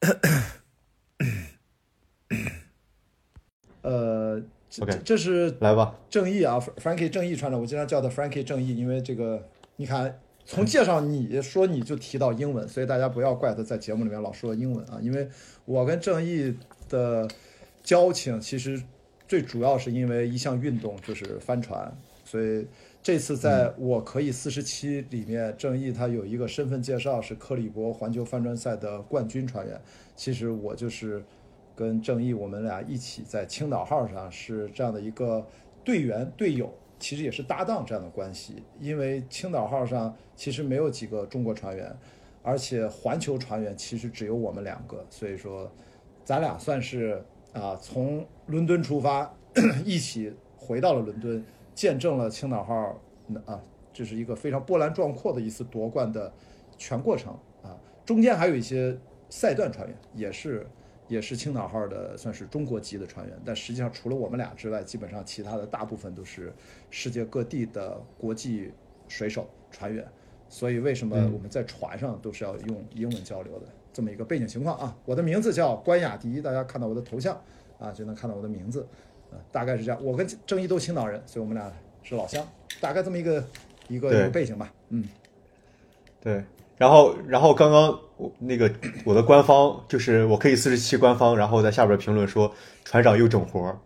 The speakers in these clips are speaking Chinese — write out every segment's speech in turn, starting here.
呃，这 OK 这这是来吧，正义啊，Frankie 正义船长，我经常叫他 Frankie 正义，因为这个你看从介绍你说你就提到英文，所以大家不要怪他在节目里面老说英文啊，因为我跟正义的交情其实最主要是因为一项运动就是帆船，所以这次在我可以四十七里面，正义他有一个身份介绍是克里伯环球帆船赛的冠军船员，其实我就是跟正义我们俩一起在青岛号上是这样的一个队员队友，其实也是搭档这样的关系。因为青岛号上其实没有几个中国船员，而且环球船员其实只有我们两个，所以说咱俩算是啊从伦敦出发，一起回到了伦敦，见证了青岛号啊这是一个非常波澜壮阔的一次夺冠的全过程啊，中间还有一些赛段船员也是。也是青岛号的，算是中国籍的船员，但实际上除了我们俩之外，基本上其他的大部分都是世界各地的国际水手船员。所以为什么我们在船上都是要用英文交流的这么一个背景情况啊？我的名字叫关雅迪，大家看到我的头像啊就能看到我的名字，啊，大概是这样。我跟郑一都青岛人，所以我们俩是老乡，大概这么一个一个一个背景吧。嗯，对。然后，然后刚刚我那个我的官方就是我可以四十七官方，然后在下边评论说船长又整活儿。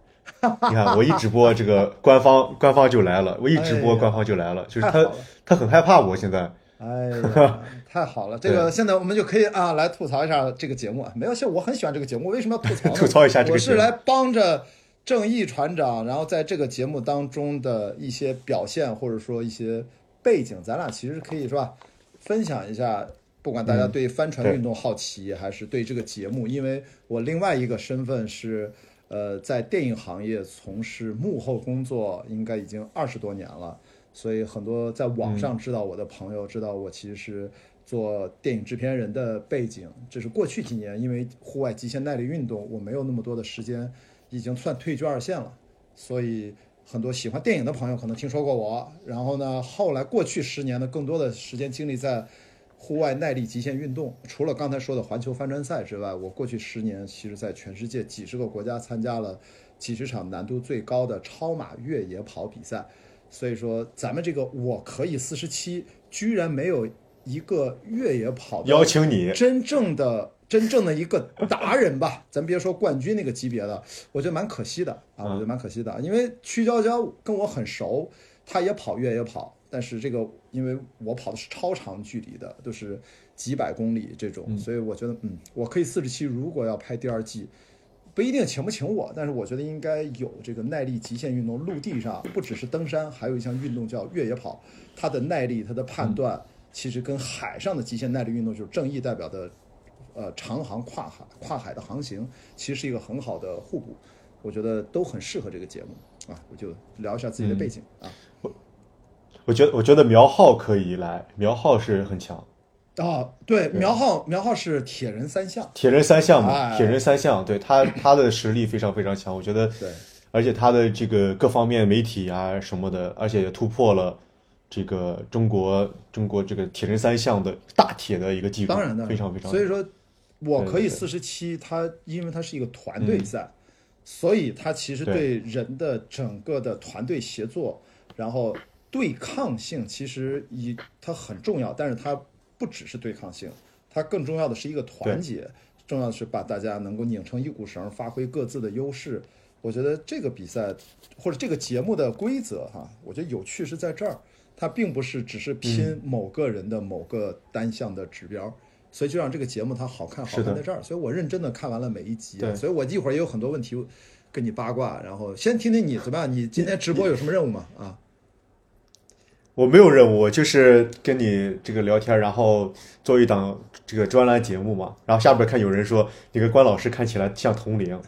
你看我一直播这个官方官方就来了，我一直播官方就来了，就是他他很害怕我现在。哎呀，太好了！这个现在我们就可以啊来吐槽一下这个节目啊。没有，其实我很喜欢这个节目，为什么要吐槽呢？吐槽一下这个我节目。是来帮着正义船长，然后在这个节目当中的一些表现或者说一些背景，咱俩其实可以是吧？分享一下，不管大家对。帆船运动好奇，还是对。这个节目，因为我另外一个身份是，呃，在电影行业从事幕后工作，应该已经二十多年了，所以很多在网上知道我的朋友知道我其实是做电影制片人的背景。这是过去几年因为户外极限耐力运动，我没有那么多的时间，已经算退居二线了，所以。很多喜欢电影的朋友可能听说过我，然后呢，后来过去十年呢，更多的时间精力在户外耐力极限运动。除了刚才说的环球帆船赛之外，我过去十年其实在全世界几十个国家参加了几十场难度最高的超马越野跑比赛。所以说，咱们这个我可以四十七，居然没有一个越野跑邀请你真正的。真正的一个达人吧，咱别说冠军那个级别的，我觉得蛮可惜的啊，我觉得蛮可惜的，因为曲娇娇跟我很熟，她也跑越野跑，但是这个因为我跑的是超长距离的，都是几百公里这种，所以我觉得嗯，我可以四十七，如果要拍第二季，不一定请不请我，但是我觉得应该有这个耐力极限运动，陆地上不只是登山，还有一项运动叫越野跑，它的耐力、它的判断，其实跟海上的极限耐力运动就是正义代表的。呃，长航跨海跨海的航行其实是一个很好的互补，我觉得都很适合这个节目啊。我就聊一下自己的背景啊。我我觉得我觉得苗浩可以来，苗浩是很强啊。对，苗浩苗浩是铁人三项，铁人三项嘛，哎铁人三项，对他他的实力非常非常强，我觉得对，而且他的这个各方面媒体啊什么的，而且也突破了。这个中国中国这个铁人三项的大铁的一个记录，当然的非常非常。所以说，我可以四十七，它因为它是一个团队赛，所以它其实对人的整个的团队协作，然后对抗性其实以它很重要，但是它不只是对抗性，它更重要的是一个团结，重要的是把大家能够拧成一股绳，发挥各自的优势。我觉得这个比赛或者这个节目的规则哈，我觉得有趣是在这儿。它并不是只是拼某个人的某个单项的指标，所以就让这个节目它好看，好看在这儿。所以我认真的看完了每一集，所以我一会儿也有很多问题跟你八卦。然后先听听你怎么样？你今天直播有什么任务吗？啊，我没有任务，我就是跟你这个聊天，然后做一档这个专栏节目嘛。然后下边看有人说，你跟关老师看起来像同龄。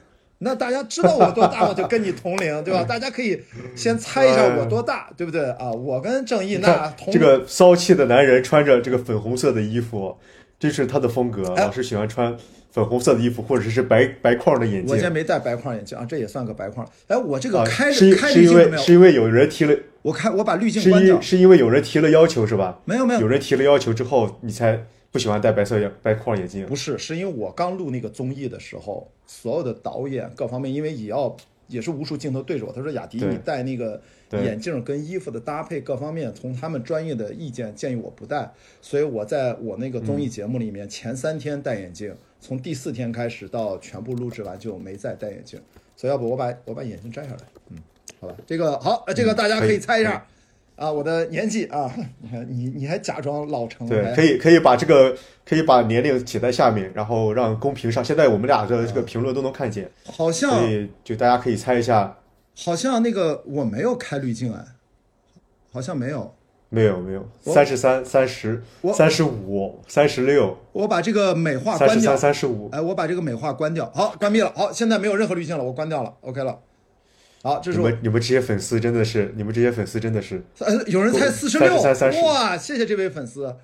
那大家知道我多大，我就跟你同龄，对吧？大家可以先猜一下我多大，对不对啊？我跟正义那同这个骚气的男人穿着这个粉红色的衣服，这是他的风格。哎老是喜欢穿粉红色的衣服，或者是白白框的眼镜。我今天没戴白框眼镜啊，这也算个白框。哎，我这个啊开是开是因为？是因为有人提了，我开我把滤镜关掉因。是因为有人提了要求是吧？没有没有有人提了要求之后，你才不喜欢戴白色眼白框眼镜。不是，是因为我刚录那个综艺的时候，所有的导演各方面，因为也要也是无数镜头对着我，他说雅迪，你戴那个对眼镜跟衣服的搭配各方面，从他们专业的意见建议我不戴，所以我在我那个综艺节目里面、前三天戴眼镜，从第四天开始到全部录制完就没再戴眼镜，所以要不我把我把眼镜摘下来，嗯，好吧，这个好，呃这个大家可以猜一下。啊，我的年纪啊，你看你你还假装老成，对，可以可以把这个可以把年龄写在下面，然后让公屏上，现在我们俩的这个评论都能看见，好像所以就大家可以猜一下。好像那个我没有开滤镜哎，好像没有。没有没有，我三十三、三十、我三十五、三十六、我把这个美化关掉。三十三、，三十五。哎，我把这个美化关掉，好，关闭了，好，现在没有任何滤镜了，我关掉了，OK 了。好，这是我，们你们这些粉丝真的是，你们这些粉丝真的是，呃，有人猜四十六，哇，谢谢这位粉丝，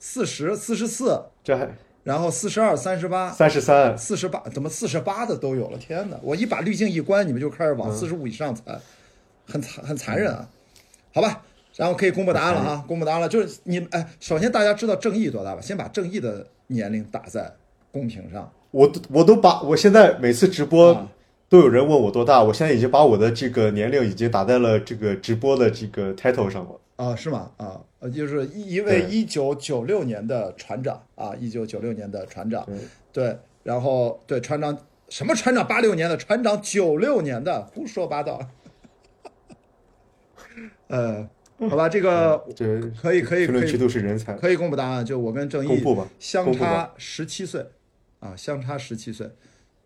四十四十四，这还然后四十二、三十八、三十三，四十八，怎么四十八的都有了？天哪！我一把滤镜一关，你们就开始嗯往四十五以上猜，很残很残忍啊。好吧，然后可以公布答案了啊，公布答案了。就是你哎，首先大家知道正义多大吧？先把正义的年龄打在公屏上。我都我都把我现在每次直播啊都有人问我多大，我现在已经把我的这个年龄已经打在了这个直播的这个 title 上了。啊，是吗？啊，呃，就是一一位对一九九六年的船长啊，一九九六年的船长，对对，然后对船长什么船长八六年的船长九六年的，胡说八道。呃，好吧，这个这可以可以可以都是人才，可以公布答案，就我跟郑毅相差十七岁啊，相差十七岁。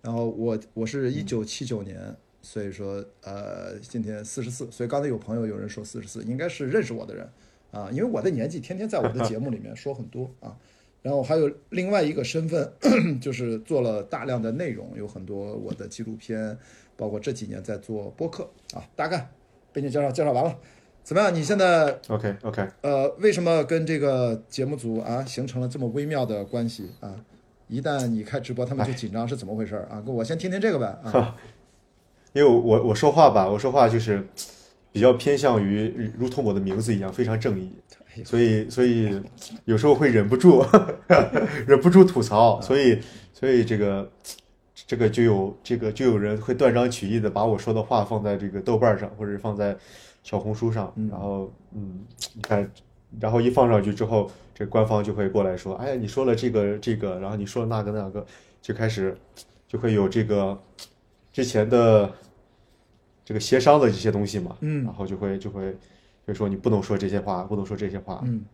然后我我是一九七九年，所以说呃今天四十四，所以刚才有朋友有人说四十四，应该是认识我的人啊，因为我的年纪天天在我的节目里面说很多啊。然后还有另外一个身份，就是做了大量的内容，有很多我的纪录片，包括这几年在做播客啊。大概被你介绍介绍完了，怎么样？你现在 OK OK，呃，为什么跟这个节目组啊形成了这么微妙的关系啊？一旦你开直播，他们就紧张，是怎么回事儿啊？我先听听这个呗啊。因为我我我说话吧，我说话就是比较偏向于如同我的名字一样非常正义，所以所以有时候会忍不住忍不住吐槽，所以所以这个这个就有这个就有人会断章取义的把我说的话放在这个豆瓣上或者放在小红书上，然后嗯，你看，然后一放上去之后，这官方就会过来说，哎呀，你说了这个这个，然后你说了那个那个，就开始就会有这个之前的这个协商的这些东西嘛，嗯然后就会就会就说你不能说这些话，不能说这些话，嗯，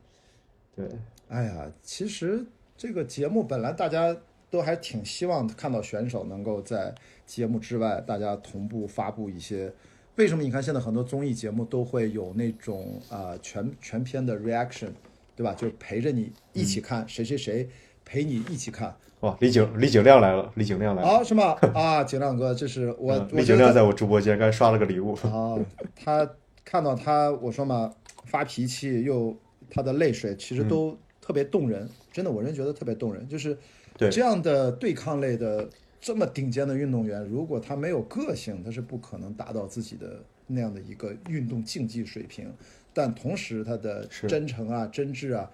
对，哎呀，其实这个节目本来大家都还挺希望看到选手能够在节目之外，大家同步发布一些。为什么你看现在很多综艺节目都会有那种啊、呃全全篇的 reaction，对吧？就是陪着你一起看，谁谁谁陪你一起看。哇，李景李景亮来了，李景亮来了，啊，是吗？啊，景亮哥，这是 我李景亮在我直播间刚刷了个礼物，啊，他看到他，我说嘛，发脾气又他的泪水，其实都特别动人，真的，我真觉得特别动人。就是对这样的对抗类的这么顶尖的运动员，如果他没有个性，他是不可能达到自己的那样的一个运动竞技水平。但同时，他的真诚啊、真挚啊，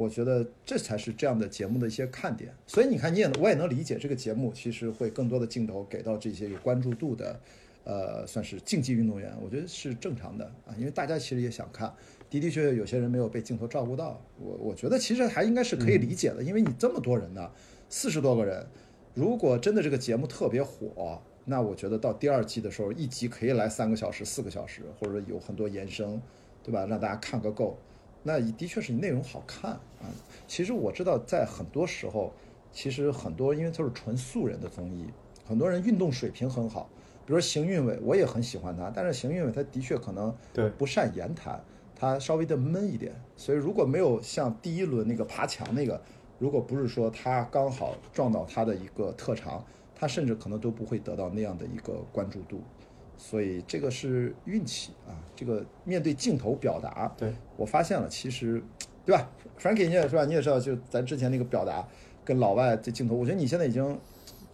我觉得这才是这样的节目的一些看点。所以你看，你也我也能理解这个节目其实会更多的镜头给到这些有关注度的，呃，算是竞技运动员，我觉得是正常的啊，因为大家其实也想看。的的确确，有些人没有被镜头照顾到，我我觉得其实还应该是可以理解的，因为你这么多人呢，四十多个人，如果真的这个节目特别火，那我觉得到第二季的时候，一集可以来三个小时、四个小时，或者有很多延伸，对吧？让大家看个够。那的确是你内容好看啊。其实我知道，在很多时候，其实很多因为都是纯素人的综艺，很多人运动水平很好，比如说邢运伟，我也很喜欢他，但是邢运伟他的确可能对不善言谈，他稍微的闷一点，所以如果没有像第一轮那个爬墙那个，如果不是说他刚好撞到他的一个特长，他甚至可能都不会得到那样的一个关注度。所以这个是运气啊，这个面对镜头表达，对我发现了，其实，对吧？Frankie 你也是吧？你也知道，就咱之前那个表达跟老外这镜头，我觉得你现在已经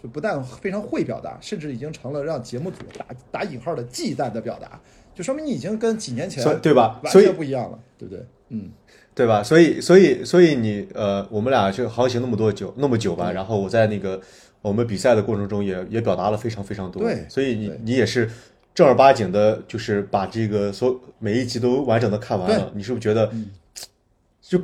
就就不但非常会表达，甚至已经成了让节目组打打引号的忌惮的表达，就说明你已经跟几年前对吧？完全不一样了，对不对？嗯，对吧？所以，所以，所以你呃，我们俩就航行那么多久，那么久吧。然后我在那个我们比赛的过程中也也表达了非常非常多。对所以你你也是正儿八经的，就是把这个所每一集都完整的看完了。你是不是觉得，就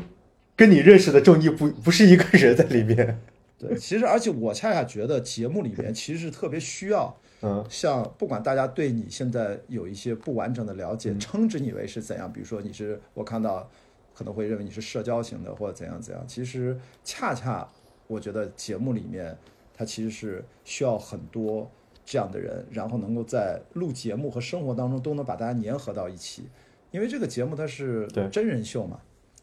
跟你认识的正义不不是一个人在里面？对，其实而且我恰恰觉得节目里面 其实是特别需要。嗯，像不管大家对你现在有一些不完整的了解，称之你为是怎样，比如说你是我看到可能会认为你是社交型的或者怎样怎样，其实恰恰我觉得节目里面它其实是需要很多这样的人，然后能够在录节目和生活当中都能把大家粘合到一起，因为这个节目它是真人秀嘛，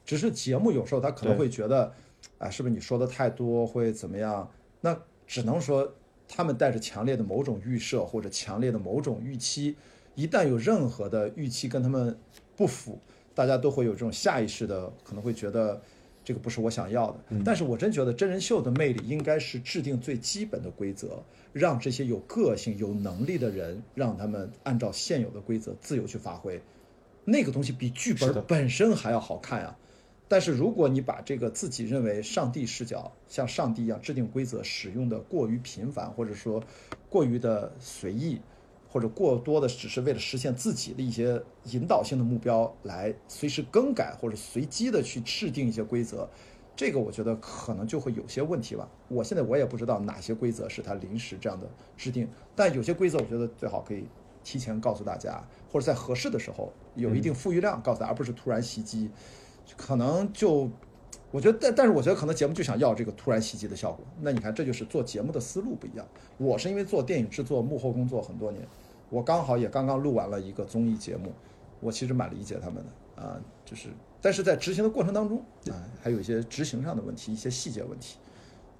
只是节目有时候他可能会觉得，啊，是不是你说的太多会怎么样？那只能说他们带着强烈的某种预设或者强烈的某种预期，一旦有任何的预期跟他们不符，大家都会有这种下意识的可能会觉得这个不是我想要的。但是我真觉得真人秀的魅力应该是制定最基本的规则，让这些有个性、有能力的人，让他们按照现有的规则自由去发挥。那个东西比剧本本身还要好看啊。但是如果你把这个自己认为上帝视角，像上帝一样制定规则使用的过于频繁，或者说过于的随意，或者过多的只是为了实现自己的一些引导性的目标来随时更改或者随机的去制定一些规则，这个我觉得可能就会有些问题吧。我现在我也不知道哪些规则是他临时这样的制定，但有些规则我觉得最好可以提前告诉大家，或者在合适的时候有一定富裕量告诉大家，而不是突然袭击。可能就，我觉得，但但是我觉得可能节目就想要这个突然袭击的效果。那你看，这就是做节目的思路不一样。我是因为做电影制作幕后工作很多年，我刚好也刚刚录完了一个综艺节目，我其实蛮理解他们的啊，就是但是在执行的过程当中啊，还有一些执行上的问题，一些细节问题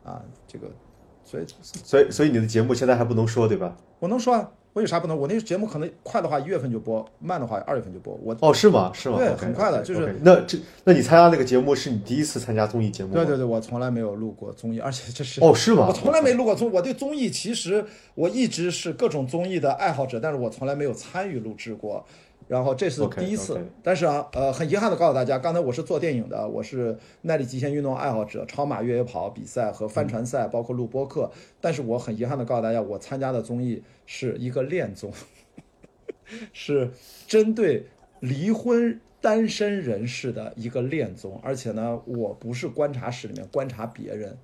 啊，这个，所以所以所以你的节目现在还不能说对吧？我能说啊，我有啥不能？我那个节目可能快的话一月份就播，慢的话二月份就播。我哦，是吗？是吗？对很快的就是那这那你参加那个节目是你第一次参加综艺节目？对对对，我从来没有录过综艺，而且这是哦，是吗？我从来没录过综，我对综艺其实我一直是各种综艺的爱好者，但是我从来没有参与录制过。然后这是第一次。但是啊，呃，很遗憾的告诉大家，刚才我是做电影的，我是耐力极限运动爱好者，超马越野跑比赛和帆船赛，包括录播课。但是我很遗憾的告诉大家，我参加的综艺是一个恋综，是针对离婚单身人士的一个恋综，而且呢，我不是观察室里面观察别人，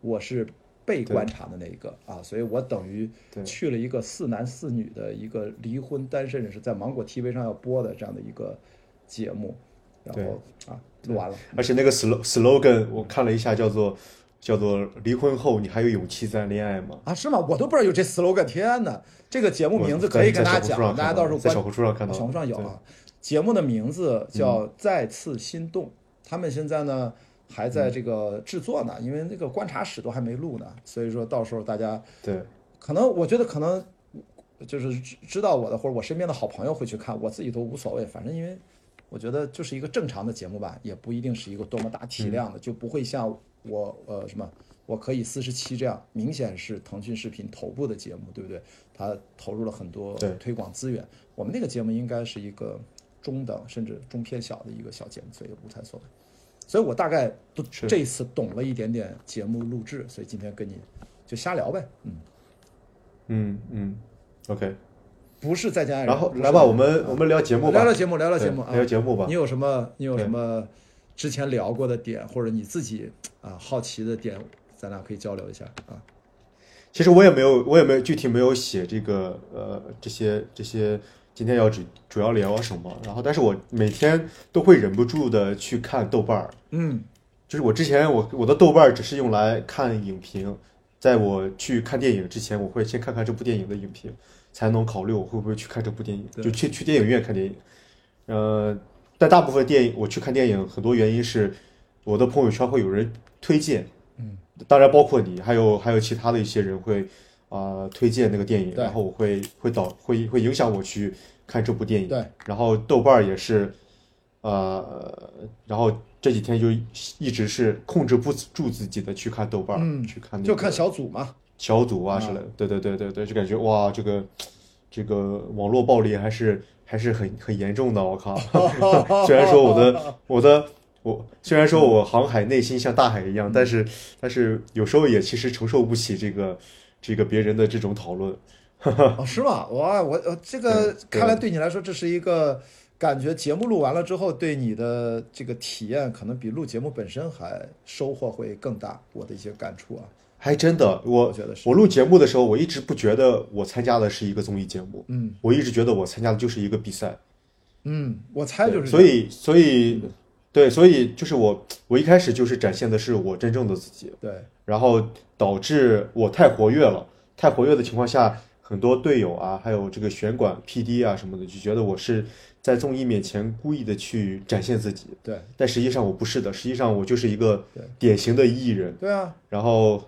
我是被观察的那一个啊，所以我等于去了一个四男四女的一个离婚单身人士在芒果 TV 上要播的这样的一个节目，然后啊录完了，而且那个 slogan 我看了一下，叫做叫做离婚后你还有勇气再恋爱吗？啊是吗？我都不知道有这 slogan，天哪！这个节目名字可以跟大家讲，大家到时候关小红书上看到小红书上有啊。节目的名字叫《再次心动》，他们现在呢还在这个制作呢，因为那个观察室都还没录呢，所以说到时候大家对可能我觉得可能就是知知道我的或者我身边的好朋友会去看，我自己都无所谓，反正因为我觉得就是一个正常的节目吧，也不一定是一个多么大体量的，就不会像我呃什么。我可以四十七这样，明显是腾讯视频头部的节目，对不对？它投入了很多推广资源。我们那个节目应该是一个中等甚至中偏小的一个小节目，所以无太所谓。所以我大概都这一次懂了一点点节目录制，所以今天跟你就瞎聊呗，嗯，嗯嗯，OK，不是再见爱人。然后来吧，我们我们聊节目吧，聊聊节目，聊聊节目啊，聊节目吧你。有什么？你有什么之前聊过的点，或者你自己啊好奇的点，咱俩可以交流一下啊。其实我也没有，我也没有具体没有写这个呃这些这些今天要主主要聊什么，然后但是我每天都会忍不住的去看豆瓣儿，嗯。就是我之前我我的豆瓣儿只是用来看影评，在我去看电影之前，我会先看看这部电影的影评，才能考虑我会不会去看这部电影，就去去电影院看电影。呃，但大部分电影我去看电影，很多原因是我的朋友圈会有人推荐，嗯，当然包括你，还有还有其他的一些人会啊、推荐那个电影，然后我会会导会会影响我去看这部电影。对，然后豆瓣儿也是，呃，然后这几天就一直是控制不住自己的去看豆瓣去看那个就看小组嘛。小组啊之类的，对对对对对，就感觉哇，这个这个网络暴力还是还是很很严重的，我靠！虽然说我的我的我虽然说我航海内心像大海一样，但是但是有时候也其实承受不起这个这个别人的这种讨论。哦，是吗？哇，我呃，这个看来对你来说，这是一个感觉节目录完了之后，对你的这个体验，可能比录节目本身还收获会更大。我的一些感触啊，还真的，我我觉得是我录节目的时候，我一直不觉得我参加的是一个综艺节目，嗯我一直觉得我参加的就是一个比赛。嗯，我猜就是，所以所以对，所以就是我我一开始就是展现的是我真正的自己，对，然后导致我太活跃了，太活跃的情况下，很多队友啊，还有这个选管 PD 啊什么的，就觉得我是在综艺面前故意的去展现自己，对。但实际上我不是的，实际上我就是一个典型的艺人，对啊，然后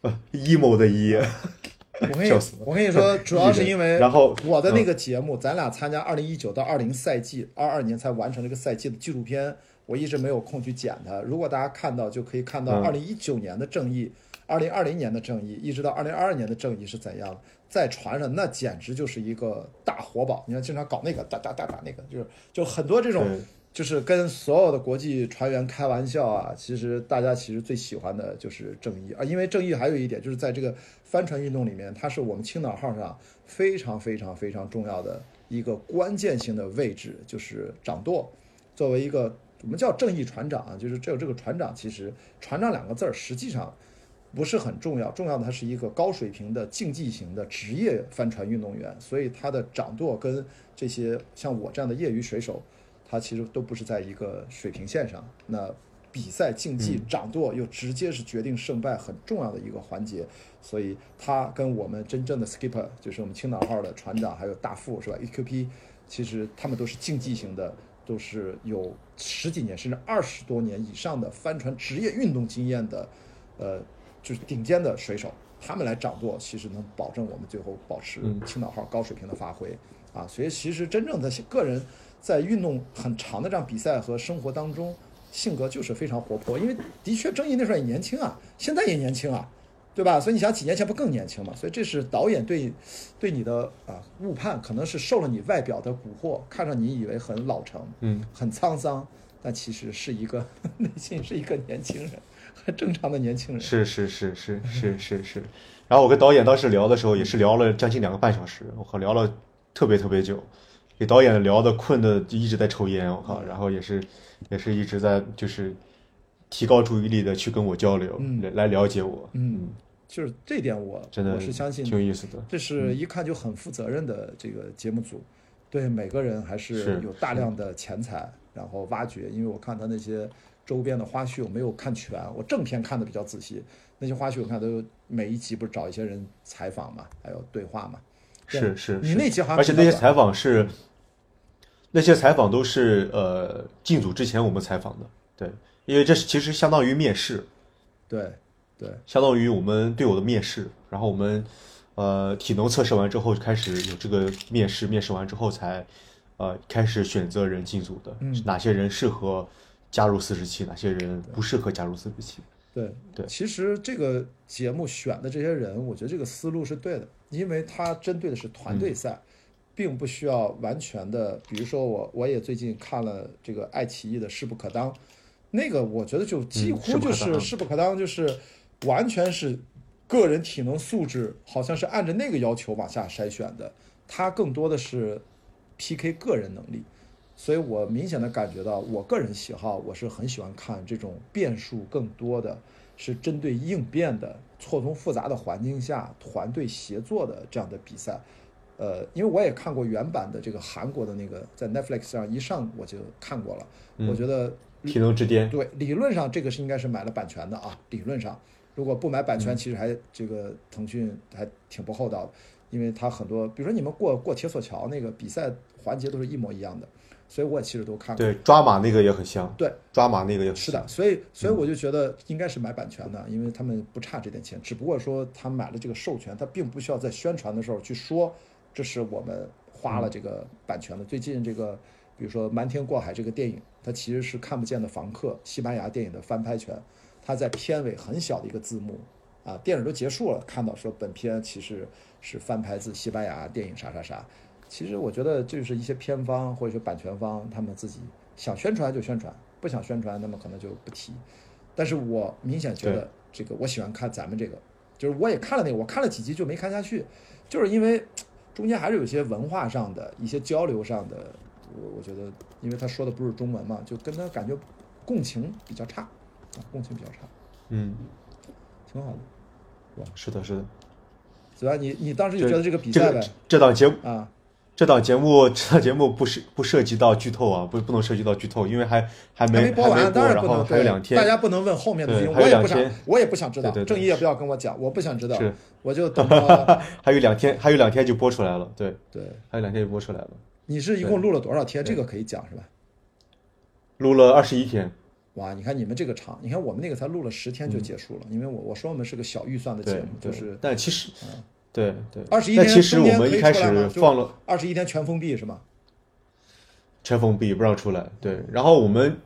呃 emo 的 e，我跟你 笑死我跟你说，主要是因为然后我的那个节目，咱俩参加二零一九到二零赛季，二二年才完成这个赛季的纪录片，我一直没有空去剪它。如果大家看到，就可以看到嗯二零一九年的正义，二零二零年的正义，一直到二零二二年的正义是怎样，在船上那简直就是一个大活宝。你看，经常搞那个哒哒哒哒那个，就是就很多这种就是跟所有的国际船员开玩笑啊，其实大家其实最喜欢的就是正义啊，因为正义还有一点就是在这个帆船运动里面，它是我们青岛号上非常非常非常重要的一个关键性的位置，就是掌舵。作为一个我们叫正义船长啊，就是只有这个船长，其实船长两个字儿实际上不是很重要，重要的它是一个高水平的竞技型的职业帆船运动员，所以他的掌舵跟这些像我这样的业余水手。他其实都不是在一个水平线上。那比赛竞技掌舵又直接是决定胜败很重要的一个环节，所以他跟我们真正的 skipper，就是我们青岛号的船长，还有大副是吧？EQP，其实他们都是竞技型的，都是有十几年甚至二十多年以上的帆船职业运动经验的，呃，就是顶尖的水手。他们来掌舵，其实能保证我们最后保持青岛号高水平的发挥啊。所以其实真正的个人在运动很长的这样比赛和生活当中，性格就是非常活泼。因为的确郑毅那时候也年轻啊，现在也年轻啊，对吧？所以你想几年前不更年轻嘛？所以这是导演对对你的啊误判，可能是受了你外表的蛊惑，看上你以为很老成，嗯，很沧桑，但其实是一个 内心是一个年轻人，很正常的年轻人。是是是是是是是。然后我跟导演当时聊的时候，也是聊了将近两个半小时，我靠，聊了特别特别久，给导演聊的困的就一直在抽烟，我靠，然后也是也是一直在就是提高注意力的去跟我交流，嗯来来了解我，嗯，就是这点我真的我是相信挺有意思的。这是一看就很负责任的这个节目组，对每个人还是是有大量的钱财，然后挖掘。因为我看他那些周边的花絮，我没有看全，我正片看的比较仔细。那些花絮我看都每一集不是找一些人采访嘛，还有对话嘛。是是，你那集好像而且那些采访是，那些采访都是呃进组之前我们采访的，对，因为这是其实相当于面试，对对。相当于我们队友的面试，然后我们呃体能测试完之后就开始有这个面试，面试完之后才呃开始选择人进组的，嗯。哪些人适合加入四十七，哪些人不适合加入四十七，对。对。其实这个节目选的这些人，我觉得这个思路是对的，因为它针对的是团队赛，并不需要完全的。比如说我我也最近看了这个爱奇艺的《势不可当》，那个我觉得就几乎就是势不可当，就是完全是个人体能素质，好像是按着那个要求往下筛选的。它更多的是 PK 个人能力。所以我明显的感觉到，我个人喜好，我是很喜欢看这种变数更多的，是针对应变的、错综复杂的环境下团队协作的这样的比赛。呃，因为我也看过原版的这个韩国的那个，在 Netflix 上一上我就看过了，我觉得体能之巅，对，理论上这个是应该是买了版权的啊。理论上，如果不买版权，其实还这个腾讯还挺不厚道的，因为它很多，比如说你们过过铁索桥那个比赛环节都是一模一样的，所以我其实都看过。对，抓马那个也很像，对，抓马那个也是的，所以所以我就觉得应该是买版权的，因为他们不差这点钱，只不过说他买了这个授权，他并不需要在宣传的时候去说这是我们花了这个版权的。最近这个比如说《瞒天过海》这个电影，它其实是《看不见的房客》西班牙电影的翻拍权，它在片尾很小的一个字幕啊，电影都结束了，看到说本片其实是翻拍自西班牙电影啥啥啥。其实我觉得就是一些片方或者说版权方，他们自己想宣传就宣传，不想宣传，那么可能就不提。但是我明显觉得这个我喜欢看咱们这个，就是我也看了那个，我看了几集就没看下去，就是因为中间还是有一些文化上的一些交流上的，我我觉得，因为他说的不是中文嘛，就跟他感觉共情比较差，啊，共情比较差，嗯，挺好的。是的，是的。主要你你当时就觉得这个比赛呗这档节目啊，这档节目这档节目不是不涉及到剧透啊，不不能涉及到剧透，因为还还还没播完，当然不能。还有两天大。家不能问后面的我也不想我也不想知道。对对对正义也不要跟我讲，我不想知道是，我就 等着。还有两天，还有两天就播出来了，对，对，还有两天就播出来了，你是一共录了多少天？这个可以讲是吧？录了二十一天，哇，你看你们这个长，你看我们那个才录了十天就结束了，因为我我说我们是个小预算的节目，就是但其实，对对，二十一天其实我们一开始放了二十一天全封闭是吗？全封闭，不让出来。对，然后我们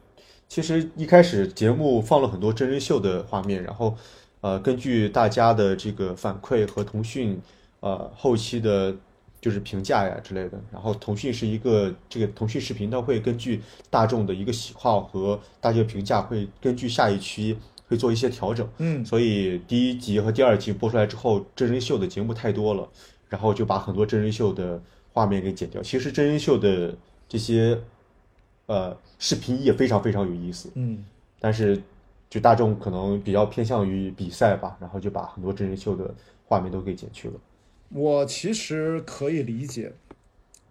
其实一开始节目放了很多真人秀的画面，然后呃，根据大家的这个反馈和腾讯呃后期的就是评价呀之类的，然后腾讯是一个这个腾讯视频，它会根据大众的一个喜好和大家的评价，会根据下一期会做一些调整。嗯，所以第一集和第二集播出来之后，真人秀的节目太多了，然后就把很多真人秀的画面给剪掉。其实真人秀的这些呃视频也非常非常有意思，嗯，但是就大众可能比较偏向于比赛吧，然后就把很多真人秀的画面都给剪去了。我其实可以理解，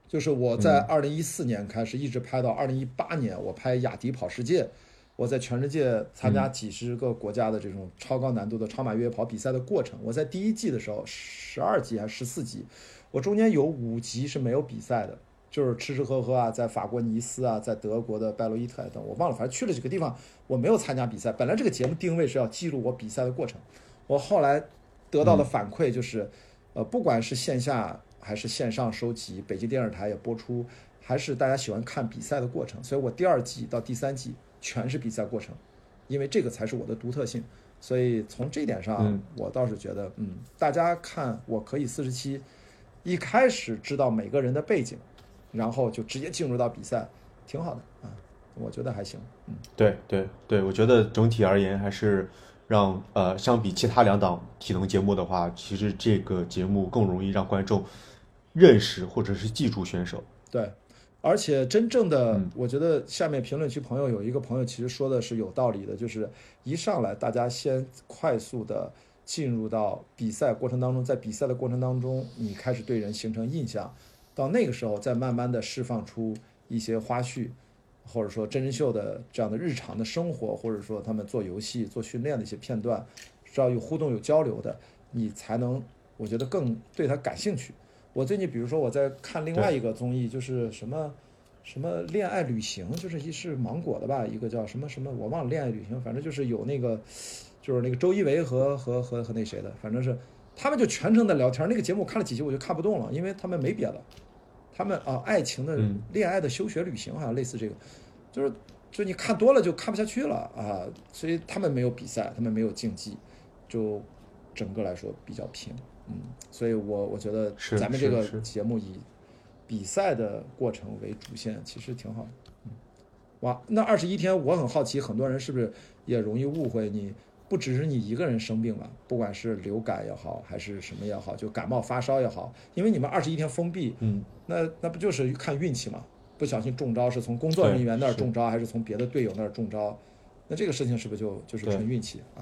就是我在二零一四年开始，一直拍到二零一八年，我拍雅迪跑世界，我在全世界参加几十个国家的这种超高难度的超马越野跑比赛的过程。我在第一季的时候，十二集还是十四集，我中间有五集是没有比赛的，就是吃吃喝喝啊，在法国尼斯啊，在德国的拜洛伊特等，我忘了，反正去了几个地方，我没有参加比赛。本来这个节目定位是要记录我比赛的过程，我后来得到的反馈就是，呃，不管是线下还是线上收集，北京电视台也播出，还是大家喜欢看比赛的过程，所以我第二季到第三季全是比赛过程，因为这个才是我的独特性。所以从这一点上嗯，我倒是觉得，嗯，大家看我可以四十七，一开始知道每个人的背景，然后就直接进入到比赛，挺好的啊，我觉得还行。嗯，对对对，我觉得整体而言还是让呃，相比其他两档体能节目的话，其实这个节目更容易让观众认识或者是记住选手。对，而且真正的，嗯我觉得下面评论区朋友有一个朋友其实说的是有道理的，就是一上来大家先快速的进入到比赛过程当中，在比赛的过程当中，你开始对人形成印象，到那个时候再慢慢的释放出一些花絮，或者说真人秀的这样的日常的生活，或者说他们做游戏、做训练的一些片段，只要有互动、有交流的，你才能，我觉得更对他感兴趣。我最近比如说我在看另外一个综艺，就是什么什么恋爱旅行，就是一是芒果的吧，一个叫什么什么我忘了恋爱旅行，反正就是有那个就是那个周一围和和和和那谁的，反正是他们就全程在聊天。那个节目我看了几集我就看不动了，因为他们没别的，他们啊爱情的嗯。恋爱的休学旅行好像类似这个，就是就你看多了就看不下去了啊，所以他们没有比赛，他们没有竞技，就整个来说比较平，嗯，所以我我觉得咱们这个节目以比赛的过程为主线，其实挺好的。嗯，哇，那二十一天，我很好奇，很多人是不是也容易误会你？不只是你一个人生病了，不管是流感也好，还是什么也好，就感冒发烧也好，因为你们二十一天封闭，嗯，那那不就是看运气嘛？不小心中招是从工作人员那儿中招，还是从别的队友那儿中招？那这个事情是不是就就是对纯运气啊？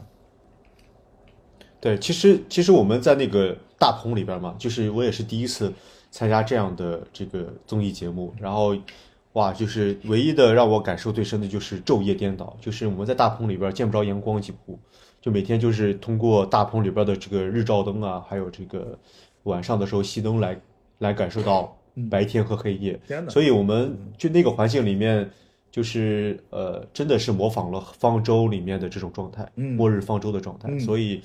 对，其实其实我们在那个大棚里边嘛，就是我也是第一次参加这样的这个综艺节目，然后哇，就是唯一的让我感受最深的就是昼夜颠倒，就是我们在大棚里边见不着阳光，几乎就每天就是通过大棚里边的这个日照灯啊，还有这个晚上的时候熄灯来来感受到白天和黑夜。所以我们就那个环境里面，就是呃，真的是模仿了方舟里面的这种状态，嗯。末日方舟的状态。嗯。所以，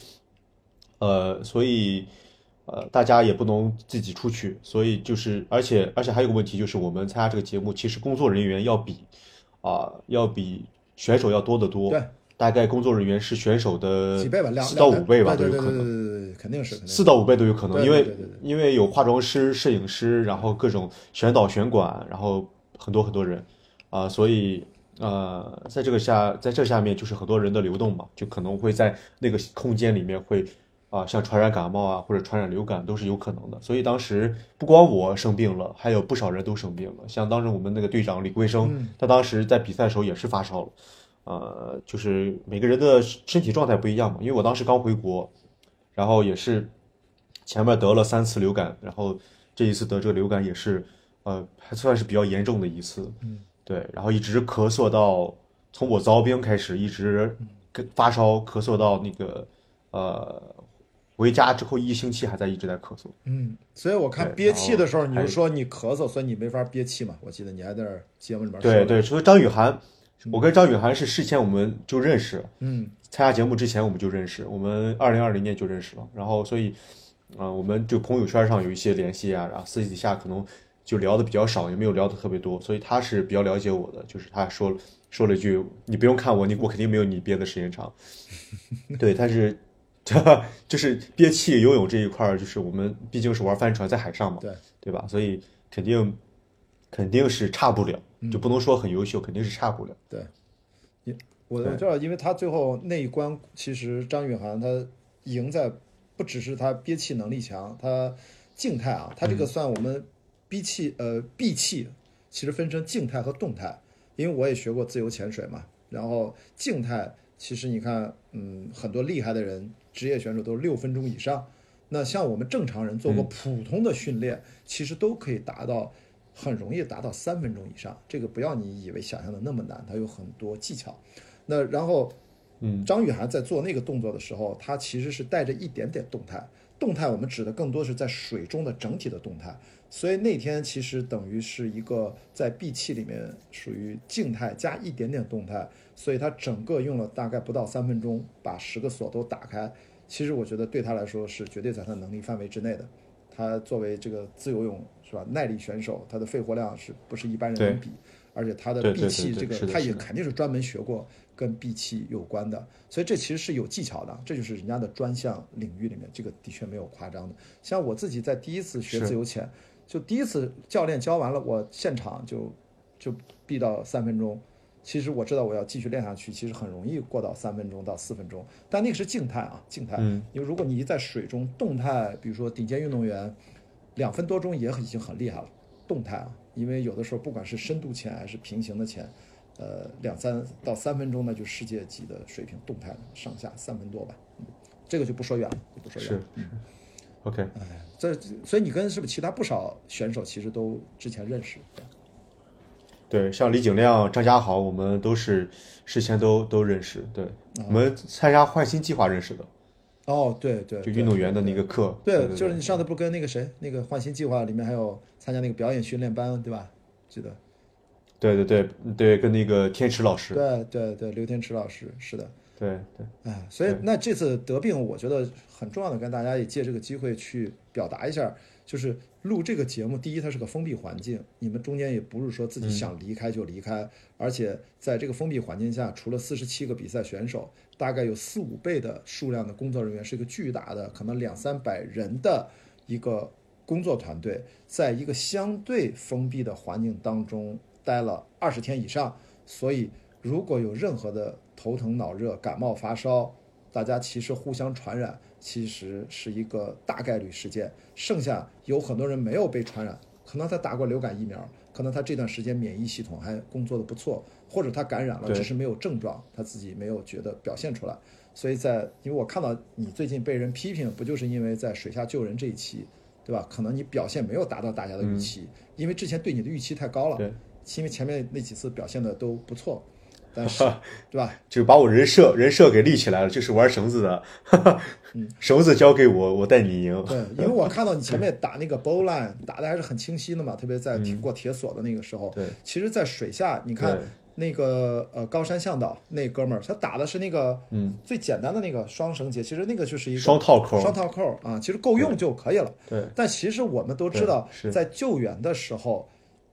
呃，所以呃，大家也不能自己出去，所以就是，而且而且还有个问题就是，我们参加这个节目，其实工作人员要比啊、要比选手要多得多。对，大概工作人员是选手的几倍吧，两四到五倍吧，都有可能。对对对对，肯定是，肯定是四到五倍都有可能，因为因为有化妆师、摄影师，然后各种选导、选管，然后很多很多人啊、所以呃，在这个下，在这下面就是很多人的流动嘛，就可能会在那个空间里面会啊、像传染感冒啊或者传染流感都是有可能的。所以当时不光我生病了，还有不少人都生病了。像当时我们那个队长李桂生，他当时在比赛的时候也是发烧了。呃，就是每个人的身体状态不一样嘛，因为我当时刚回国，然后也是前面得了三次流感，然后这一次得这个流感也是，呃，还算是比较严重的一次，嗯，对，然后一直咳嗽到从我遭兵开始，一直跟发烧咳嗽到那个呃回家之后一星期还在一直在咳嗽，嗯，所以我看憋气的时候，你就说你咳嗽，所以你没法憋气嘛。我记得你还在节目里面说，对对，除了张雨涵，我跟张雨涵是事前我们就认识，嗯，参加节目之前我们就认识，我们二零二零年就认识了，然后所以，啊、我们就朋友圈上有一些联系啊，然后私底下可能就聊的比较少，也没有聊的特别多，所以他是比较了解我的，就是他说说了一句，你不用看我，你我肯定没有你憋的时间长，对，他是。就是憋气游泳这一块儿，就是我们毕竟是玩帆船在海上嘛，对对吧？所以肯定肯定是差不了，就不能说很优秀，肯定是差不了。对我我知道，因为他最后那一关，其实张雨涵他赢在不只是他憋气能力强，他静态啊，他这个算我们憋气呃闭气，其实分成静态和动态。因为我也学过自由潜水嘛，然后静态其实你看，嗯，很多厉害的人，职业选手都是六分钟以上。那像我们正常人做过普通的训练，其实都可以达到很容易达到三分钟以上。这个不要你以为想象的那么难，它有很多技巧。那然后，嗯，张雨涵在做那个动作的时候，他其实是带着一点点动态。动态我们指的更多是在水中的整体的动态。所以那天其实等于是一个在闭气里面属于静态加一点点动态，所以他整个用了大概不到三分钟把十个锁都打开。其实我觉得对他来说是绝对在他能力范围之内的。他作为这个自由泳是吧耐力选手，他的肺活量是不是一般人能比？而且他的闭气这个他也肯定是专门学过跟闭气有关的，所以这其实是有技巧的，这就是人家的专项领域里面，这个的确没有夸张的。像我自己在第一次学自由潜，就第一次教练教完了，我现场就就闭到三分钟。其实我知道我要继续练下去，其实很容易过到三分钟到四分钟，但那个是静态啊，静态。嗯，因为如果你一在水中动态，比如说顶尖运动员，两分多钟也已经很厉害了。动态啊，因为有的时候不管是深度潜还是平行的潜，呃，两三到三分钟呢就世界级的水平，动态上下三分多吧，嗯，这个就不说远了，就不说远是了。，OK，哎，这所以你跟是不是其他不少选手其实都之前认识？对，像李景亮、张家豪，我们都是事先都都认识。对，啊我们参加换新计划认识的，哦，对对，就运动员的那个课。对，对，就是你上次不跟那个谁，那个换新计划里面还有参加那个表演训练班，对吧？记得。对对对对，跟那个天池老师。对对对，刘天池老师是的，对对。哎，所以那这次得病，我觉得很重要的，跟大家也借这个机会去表达一下，就是录这个节目，第一，它是个封闭环境，你们中间也不是说自己想离开就离开，而且在这个封闭环境下，除了四十七个比赛选手，大概有四五倍的数量的工作人员，是一个巨大的，可能两三百人的一个工作团队，在一个相对封闭的环境当中待了二十天以上，所以如果有任何的头疼脑热、感冒发烧，大家其实互相传染，其实是一个大概率事件。剩下有很多人没有被传染，可能他打过流感疫苗，可能他这段时间免疫系统还工作的不错，或者他感染了，只是没有症状，他自己没有觉得表现出来。所以在因为我看到你最近被人批评，不就是因为在水下救人这一期，对吧？可能你表现没有达到大家的预期，因为之前对你的预期太高了。对，因为前面那几次表现的都不错，但是对吧？就把我人设人设给立起来了，就是玩绳子的，绳子交给我，我带你赢。对，因为我看到你前面 打那个 bow line 打的还是很清晰的嘛，特别在挺过铁索的那个时候。对，其实，在水下，你看那个呃高山向导那哥们儿，他打的是那个嗯最简单的那个双绳结，其实那个就是一个双套扣双套扣啊，其实够用就可以了。对但其实我们都知道在救援的时候，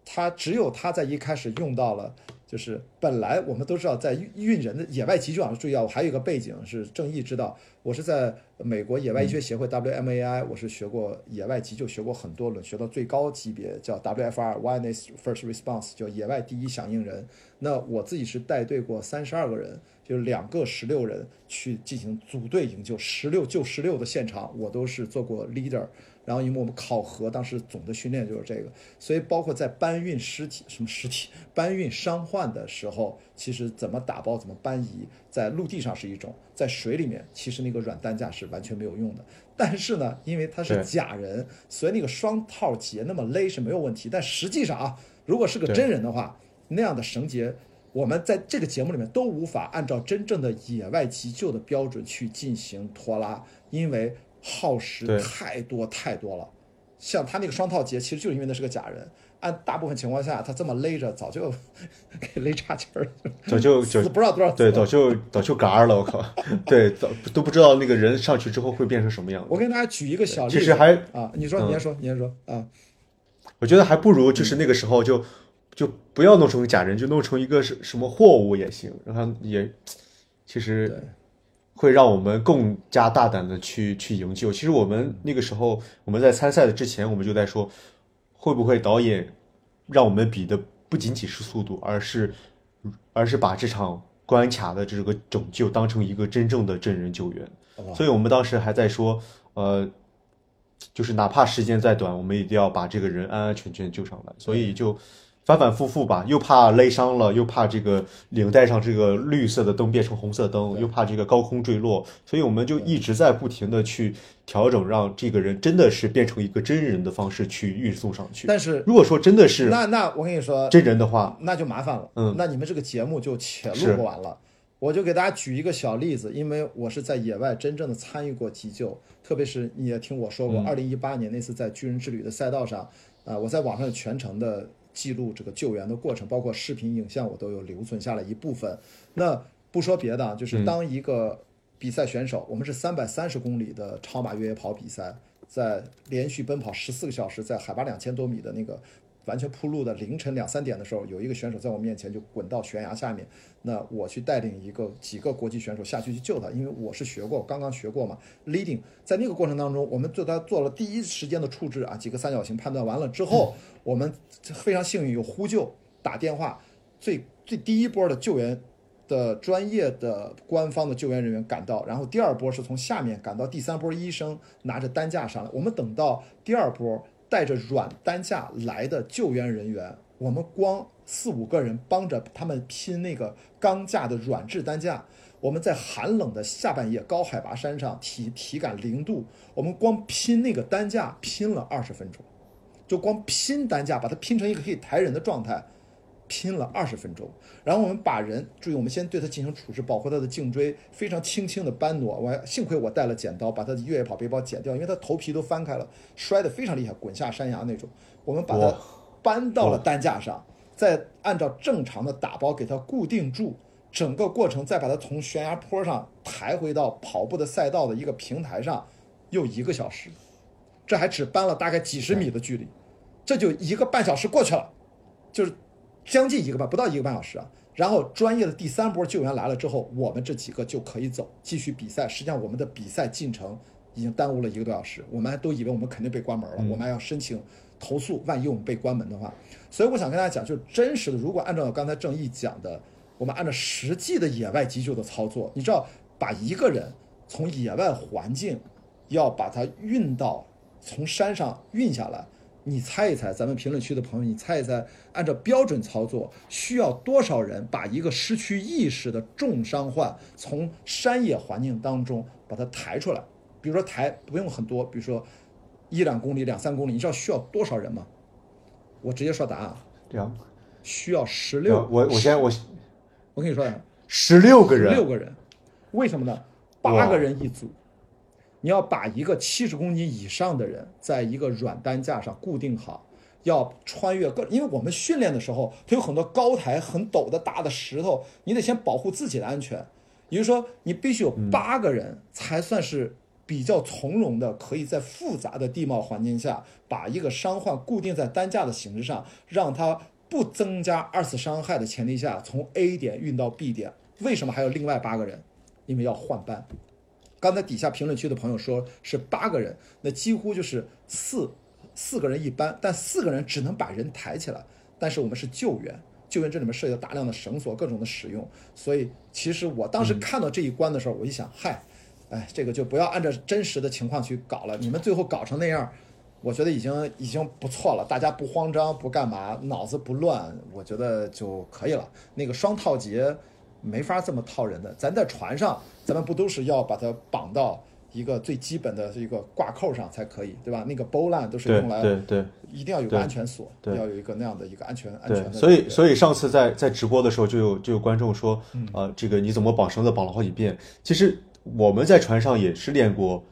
他只有他在一开始用到了，就是本来我们都知道，在运运人的野外急救啊，注意啊，我还有一个背景是正义知道，我是在美国野外医学协会 WMAI，我是学过野外急救，学过很多轮，学到最高级别叫 WFR Wilderness First Response，叫野外第一响应人。那我自己是带队过三十二个人，就是两个十六人去进行组队营救，十六救十六的现场，我都是做过 leader。然后因为我们考核当时总的训练就是这个，所以包括在搬运尸体、什么尸体搬运伤患的时候，其实怎么打包、怎么搬移，在陆地上是一种，在水里面其实那个软担架是完全没有用的。但是呢，因为它是假人，所以那个双套结那么勒是没有问题。但实际上啊，如果是个真人的话，那样的绳结。我们在这个节目里面都无法按照真正的野外急救的标准去进行拖拉，因为耗时太多太多了。像他那个双套结，其实就是因为那是个假人。按大部分情况下，他这么勒着，早就 给勒岔气儿了，早就就不知道多少次对，早就早就嘎了，我靠！对，早都不知道那个人上去之后会变成什么样子。我跟大家举一个小例子，其实还啊，你说，嗯你先说，你先说啊，我觉得还不如就是那个时候就就不要弄成假人，就弄成一个什什么货物也行，然后也其实会让我们更加大胆的去去营救。其实我们那个时候我们在参赛的之前，我们就在说，会不会导演让我们比的不仅仅是速度，而是而是把这场关卡的这个拯救当成一个真正的真人救援。所以我们当时还在说，呃，就是哪怕时间再短，我们一定要把这个人安安全全救上来。所以就反反复复吧，又怕勒伤了，又怕这个领带上这个绿色的灯变成红色灯，又怕这个高空坠落，所以我们就一直在不停的去调整，让这个人真的是变成一个真人的方式去运送上去。但是如果说真的是那那我跟你说，真人的话，那就麻烦了。嗯那你们这个节目就且录不完了。我就给大家举一个小例子，因为我是在野外真正的参与过急救，特别是你也听我说嗯过，二零一八年那次在巨人之旅的赛道上，啊、我在网上有全程的记录这个救援的过程，包括视频、影像，我都有留存下来一部分。那不说别的啊，嗯就是当一个比赛选手，我们是三百三十公里的超马越野跑比赛，在连续奔跑十四个小时，在海拔两千多米的那个完全铺路的凌晨两三点的时候，有一个选手在我面前就滚到悬崖下面，那我去带领一个几个国际选手下去去救他，因为我是学过，刚刚学过嘛，leading，在那个过程当中，我们对他做了第一时间的处置啊，几个三角形判断完了之后，我们非常幸运有呼救打电话，最最第一波的救援。的专业的官方的救援人员赶到，然后第二波是从下面赶到，第三波医生拿着担架上来。我们等到第二波带着软担架来的救援人员，我们光四五个人帮着他们拼那个钢架的软质担架。我们在寒冷的下半夜，高海拔山上，体体感零度，我们光拼那个担架拼了二十分钟，就光拼担架，把它拼成一个可以抬人的状态。拼了二十分钟，然后我们把人注意，我们先对他进行处置，保护他的颈椎，非常轻轻的搬挪。我还幸亏我带了剪刀，把他的越野跑背包剪掉，因为他头皮都翻开了，摔得非常厉害，滚下山崖那种。我们把他搬到了担架上，再按照正常的打包给他固定住，整个过程再把他从悬崖坡上抬回到跑步的赛道的一个平台上，又一个小时，这还只搬了大概几十米的距离，这就一个半小时过去了，就是。将近一个半，不到一个半小时啊。然后专业的第三波救援来了之后，我们这几个就可以走，继续比赛。实际上，我们的比赛进程已经耽误了一个多小时，我们还都以为我们肯定被关门了，我们还要申请投诉，万一我们被关门的话。所以我想跟大家讲，就是真实的，如果按照刚才正义讲的，我们按照实际的野外急救的操作，你知道，把一个人从野外环境要把他运到从山上运下来。你猜一猜，咱们评论区的朋友，你猜一猜，按照标准操作，需要多少人把一个失去意识的重伤患从山野环境当中把它抬出来？比如说抬不用很多，比如说一两公里、两三公里，你知道需要多少人吗？我直接说答案，这样，需要十六。我我先我我跟你说，十六个人，六个人，为什么呢？八个人一组。你要把一个七十公斤以上的人在一个软担架上固定好，要穿越各，因为我们训练的时候，它有很多高台、很陡的大的石头，你得先保护自己的安全。也就是说，你必须有八个人才算是比较从容的，可以在复杂的地貌环境下，把一个伤患固定在担架的形式上，让他不增加二次伤害的前提下，从 A 点运到 B 点。为什么还有另外八个人？因为要换班。刚才底下评论区的朋友说是八个人，那几乎就是四四个人一班，但四个人只能把人抬起来。但是我们是救援，救援这里面涉及到大量的绳索，各种的使用。所以其实我当时看到这一关的时候，我一想，嗨，哎，这个就不要按照真实的情况去搞了。你们最后搞成那样，我觉得已经已经不错了。大家不慌张，不干嘛，脑子不乱，我觉得就可以了。那个双套节。没法这么套人的，咱在船上，咱们不都是要把它绑到一个最基本的一个挂扣上才可以，对吧？那个 bowline 都是用来，对对，一定要有个安全锁，要有一个那样的一个安全安全的。所以所以上次在在直播的时候，就有就有观众说，呃，这个你怎么绑绳子绑了好几遍？其实我们在船上也是练过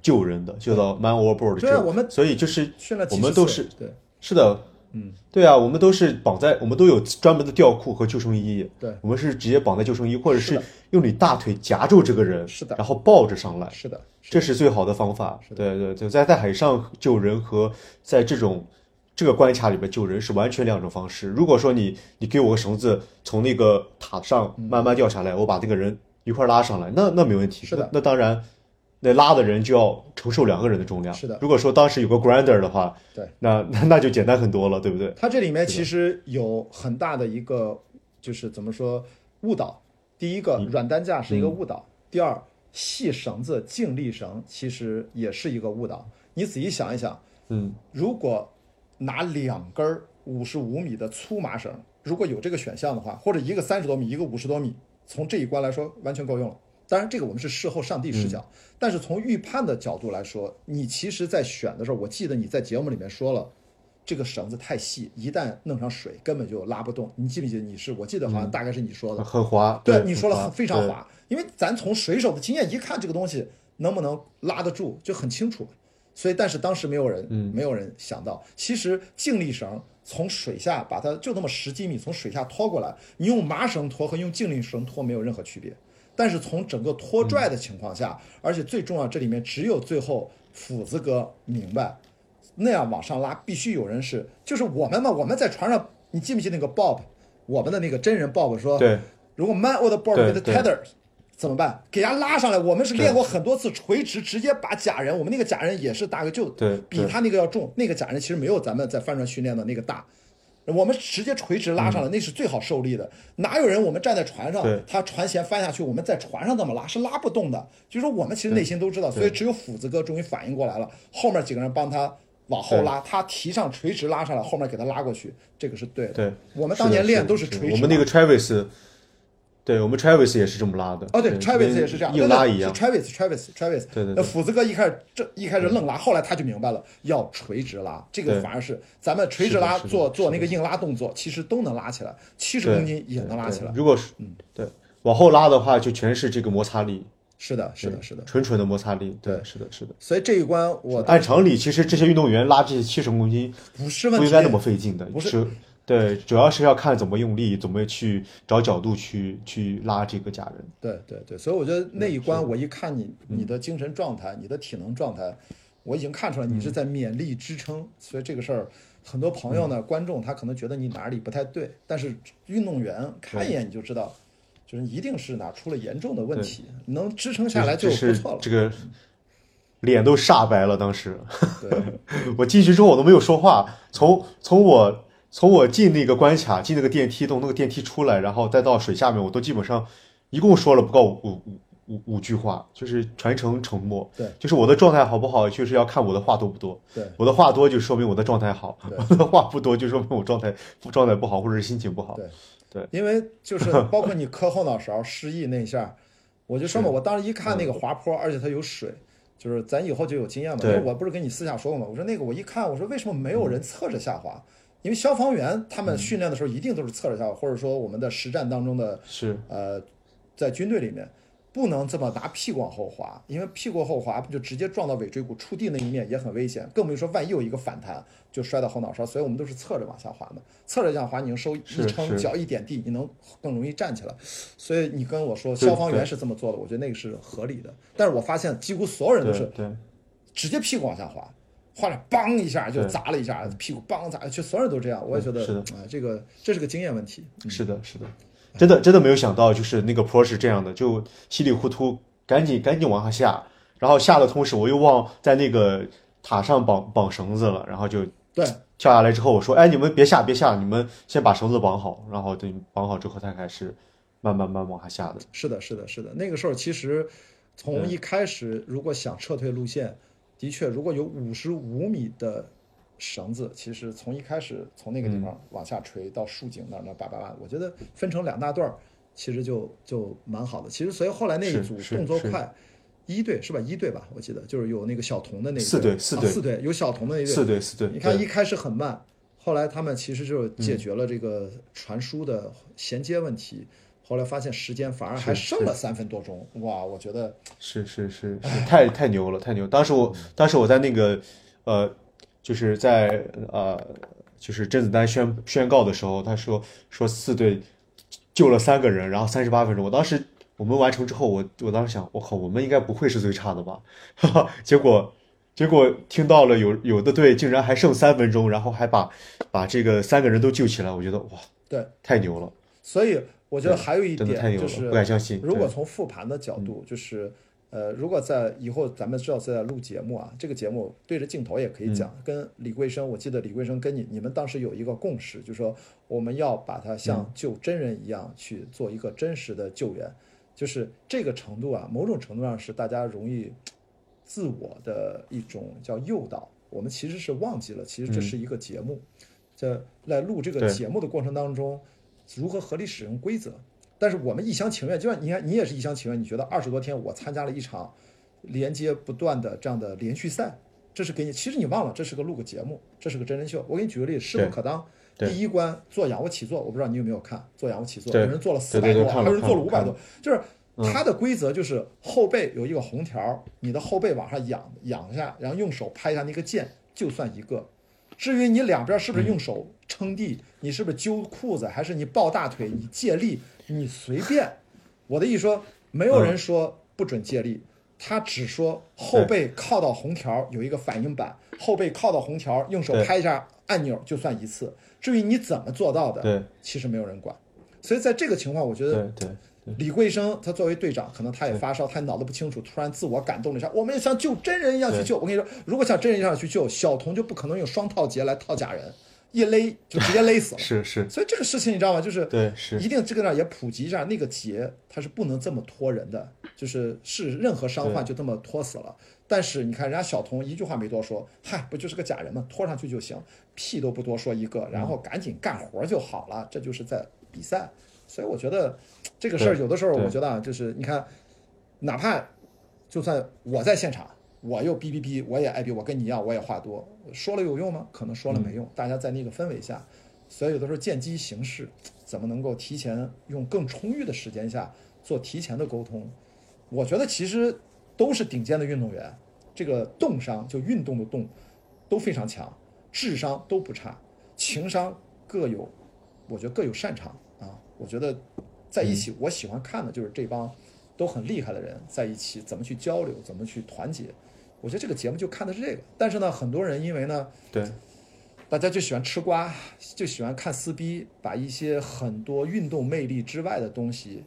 救人的，就到 man overboard。对，我们所以就是我们都是对，是的。嗯，对啊，我们都是绑在，我们都有专门的吊裤和救生衣。对，我们是直接绑在救生衣，或者是用你大腿夹住这个人，是的，然后抱着上来，是的，这是最好的方法。对对对，在在海上救人和在这种这个关卡里边救人是完全两种方式。如果说你你给我个绳子，从那个塔上慢慢掉下来，我把这个人一块拉上来，那那没问题。是的，那当然。那拉的人就要承受两个人的重量。是的，如果说当时有个 grinder 的话，对，那那 那就简单很多了，对不对？它这里面其实有很大的一个，就是怎么说误导。第一个，软担架是一个误导；第二，细绳子、静力绳其实也是一个误导。你仔细想一想，嗯，如果拿两根五十五米的粗麻绳，如果有这个选项的话，或者一个三十多米，一个五十多米，从这一关来说，完全够用了。当然，这个我们是事后上帝视角，但是从预判的角度来说，你其实，在选的时候，我记得你在节目里面说了，这个绳子太细，一旦弄上水，根本就拉不动。你记不记得？你是我记得好像大概是你说的，很滑。对，你说了很非常滑，因为咱从水手的经验一看，这个东西能不能拉得住就很清楚。所以，但是当时没有人，没有人想到，其实静力绳从水下把它就那么十几米从水下拖过来，你用麻绳拖和用静力绳拖没有任何区别。但是从整个拖拽的情况下，而且最重要，这里面只有最后斧子哥明白，那样往上拉必须有人是，就是我们嘛，我们在船上，你记不记那个 Bob，我们的那个真人 Bob 说，对，如果 man o the board with tethers 怎么办？给人家拉上来，我们是练过很多次垂直，直接把假人，我们那个假人也是大概就比他那个要重，那个假人其实没有咱们在帆船训练的那个大。我们直接垂直拉上来，那是最好受力的。哪有人我们站在船上，他船舷翻下去，我们在船上这么拉是拉不动的。就是说我们其实内心都知道，所以只有斧子哥终于反应过来了，后面几个人帮他往后拉，他提上垂直拉上来，后面给他拉过去，这个是对的。对，我们当年练都是垂直。我们那个 Travis。对我们 Travis 也是这么拉的哦，对，Travis 也是这样，硬拉一样。Travis，Travis，Travis，对对。那斧子哥一开始这一开始愣拉，后来他就明白了，要垂直拉，这个反而是咱们垂直拉做做那个硬拉动作，其实都能拉起来，七十公斤也能拉起来。如果是嗯对，往后拉的话就全是这个摩擦力。是的，是的，是的，纯纯的摩擦力。对，是的，是的。所以这一关我按常理，其实这些运动员拉这些七十公斤不是问题，不应该那么费劲的，不是。对，主要是要看怎么用力，怎么去找角度去去拉这个假人。对对对，所以我觉得那一关，我一看你你的精神状态，你的体能状态，我已经看出来你是在勉力支撑。所以这个事儿，很多朋友呢，观众他可能觉得你哪里不太对，但是运动员看一眼你就知道，就是一定是哪出了严重的问题，能支撑下来就不错了。这个脸都煞白了，当时。对，我进去之后我都没有说话，从从我。从我进那个关卡，进那个电梯洞，那个电梯出来，然后再到水下面，我都基本上一共说了不够五五五五句话，就是全程沉默。对，就是我的状态好不好，就是要看我的话多不多。对，我的话多就说明我的状态好，我的话不多就说明我状态状态不好或者是心情不好。对，对，因为就是 包括你磕后脑勺失忆那一下，我就说嘛，我当时一看那个滑坡，而且它有水，就是咱以后就有经验嘛。因为我不是跟你私下说过嘛？我说那个我一看，我说为什么没有人侧着下滑？因为消防员他们训练的时候一定都是侧着下，或者说我们的实战当中的是呃，在军队里面不能这么拿屁股往后滑，因为屁股后滑不就直接撞到尾椎骨触地那一面也很危险，更别说万一有一个反弹就摔到后脑勺。所以我们都是侧着往下滑的，侧着这样滑，你能收一撑，脚一点地，你能更容易站起来。所以你跟我说消防员是这么做的，我觉得那个是合理的。但是我发现几乎所有人都是对对直接屁股往下滑，滑了梆一下就砸了一下，屁股梆砸，就所有人都这样。我也觉得是的啊、这个这是个经验问题。是的，是的，真的真的没有想到，就是那个坡是这样的，就稀里糊涂，赶紧赶紧往下下，然后下的同时我又忘在那个塔上绑绑绳子了，然后就对，跳下来之后，我说：“哎，你们别下，别下，你们先把绳子绑好。”然后等绑好之后，才开始慢慢慢慢往下下的。是的，是的，是的。那个时候其实从一开始，如果想撤退路线，的确如果有五十五米的绳子，其实从一开始从那个地方往下垂到竖井那儿那八百万，我觉得分成两大段儿，其实就就蛮好的。其实所以后来那一组动作快。一队是吧？一队吧，我记得就是有那个小童的那一四队，四队啊四队有小童的那一队，四队四队，你看一开始很慢，后来他们其实就解决了这个传输的衔接问题，后来发现时间反而还剩了三分多钟，哇！我觉得是是是是，太太牛了，太牛！当时我当时我在那个呃，就是在呃，就是甄子丹宣宣告的时候，他说说四队救了三个人，然后三十八分钟。我当时我们完成之后，我我当时想，我靠，我们应该不会是最差的吧？哈哈，结果结果听到了有有的队竟然还剩三分钟，然后还把把这个三个人都救起来，我觉得哇，对，太牛了，所以我觉得还有一点就是，不敢相信。如果从复盘的角度，就是呃，如果在以后咱们知道在录节目啊，这个节目对着镜头也可以讲，跟李桂生，我记得李桂生跟你你们当时有一个共识，就是说我们要把它像救真人一样去做一个真实的救援，就是这个程度啊，某种程度上是大家容易自我的一种叫诱导，我们其实是忘记了，其实这是一个节目，在来录这个节目的过程当中，如何合理使用规则。但是我们一厢情愿，就像你看，你也是一厢情愿，你觉得二十多天我参加了一场连接不断的这样的连续赛，这是给你，其实你忘了这是个录个节目，这是个真人秀。我给你举个例子，势不可当。第一关做仰卧起坐，我不知道你有没有看做仰卧起坐，对有人做了四百多，还有人做了五百多，就是它的规则就是后背有一个红条，你的后背往上仰仰下，然后用手拍一下那个键，就算一个。至于你两边是不是用手撑地，你是不是揪裤子，还是你抱大腿，你借力，你随便。我的意思说，没有人说不准借力，他只说后背靠到红条有一个反应板，后背靠到红条，用手拍一下按钮就算一次。至于你怎么做到的，对其实没有人管。所以在这个情况，我觉得李桂生他作为队长，可能他也发烧，他脑子不清楚，突然自我感动了一下，我们也像救真人一样去救。我跟你说，如果像真人一样去救，小童就不可能用双套结来套假人，一勒就直接勒死了。是是，所以这个事情你知道吗？就是对是一定这个呢也普及一下，那个结它是不能这么拖人的，就是是任何伤患就这么拖死了。但是你看人家小童一句话没多说，嗨，不就是个假人吗？拖上去就行，屁都不多说一个，然后赶紧干活就好了，这就是在比赛。所以我觉得这个事儿有的时候，我觉得啊，就是你看，哪怕就算我在现场，我又哔哔哔，我也爱哔，我跟你一样，我也话多，说了有用吗？可能说了没用。大家在那个氛围下，所以有的时候见机行事，怎么能够提前用更充裕的时间下做提前的沟通？我觉得其实都是顶尖的运动员，这个动商就运动的动都非常强，智商都不差，情商各有，我觉得各有擅长啊。我觉得在一起，我喜欢看的就是这帮都很厉害的人在一起怎么去交流，怎么去团结。我觉得这个节目就看的是这个，但是呢，很多人因为呢，对。大家就喜欢吃瓜，就喜欢看撕逼，把一些很多运动魅力之外的东西，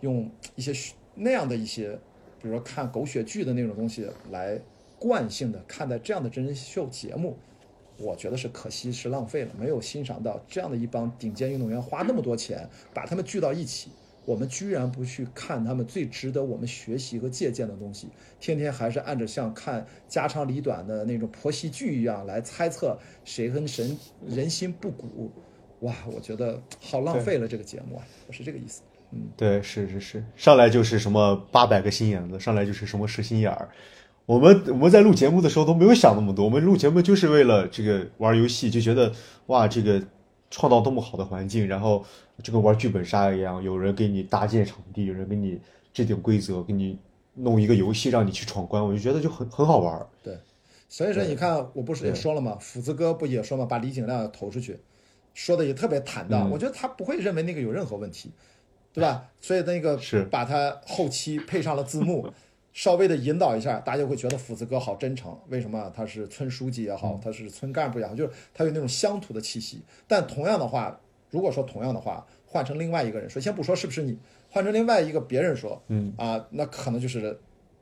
用一些那样的一些，比如说看狗血剧的那种东西来惯性的看待这样的真人秀节目，我觉得是可惜，是浪费了，没有欣赏到这样的一帮顶尖运动员花那么多钱把他们聚到一起，我们居然不去看他们最值得我们学习和借鉴的东西，天天还是按着像看家长里短的那种婆媳剧一样来猜测谁跟神人心不古，哇，我觉得好浪费了这个节目啊，我是这个意思。嗯对，是是是，上来就是什么八百个心眼子，上来就是什么实心眼儿。我们我们在录节目的时候都没有想那么多，我们录节目就是为了这个玩游戏，就觉得哇，这个创造多么好的环境，然后就跟玩剧本杀一样，有人给你搭建场地，有人给你制定规则，给你弄一个游戏让你去闯关，我就觉得就很很好玩对。所以说，你看，我不是也说了吗？斧子哥不也说嘛，把李景亮投出去，说的也特别坦荡。嗯我觉得他不会认为那个有任何问题，对吧？所以那个是把他后期配上了字幕，稍微的引导一下，大家就会觉得斧子哥好真诚。为什么？他是村书记也好，他是村干部也好，就是他有那种乡土的气息。但同样的话，如果说同样的话，换成另外一个人说，先不说是不是你，换成另外一个别人说，嗯啊，那可能就是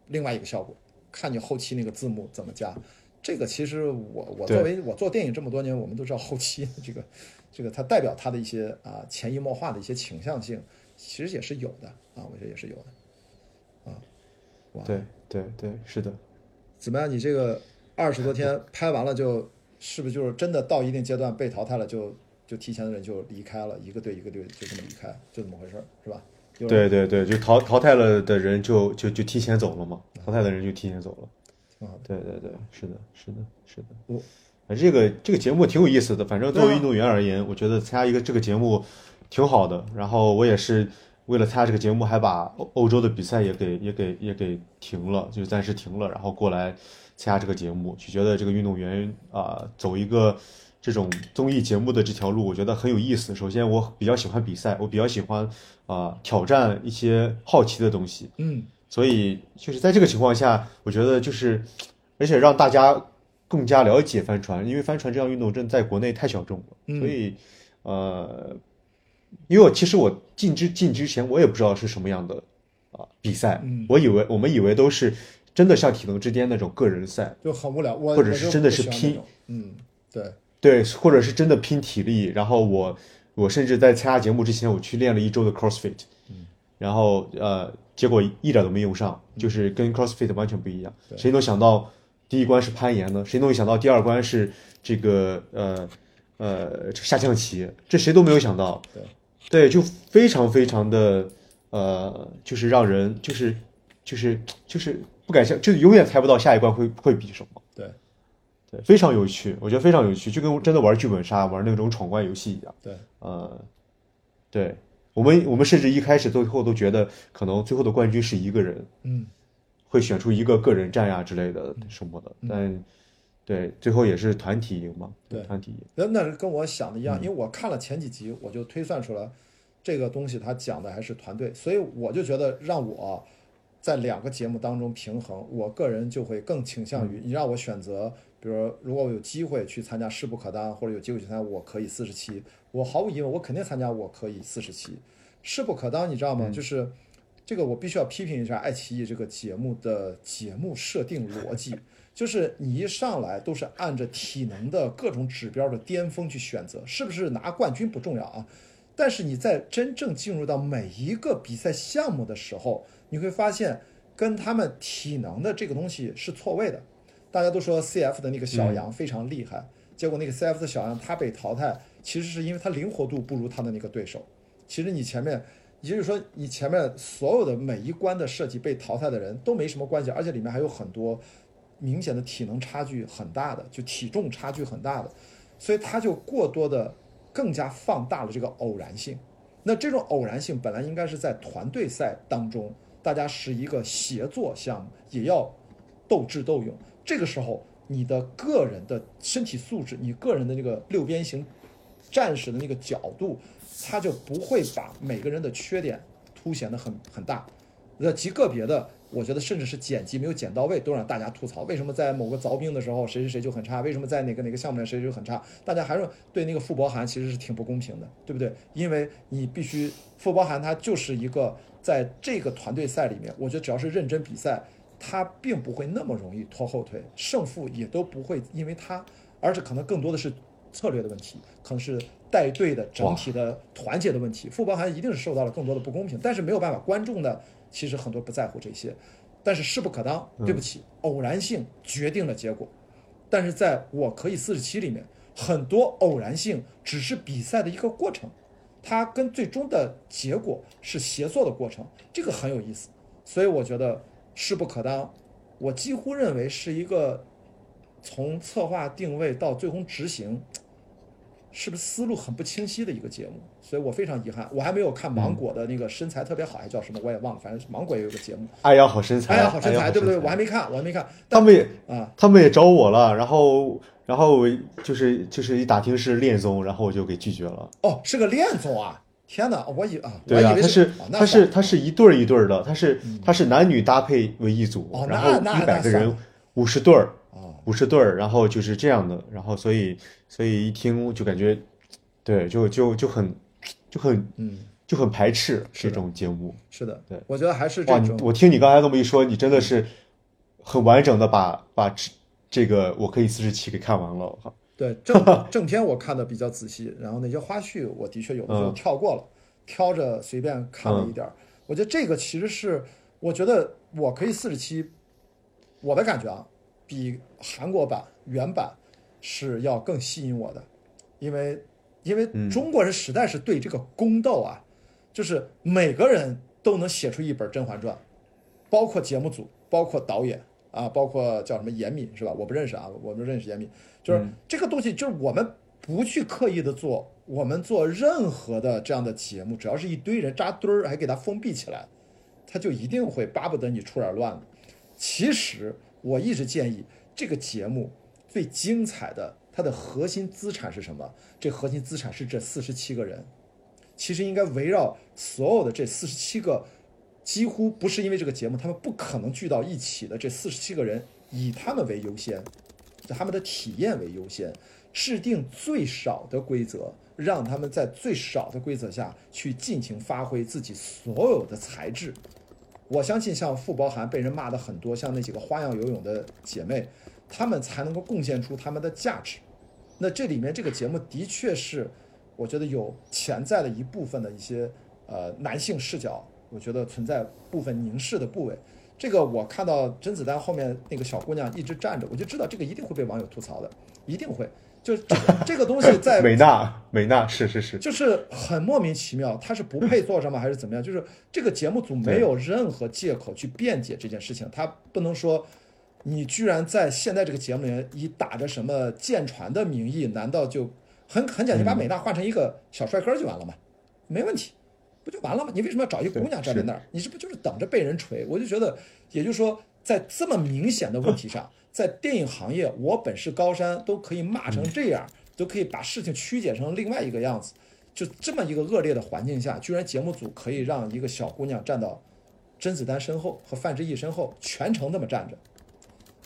另外一个效果。看你后期那个字幕怎么加。这个其实我我作为我做电影这么多年，我们都知道后期 这个这个它代表它的一些啊潜移默化的一些倾向性，其实也是有的啊，我觉得也是有的啊。哇，对对对，是的。怎么样？你这个二十多天拍完了就，是不是就是真的到一定阶段被淘汰了就就提前的人就离开了，一个队一个队就这么离开，就这么回事儿，是吧？对对对，就淘淘汰了的人就就就提前走了嘛，淘汰的人就提前走了。挺好。对对对，是的，是的，是的。我啊，这个这个节目挺有意思的。反正作为运动员而言，我觉得参加一个这个节目挺好的。然后我也是为了参加这个节目，还把欧欧洲的比赛也给也给也给停了，就暂时停了，然后过来参加这个节目，就觉得这个运动员啊、走一个这种综艺节目的这条路，我觉得很有意思。首先，我比较喜欢比赛，我比较喜欢啊、挑战一些好奇的东西。嗯，所以就是在这个情况下，我觉得就是，而且让大家更加了解帆船，因为帆船这项运动真的在国内太小众了，嗯所以呃，因为我其实我进之进之前我也不知道是什么样的啊、比赛，嗯我以为我们以为都是真的像体能之巅那种个人赛，就很无聊。我或者是真的是拼嗯，对，对，或者是真的拼体力。然后我我甚至在参加节目之前，我去练了一周的 CrossFit，然后呃，结果一点都没用上，就是跟 CrossFit 完全不一样。对谁能想到第一关是攀岩呢？谁能想到第二关是这个呃呃下象棋？这谁都没有想到。对对，就非常非常的呃，就是让人就是就是就是不敢想，就永远猜不到下一关会会比什么。对对，非常有趣，我觉得非常有趣，就跟真的玩剧本杀、玩那种闯关游戏一样。对，呃，对我们我们甚至一开始最后都觉得可能最后的冠军是一个人，嗯，会选出一个个人战呀之类的什么的，但对最后也是团体赢嘛，对团体赢。那那是跟我想的一样，嗯因为我看了前几集，我就推算出来，这个东西它讲的还是团队，所以我就觉得让我在两个节目当中平衡，我个人就会更倾向嗯于你让我选择，比如如果我有机会去参加势不可当，或者有机会去参加我可以四十七，我毫无疑问我肯定参加我可以四十七，势不可当，你知道吗？嗯就是。这个我必须要批评一下爱奇艺这个节目的节目设定逻辑，就是你一上来都是按着体能的各种指标的巅峰去选择，是不是拿冠军不重要啊？但是你在真正进入到每一个比赛项目的时候，你会发现跟他们体能的这个东西是错位的。大家都说 CF 的那个小杨非常厉害，结果那个 CF 的小杨他被淘汰，其实是因为他灵活度不如他的那个对手。其实你前面，也就是说你前面所有的每一关的设计被淘汰的人都没什么关系，而且里面还有很多明显的体能差距很大的，就体重差距很大的，所以他就过多的更加放大了这个偶然性。那这种偶然性本来应该是在团队赛当中，大家是一个协作项目，也要斗智斗勇。这个时候，你的个人的身体素质，你个人的那个六边形战士的那个角度，他就不会把每个人的缺点凸显的很很大。那极个别的，我觉得甚至是剪辑没有剪到位，都让大家吐槽。为什么在某个凿冰的时候谁谁谁就很差？为什么在哪个哪个项目上谁谁就很差？大家还是对那个傅博涵其实是挺不公平的，对不对？因为你必须傅博涵他就是一个在这个团队赛里面，我觉得只要是认真比赛，他并不会那么容易拖后腿，胜负也都不会因为他，而是可能更多的是策略的问题，可能是带队的整体的团结的问题。傅博涵一定是受到了更多的不公平，但是没有办法，观众呢其实很多不在乎这些，但是势不可当，对不起，偶然性决定了结果。但是在我可以四十七里面，很多偶然性只是比赛的一个过程，它跟最终的结果是协作的过程，这个很有意思。所以我觉得势不可当，我几乎认为是一个从策划定位到最终执行，是不是思路很不清晰的一个节目？所以我非常遗憾，我还没有看芒果的那个身材特别好，还叫什么我也忘了，反正芒果也有个节目，爱要好身材，爱要，好身材，对不对？我还没看，我还没看他们也啊。他们也找我了，然后然后就是就是一打听是恋综，然后我就给拒绝了。哦，是个恋综啊！天哪，我以啊，我对啊，以为是他是他是一对儿一对儿的，他是他是男女搭配为一组哦，然后一百个人五十对儿，哦，五十对儿，然后就是这样的，然后所以所以一听就感觉，对，就就就很就很嗯，就很排斥这种节目。是的，对，我觉得还是，这种，我听你刚才这么一说，你真的是很完整的把把这这个我可以四十七给看完了。对正 正片我看的比较仔细，然后那些花絮我的确有的时候嗯跳过了，挑着随便看了一点儿。我觉得这个其实是，我觉得我可以四十七，我的感觉啊，比韩国版原版是要更吸引我的，因为因为嗯中国人实在是对这个宫斗啊，就是每个人都能写出一本《甄嬛传》，包括节目组，包括导演啊，包括叫什么严敏是吧？我不认识啊，我们认识严敏，就是这个东西，就是我们不去刻意的做，我们做任何的这样的节目，只要是一堆人扎堆儿，还给它封闭起来，他就一定会巴不得你出点乱子。其实我一直建议，这个节目最精彩的，它的核心资产是什么？这核心资产是这四十七个人。其实应该围绕所有的这四十七个，几乎不是因为这个节目，他们不可能聚到一起的这四十七个人，以他们为优先，以他们的体验为优先，制定最少的规则，让他们在最少的规则下去尽情发挥自己所有的才智。我相信，像傅包涵被人骂的很多，像那几个花样游泳的姐妹，她们才能够贡献出她们的价值。那这里面这个节目的确是，我觉得有潜在的一部分的一些呃男性视角，我觉得存在部分凝视的部位。这个我看到甄子丹后面那个小姑娘一直站着，我就知道这个一定会被网友吐槽的，一定会。就这个这个东西在美娜，美娜是是是，就是很莫名其妙，他是不配做什么还是怎么样？就是这个节目组没有任何借口去辩解这件事情，他不能说你居然在现在这个节目里面以打着什么舰船的名义，难道就很很简单，你把美娜换成一个小帅哥就完了吗？没问题，不就完了吗？你为什么要找一个姑娘站在那儿？你这不就是等着被人锤？我就觉得，也就是说，在这么明显的问题上，在电影行业，我本是高山都可以骂成这样，都可以把事情曲解成另外一个样子。就这么一个恶劣的环境下，居然节目组可以让一个小姑娘站到甄子丹身后和范志毅身后，全程那么站着。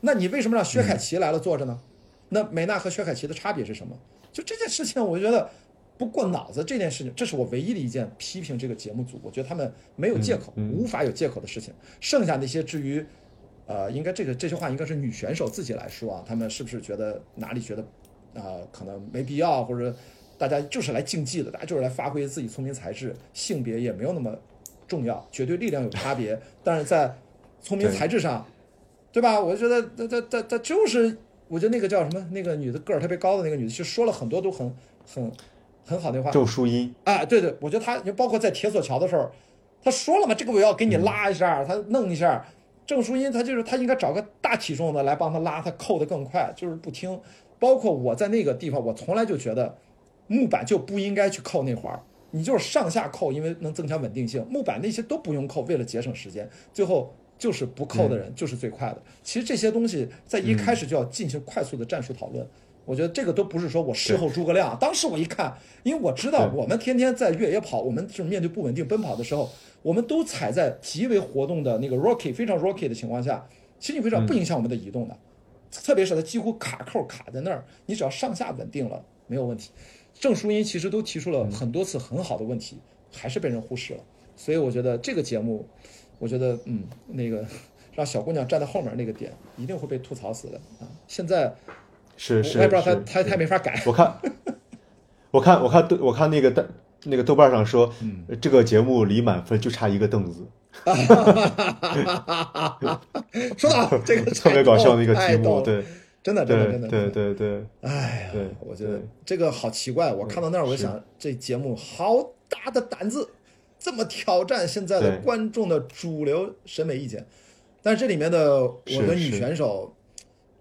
那你为什么让薛凯琪来了坐着呢？那美娜和薛凯琪的差别是什么？就这件事情，我觉得不过脑子这件事情，这是我唯一的一件批评这个节目组，我觉得他们没有借口，无法有借口的事情。剩下那些至于，呃，应该这个这些话应该是女选手自己来说啊，她们是不是觉得哪里觉得啊、可能没必要，或者大家就是来竞技的，大家就是来发挥自己聪明才智，性别也没有那么重要，绝对力量有差别，但是在聪明才智上，对吧？我觉得他他他他就是，我觉得那个叫什么，那个女的个儿特别高的那个女的，其实说了很多都很很很好的话。郑淑音，啊，对对，我觉得她，包括在铁索桥的时候，她说了嘛，这个我要给你拉一下，她弄一下。郑淑音他就是他应该找个大体重的来帮他拉，他扣得更快，就是不听。包括我在那个地方，我从来就觉得木板就不应该去扣那环儿，你就是上下扣，因为能增强稳定性。木板那些都不用扣，为了节省时间，最后就是不扣的人就是最快的。其实这些东西在一开始就要进行快速的战术讨论。我觉得这个都不是说我事后诸葛亮。当时我一看，因为我知道我们天天在越野跑，我们是面对不稳定奔跑的时候，我们都踩在极为活动的那个 rocky 非常 rocky 的情况下，其实你会知道不影响我们的移动的，特别是它几乎卡扣卡在那儿，你只要上下稳定了没有问题。郑淑音其实都提出了很多次很好的问题，还是被人忽视了。所以我觉得这个节目，我觉得嗯，那个让小姑娘站在后面那个点，一定会被吐槽死的啊！现在是是，我也不知道他他他没法改。我看，我看，我看豆，我看那个豆那个豆瓣上说，嗯这个节目离满分就差一个凳子，说到这个 特别搞笑的一个题目，对真的真的真的，对对对，哎呀对，我觉得这个好奇怪。我看到那儿，我就想，这节目好大的胆子，这么挑战现在的观众的主流审美意见。但是这里面的我的女选手，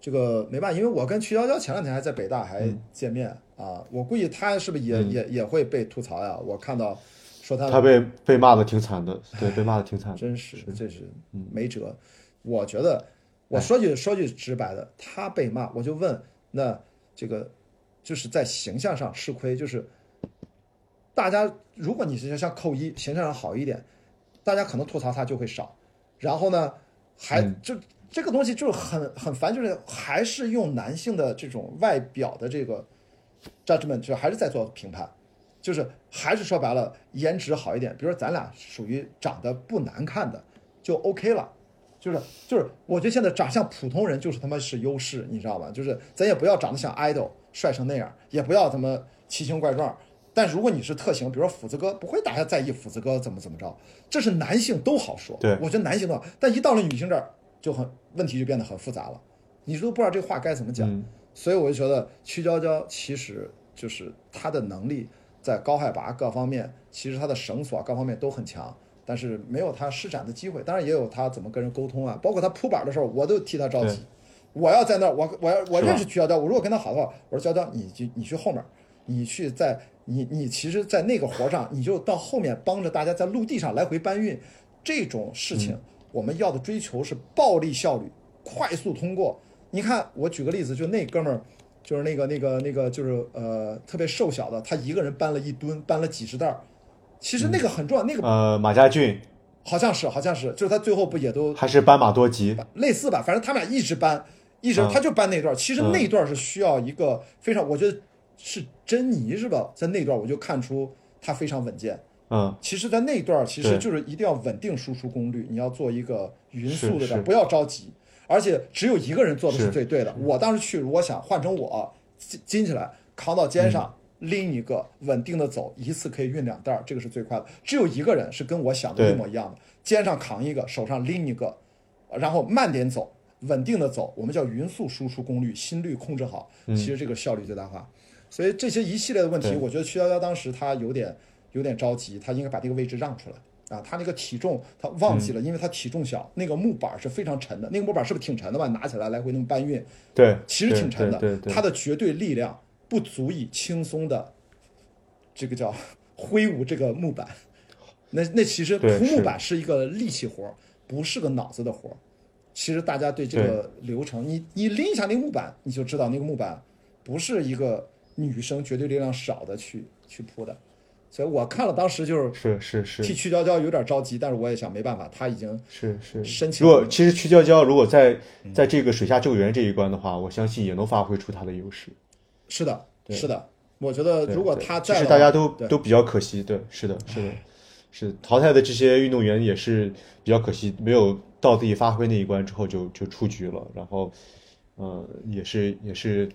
这个没办法，因为我跟曲筱绡前两天还在北大还嗯见面、啊，我估计她是不是也、也也会被吐槽呀？我看到说她他被被骂的挺惨的，对，被骂的挺惨的。真是这是嗯没辙。我觉得，我说句说句直白的，他被骂，我就问，那这个就是在形象上吃亏，就是大家如果你是像扣一形象上好一点，大家可能吐槽他就会少。然后呢，还嗯就这个东西就是很很烦，就是还是用男性的这种外表的这个 judgment，就还是在做评判。就是还是说白了，颜值好一点，比如说咱俩属于长得不难看的，就 OK 了。就是就是，我觉得现在长相普通人就是他妈是优势，你知道吧？就是咱也不要长得像 idol 帅成那样，也不要他妈奇形怪状。但如果你是特型，比如说斧子哥，不会大家在意斧子哥怎么怎么着，这是男性都好说。对我觉得男性都好，但一到了女性这儿，就很问题就变得很复杂了，你都不知道这话该怎么讲。嗯所以我就觉得曲娇娇其实就是她的能力在高海拔各方面，其实她的绳索各方面都很强，但是没有她施展的机会。当然也有她怎么跟人沟通啊，包括她铺板的时候，我都替她着急。我要在那儿，我我要我认识曲娇娇，我如果跟她好的话，我说娇娇，你去你去后面，你去在你你其实，在那个活上，你就到后面帮着大家在陆地上来回搬运，这种事情，我们要的追求是暴力效率，快速通过。你看，我举个例子，就那哥们儿，就是那个那个那个，就是呃特别瘦小的，他一个人搬了一吨，搬了几十袋儿。其实那个很重要，那个呃，马家俊好像是好像是，就是他最后不也都还是斑马多吉，类似吧，反正他们俩一直搬，一直嗯他就搬那段。其实嗯那段是需要一个非常，我觉得是珍妮是吧？在那段我就看出他非常稳健。嗯，其实，在那段其实就是一定要稳定输出功率，你要做一个匀速的不要着急，而且只有一个人做的是是最对的。我当时去，如果想换成我拎拎起来，扛到肩上。嗯。拎一个稳定的走，一次可以运两袋儿，这个是最快的。只有一个人是跟我想的一模一样的，肩上扛一个，手上拎一个，然后慢点走，稳定的走，我们叫匀速输出功率，心率控制好，其实这个效率最大化。所以这些一系列的问题，我觉得曲筱绡当时她有点有点着急，他应该把这个位置让出来啊。他那个体重他忘记了，因为他体重小，那个木板是非常沉的，那个木板是不是挺沉的吧？拿起来来回那么搬运，对，其实挺沉的，对对对它的绝对力量不足以轻松的这个叫挥舞这个木板。那那其实铺木板是一个力气活儿，不是个脑子的活儿。其实大家对这个流程，你你拎一下那个木板，你就知道那个木板不是一个女生绝对力量少的去去铺的。所以我看了当时就是是是是替曲娇娇有点着急，但是我也想没办法，她已经是是。申请如果其实曲娇娇如果在嗯在这个水下救援这一关的话，我相信也能发挥出她的优势。是的，是的。我觉得如果对她在，其实大家都都比较可惜，对，是的，是的，是淘汰的这些运动员也是比较可惜，没有到自己发挥那一关之后就就出局了，然后，呃，也是也是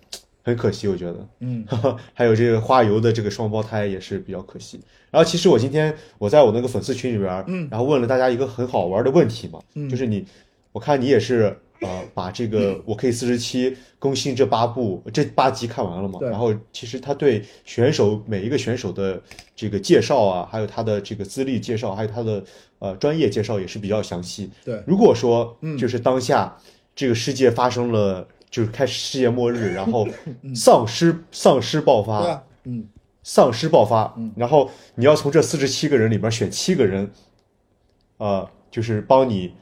很可惜，我觉得，嗯，还有这个花游的这个双胞胎也是比较可惜。然后其实我今天我在我那个粉丝群里边，嗯，然后问了大家一个很好玩的问题嘛，嗯，就是你，我看你也是。呃，把这个 我可以四十七更新这八部这八集看完了嘛？对然后其实他对选手每一个选手的这个介绍啊，还有他的这个资历介绍，还有他的呃专业介绍也是比较详细。对如果说就是当下这个世界发生了，就是开始世界末日，然后 丧尸丧尸爆发，嗯，丧尸爆发，然后你要从这四十七个人里边选七个人，呃，就是帮你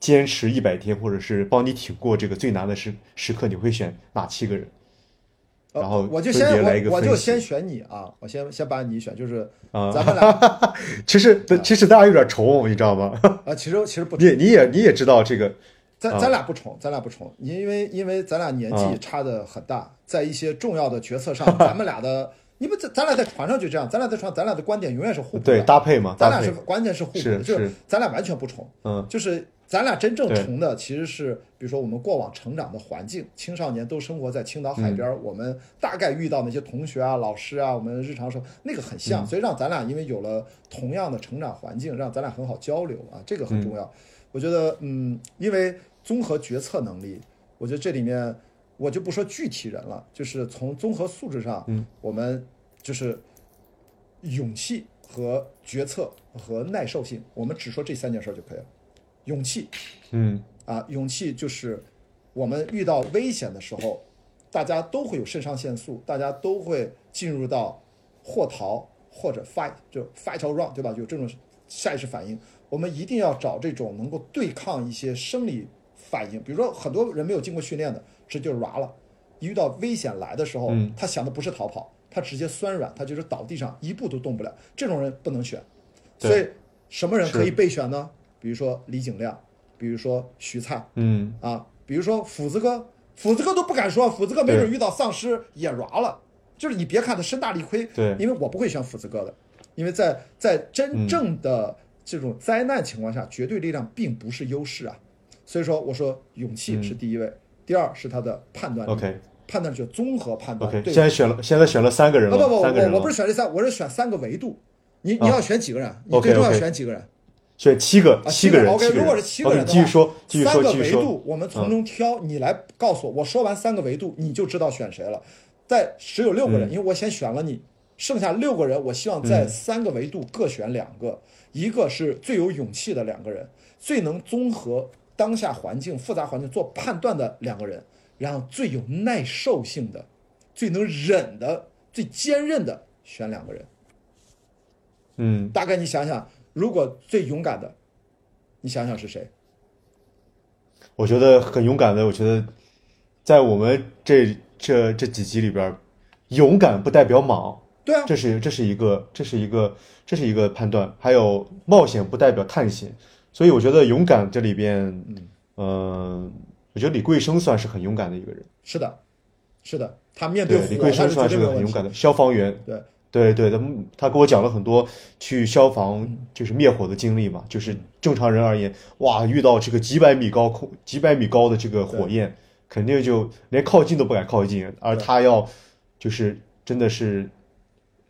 坚持一百天，或者是帮你挺过这个最难的时时刻，你会选哪七个人？呃然后我就先我我就先选你啊，我先先把你选，就是啊。咱们俩 其实其实大家有点重，你知道吗？啊，其实其实不你你也你也知道这个，咱咱俩不重，咱俩不重，因为因为咱俩年纪啊。差的很大，在一些重要的决策上，咱们俩的，你不咱咱俩在船上就这样，咱俩在船，咱俩的观点永远是互补的对，搭配嘛，咱俩是关键是互补的，就是是咱俩完全不重，嗯。就是咱俩真正对重的其实是，比如说我们过往成长的环境，青少年都生活在青岛海边儿，我们大概遇到那些同学啊、老师啊，我们日常生活那个很像，所以让咱俩因为有了同样的成长环境，让咱俩很好交流啊，这个很重要。我觉得，嗯，因为综合决策能力，我觉得这里面我就不说具体人了，就是从综合素质上，嗯，我们就是勇气和决策和耐受性，我们只说这三件事儿就可以了。勇气嗯啊，勇气就是我们遇到危险的时候，大家都会有肾上腺素，大家都会进入到或逃或者 fight，就 fight or run，对吧？有这种下意识反应。我们一定要找这种能够对抗一些生理反应，比如说很多人没有经过训练的，直接就软了。一遇到危险来的时候，嗯他想的不是逃跑，他直接酸软，他就是倒地上一步都动不了。这种人不能选。所以什么人可以备选呢？比如说李景亮，比如说徐灿嗯，啊，比如说斧子哥，斧子哥都不敢说，斧子哥没准遇到丧尸也软了。就是你别看他身大力亏，对因为我不会选斧子哥的，因为在在真正的这种灾难情况下，绝对力量并不是优势啊。所以说，我说勇气是第一位，第二是他的判断力。OK 判断就综合判断。OK，对现在选了，现在选了三个人不不，三个人了我我不是选这三，我是选三个维度。你你啊要选几个人？你最终要选几个人？选七个，啊，七个人。OK，如果是七个人的话，继续说，继续说，三个。维度，我们从中挑，你来告诉我。我说完三个维度，你就知道选谁了。在只有六个嗯人，因为我先选了你，剩下六个人，我希望在三个维度各选两个，一个是最有勇气的两个人，最能综合当下环境复杂环境做判断的两个人，然后最有耐受性的、最能忍的、最坚韧的选两个人。嗯，大概你想想，如果最勇敢的，你想想是谁？我觉得很勇敢的。我觉得在我们这这这几集里边，勇敢不代表莽，对啊，这是这是一个这是一个这是一个判断。还有冒险不代表探险，所以我觉得勇敢这里边，嗯、我觉得李桂生算是很勇敢的一个人。是的，是的，他面对，火，李贵他是生算是。个很勇敢的。消防员。对，对对，他们他给我讲了很多去消防就是灭火的经历嘛，就是正常人而言，哇，遇到这个几百米高空几百米高的这个火焰，肯定就连靠近都不敢靠近，而他要就是真的是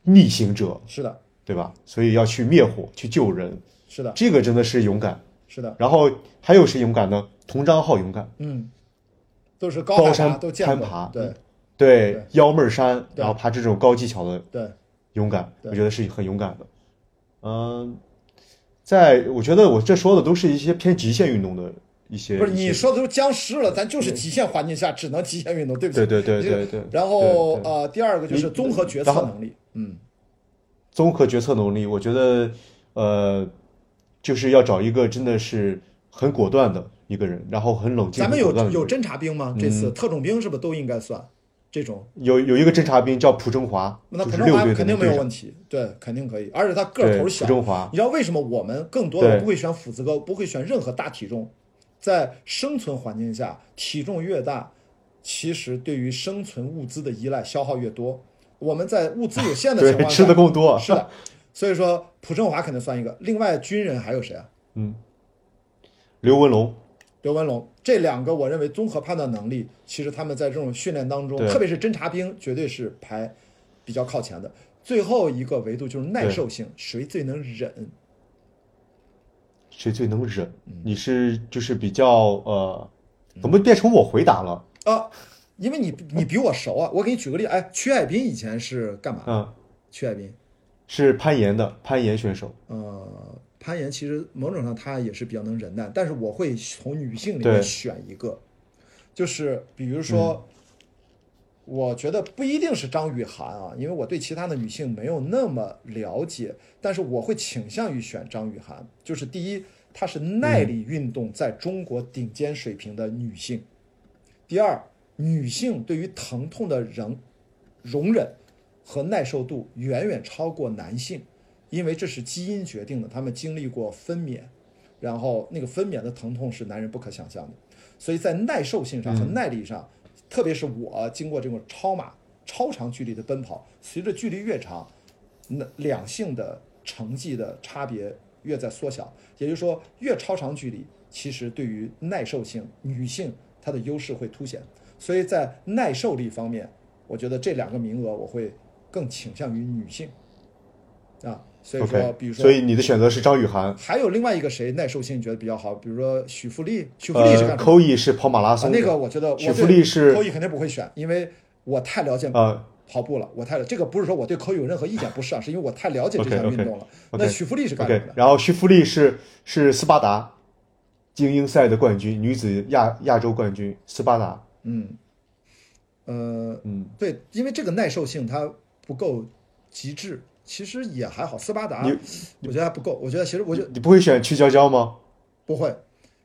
逆行者，是的，对吧？所以要去灭火去救人，是的，这个真的是勇敢。是的，然后还有谁勇敢呢？佟章浩勇敢，嗯，都是高山都攀爬，对对对幺妹儿山，然后爬这种高技巧的对，勇敢，我觉得是很勇敢的。嗯，在我觉得我这说的都是一些偏极限运动的一些，不是你说的都是僵尸了，咱就是极限环境下只能极限运动，对不对对？对对对对。然后呃，第二个就是综合决策能力，嗯，综合决策能力，我觉得呃，就是要找一个真的是很果断的一个人，然后很冷静、咱们有有侦察兵吗？这次特种兵是不是都应该算这种？有有一个侦察兵叫蒲中华，那就是六队的普通华肯定没有问题，对，肯定可以，而且他个头小蒲。征华，你知道为什么我们更多的不会选斧子哥，不会选任何大体重？在生存环境下，体重越大，其实对于生存物资的依赖消耗越多。我们在物资有限的情对况下，吃的更多，是的，所以说蒲振华肯定算一个。另外军人还有谁啊？嗯刘文龙，刘文龙这两个，我认为综合判断能力，其实他们在这种训练当中，特别是侦察兵，绝对是排比较靠前的。最后一个维度就是耐受性，谁最能忍？谁最能忍？嗯你是就是比较呃，怎么变成我回答了？啊，因为你你比我熟啊，我给你举个例，哎，曲海滨以前是干嘛？嗯，曲海滨，是攀岩的攀岩选手。呃，攀岩其实某种上他也是比较能忍耐，但是我会从女性里面选一个，就是比如说，我觉得不一定是张雨涵啊，因为我对其他的女性没有那么了解，但是我会倾向于选张雨涵。就是第一，她是耐力运动在中国顶尖水平的女性；第二，女性对于疼痛的容容忍和耐受度远远超过男性。因为这是基因决定的，他们经历过分娩，然后那个分娩的疼痛是男人不可想象的，所以在耐受性上和耐力上，特别是我经过这种超马、超长距离的奔跑，随着距离越长，那两性的成绩的差别越在缩小。也就是说，越超长距离，其实对于耐受性，女性她的优势会凸显。所以在耐受力方面，我觉得这两个名额我会更倾向于女性啊。所以说比如说，所以你的选择是张雨涵。还有另外一个谁耐受性觉得比较好，比如说许富丽，许富丽是呃，干什么？扣一是跑马拉啊，松的。那个我觉得我许富丽是扣一肯定不会选，因为我太了解呃跑步了，我太了这个不是说我对扣艺有任何意见，不是啊，是因为我太了解这项运动了。那许富丽是干什么的？然后徐福利是是斯巴达，精英赛的冠军，女子亚亚洲冠军斯巴达。嗯，呃，嗯，对，因为这个耐受性它不够极致，其实也还好。斯巴达我觉得还不够，我觉得其实我就你不会选曲娇娇吗？不会，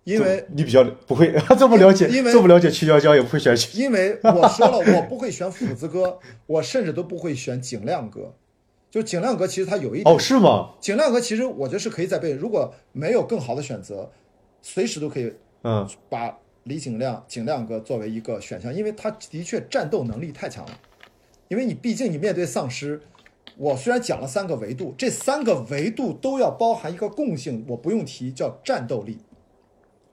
因为你比较不会 这么了解，因为这么了解曲娇娇也不会选曲。因为我说了，我不会选斧子哥，我甚至都不会选景亮哥。就景亮哥，其实他有一点哦，是吗？景亮哥其实我觉得是可以再备，如果没有更好的选择，随时都可以嗯把李景亮、景亮哥作为一个选项，因为他的确战斗能力太强了。因为你毕竟你面对丧尸，我虽然讲了三个维度，这三个维度都要包含一个共性，我不用提叫战斗力。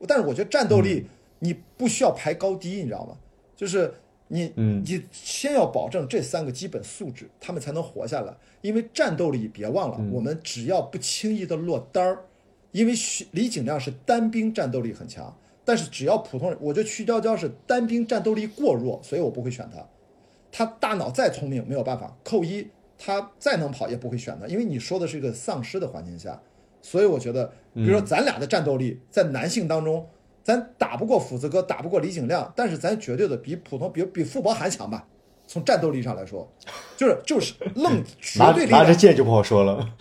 但是我觉得战斗力你不需要排高低，你知道吗？就是你嗯你先要保证这三个基本素质，他们才能活下来。因为战斗力，别忘了，我们只要不轻易的落单儿，因为徐李景亮是单兵战斗力很强，但是只要普通人，我觉得曲娇娇是单兵战斗力过弱，所以我不会选他。他大脑再聪明没有办法扣一，他再能跑也不会选他，因为你说的是一个丧尸的环境下，所以我觉得，比如说咱俩的战斗力在男性当中，咱打不过斧子哥，打不过李景亮，但是咱绝对的比普通比比傅博涵强吧。从战斗力上来说，就是就是愣 绝对力量。拿着剑就不好说了。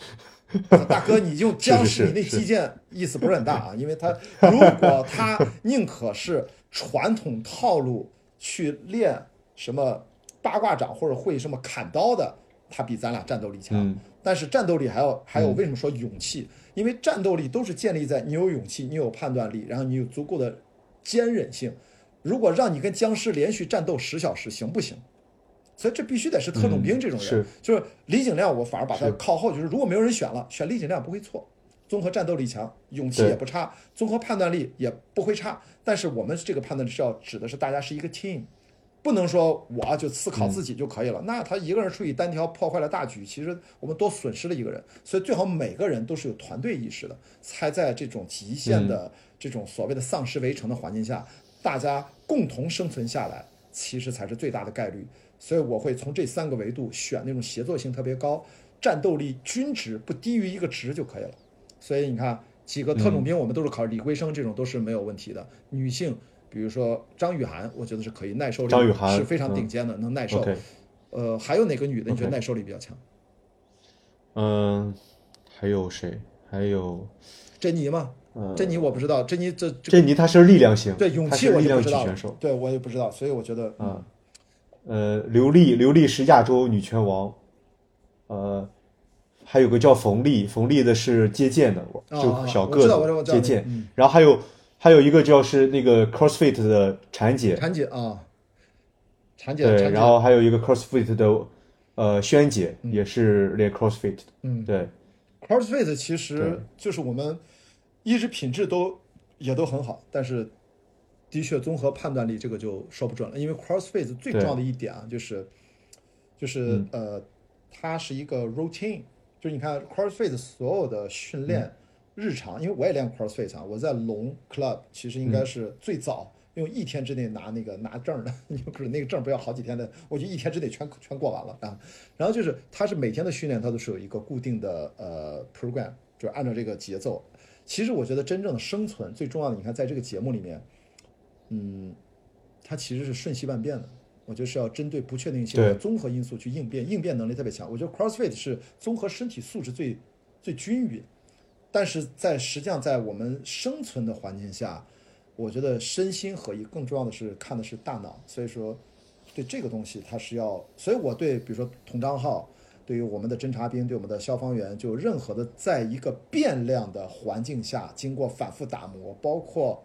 大哥，你就僵尸，你那击剑意思不是很大啊，因为他如果他宁可是传统套路去练什么八卦掌或者会什么砍刀的，他比咱俩战斗力强。嗯但是战斗力还要还有为什么说勇气？因为战斗力都是建立在你有勇气，你有判断力，然后你有足够的坚韧性。如果让你跟僵尸连续战斗十小时，行不行？所以这必须得是特种兵这种人，嗯是就是李景亮，我反而把他靠后，就是如果没有人选了，选李景亮不会错，综合战斗力强，勇气也不差，综合判断力也不会差。但是我们这个判断是要指的是大家是一个 team，不能说我就思考自己就可以了。那他一个人处理单挑破坏了大局，其实我们多损失了一个人。所以最好每个人都是有团队意识的，才在这种极限的这种所谓的丧尸围城的环境下，大家共同生存下来，其实才是最大的概率。所以我会从这三个维度选那种协作性特别高、战斗力均值不低于一个值就可以了。所以你看，几个特种兵我们都是考李桂生这种都是没有问题的。女性，比如说张雨涵，我觉得是可以，耐受力张雨涵是非常顶尖的，能耐受。呃，还有哪个女的你觉得耐受力比较强？嗯，还有谁？还有珍妮吗？呃，珍妮我不知道，珍妮这这珍妮她是力量型，对勇气我就不知道。对我也不知道，所以我觉得啊，呃，刘丽，刘丽是亚洲女拳王，呃，还有个叫冯丽，冯丽的是接剑的，哦就小个子接剑嗯，然后还有还有一个叫是那个 CrossFit 的婵姐，婵姐啊，婵姐，对，然后还有一个 CrossFit 的呃萱姐，也是练 CrossFit 的，嗯对，CrossFit 其实就是我们一直品质都也都很好，但是的确综合判断力这个就说不准了，因为 CrossFit 最重要的一点啊，就是就是、嗯呃，它是一个 routine，就是你看 CrossFit 所有的训练、嗯日常，因为我也练 CrossFit 啊，我在龙 Club 其实应嗯该是最早。用一天之内拿那个拿证的，不是那个证不要好几天的，我就一天之内全全过完了啊。然后就是它是每天的训练，它都是有一个固定的呃 program，就是按照这个节奏。其实我觉得真正的生存最重要的，你看在这个节目里面，嗯，它其实是瞬息万变的。我觉得是要针对不确定性的综合因素去应变，应变能力特别强。我觉得 CrossFit 是综合身体素质最最均匀，但是在实际上在我们生存的环境下，我觉得身心合一，更重要的是看的是大脑。所以说，对这个东西它是要，所以我对比如说童章浩，对于我们的侦察兵，对我们的消防员，就任何的在一个变量的环境下，经过反复打磨，包括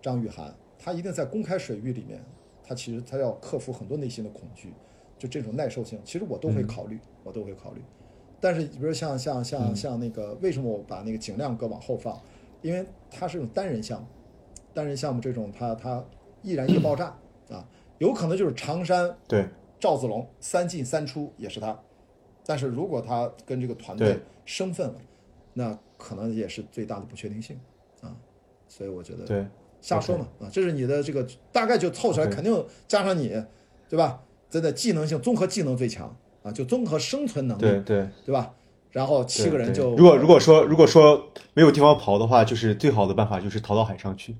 张雨涵，他一定在公开水域里面，他其实他要克服很多内心的恐惧，就这种耐受性，其实我都会考虑，我都会考虑。但是比如像像像像那个，为什么我把那个景亮哥往后放？因为他是种单人项目，单人项目这种他他易燃易爆炸啊，有可能就是常山对，赵子龙三进三出也是他，但是如果他跟这个团队对。生分了，那可能也是最大的不确定性啊，所以我觉得对，瞎说嘛啊，这是你的这个大概就凑出来，肯定加上你，对吧？真的技能性综合技能最强啊，就综合生存能力，对对对吧？然后七个人就如果如果说如果说没有地方跑的话，就是最好的办法就是逃到海上去。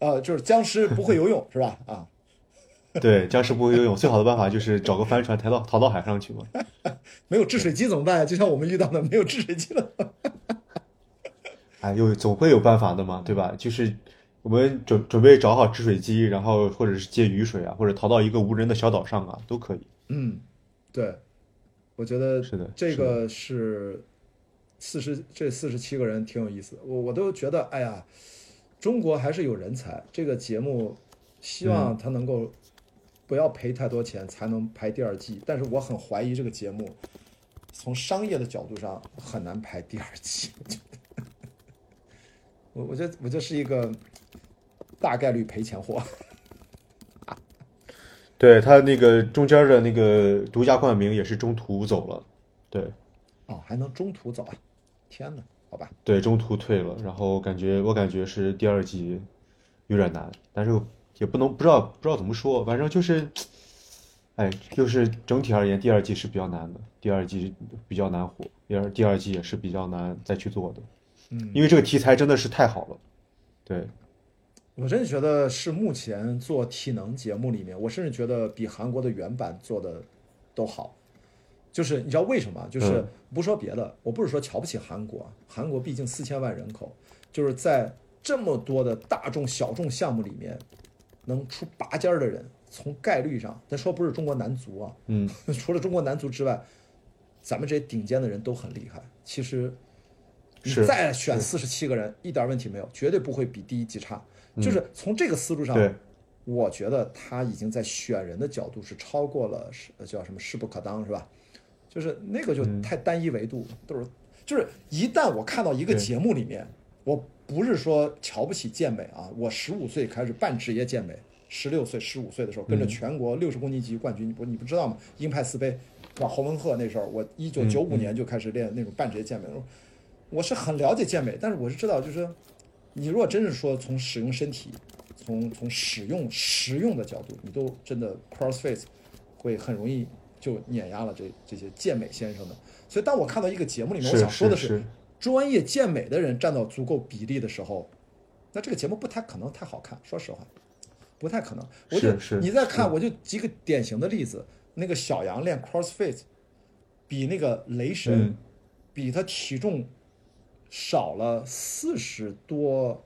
呃 就是僵尸不会游泳 是吧？啊，对，僵尸不会游泳，最好的办法就是找个帆船抬到逃到海上去嘛。没有制水机怎么办？就像我们遇到的没有制水机的，哎，有总会有办法的嘛，对吧？就是我们准准备找好制水机，然后或者是接雨水啊，或者逃到一个无人的小岛上啊，都可以。嗯，对，我觉得是的这个是四十这四十七个人挺有意思的，我我都觉得，哎呀，中国还是有人才。这个节目希望他能够不要赔太多钱才能拍第二季，但是我很怀疑这个节目从商业的角度上很难拍第二季。我我这我这是一个大概率赔钱货。对他那个中间的那个独家冠名也是中途走了，对哦，还能中途走啊！天哪，好吧。对，中途退了。然后感觉我感觉是第二季有点难，但是也不能不知道不知道怎么说，反正就是，哎，就是整体而言，第二季是比较难的，第二季比较难火，第二第二季也是比较难再去做的，嗯，因为这个题材真的是太好了，对。我真的觉得是目前做体能节目里面，我甚至觉得比韩国的原版做的都好。就是你知道为什么？就是嗯不说别的，我不是说瞧不起韩国，韩国毕竟四千万人口，就是在这么多的大众小众项目里面，能出拔尖儿的人，从概率上，咱说不是中国男足啊，嗯，除了中国男足之外，咱们这些顶尖的人都很厉害。其实你再选四十七个人，一点问题没有，绝对不会比第一季差。就是从这个思路上，我觉得他已经在选人的角度是超过了是呃叫什么势不可当是吧？就是那个嗯就太单一维度，都是就是一旦我看到一个节目里面，我不是说瞧不起健美啊，我十五岁开始半职业健美，十六岁、十五岁的时候嗯跟着全国六十公斤级冠军，你不你不知道吗？鹰派四杯是吧？侯文鹤那时候，我一九九五年就开始练那种半职业健美，我是很了解健美，但是我是知道就是。你如果真是说从使用身体，从从使用实用的角度，你都真的 CrossFit 会很容易就碾压了这这些健美先生的。所以当我看到一个节目里面，我想说的是是专业健美的人占到足够比例的时候，那这个节目不太可能太好看。说实话，不太可能。我就你再看，我就举个典型的例子，那个小杨练 CrossFit，比那个雷神，嗯比他体重少了四十多，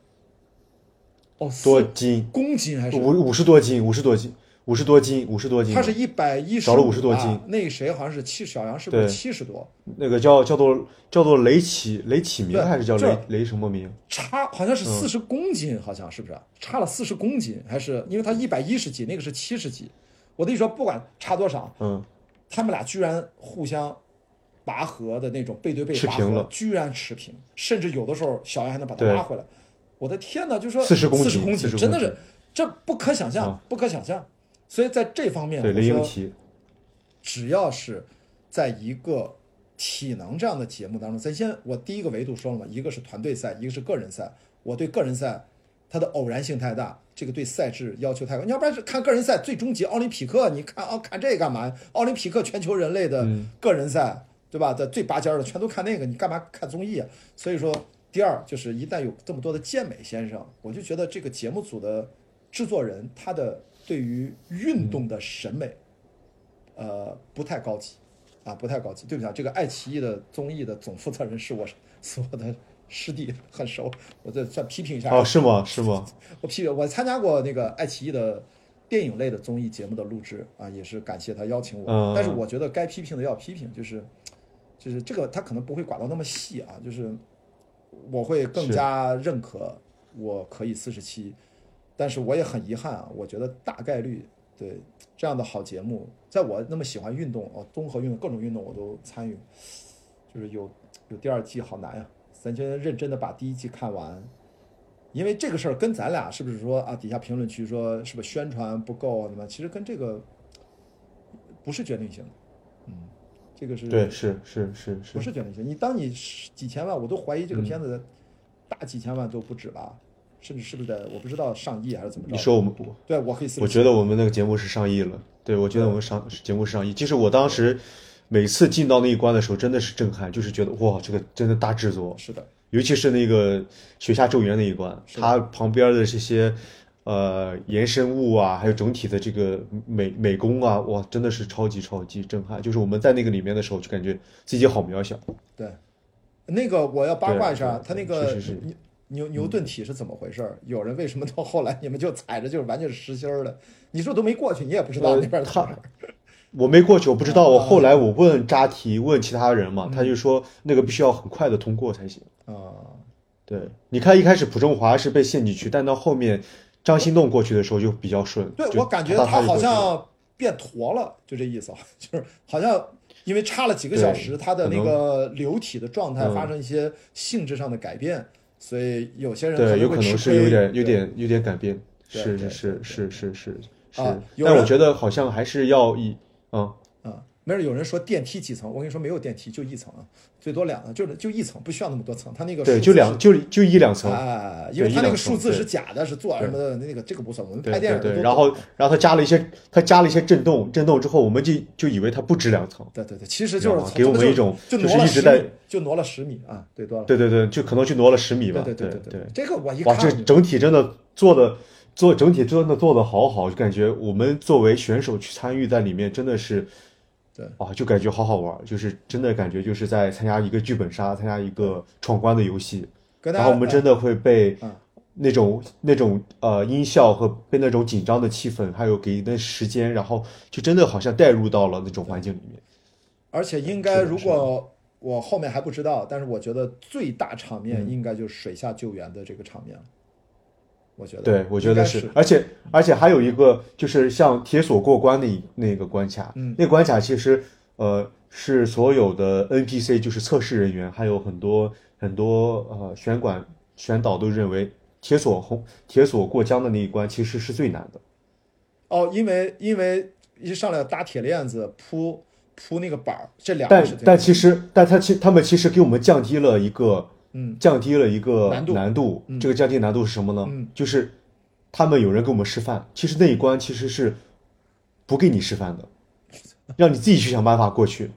哦，多斤，公斤还是？五五十多斤，五十多斤，五十多斤，五十多斤。他是一百一十，少了五十多斤那个谁好像是七，小杨是不是对七十多？那个叫叫做叫做雷启雷启明还是叫雷雷什么明？差好像是嗯四十公斤，好像是不是？差了四十公斤，还是因为他一百一十几，那个是七十几。我的意思说，不管差多少，嗯，他们俩居然互相拔河的那种背对背拔河居然持平，甚至有的时候小杨还能把他拉回来。我的天呐，就说40公斤四十公40公斤真的是这不可想象啊，不可想象。所以在这方面，对我说只要是在一个体能这样的节目当中，咱先我第一个维度说了嘛，一个是团队赛，一个是个人赛。我对个人赛它的偶然性太大，这个对赛制要求太高。你要不然是看个人赛最终极奥林匹克，你看哦看这干嘛？奥林匹克全球人类的嗯个人赛，对吧？这最拔尖儿的全都看那个，你干嘛看综艺啊？所以说，第二就是一旦有这么多的健美先生，我就觉得这个节目组的制作人他的对于运动的审美。呃，不太高级，啊，不太高级。对不起啊，这个爱奇艺的综艺的总负责人是我是我的师弟，很熟。我这算批评一下。哦，是吗？是吗？我批评，我参加过那个爱奇艺的电影类的综艺节目的录制啊，也是感谢他邀请我。嗯但是我觉得该批评的要批评，就是就是这个他可能不会管到那么细啊，就是我会更加认可我可以四十七，但是我也很遗憾啊，我觉得大概率对这样的好节目，在我那么喜欢运动哦，综合运动各种运动我都参与，就是有有第二季好难呀、咱先认真的把第一季看完，因为这个事儿跟咱俩是不是说啊？底下评论区说是不是宣传不够啊？怎么？其实跟这个不是决定性的，嗯，这个是对，是是是是不是，是决定性？你当你几千万，我都怀疑这个嗯片子大几千万都不止吧，甚至是不是得我不知道上亿还是怎么着？你说我们，我对我可以我觉得我们那个节目是上亿了。对，我觉得我们上节目是上亿。就是我当时，每次进到那一关的时候，真的是震撼，就是觉得哇，这个真的大制作，是的，尤其是那个雪下咒怨那一关，它旁边的这些呃延伸物啊，还有整体的这个美美工啊，哇，真的是超级超级震撼。就是我们在那个里面的时候，就感觉自己好渺小。对，那个我要八卦一下，他那个是是是牛牛牛顿体是怎么回事儿？有人为什么到后来你们就踩着就是完全是实心儿的？你说都没过去，你也不知道呃那边儿怎么回事儿我没过去，我不知道。啊我后来我问扎提，问其他人嘛，他就说那个必须要很快的通过才行。啊。对，你看一开始朴正华是被陷进去，但到后面张心动过去的时候就比较顺。对我感觉他他好像变驼了，就这意思啊，就是好像因为差了几个小时，他的那个流体的状态嗯发生一些性质上的改变，所以有些人可对，有可能是有点有点有点改变。是是是是是是。但我觉得好像还是要以嗯。啊，没准有人说电梯几层，我跟你说没有电梯，就一层啊，最多两层，就是就一层，不需要那么多层。他那个对，就两就就一两层，啊，因为对它那个数字是假的，是做什么的，那个这个不算。我们拍电影然后然后他加了一些他加了一些震动，震动之后我们就就以为它不止两层，对对对，其实就是给我们一种就就是一直在，就挪了十米啊，对多了。对对对，就可能就挪了十米吧，对对对对，这个我一哇，看这整体真的做的做整体真的做的好好，就感觉我们作为选手去参与在里面真的是，对啊，就感觉好好玩，就是真的感觉就是在参加一个剧本杀，参加一个闯关的游戏，然后我们真的会被嗯那种那种呃音效和被那种紧张的气氛，还有给的时间，然后就真的好像带入到了那种环境里面。而且应该，如果我后面还不知道，但是我觉得最大场面嗯应该就是水下救援的这个场面了。我觉得，对，我觉得是，而且而且还有一个就是像铁索过关的一那个关卡，嗯那个关卡其实呃是所有的 NPC 就是测试人员，还有很多很多呃选管选导都认为铁索红铁索过江的那一关其实是最难的。哦，因为因为一上来搭铁链子铺铺那个板儿，这两个但是但但其实，但他其他们其实给我们降低了一个，嗯，降低了一个难度难度。嗯这个降低难度是什么呢？嗯就是他们有人给我们示范，其实那一关其实是不给你示范的，让你自己去想办法过去。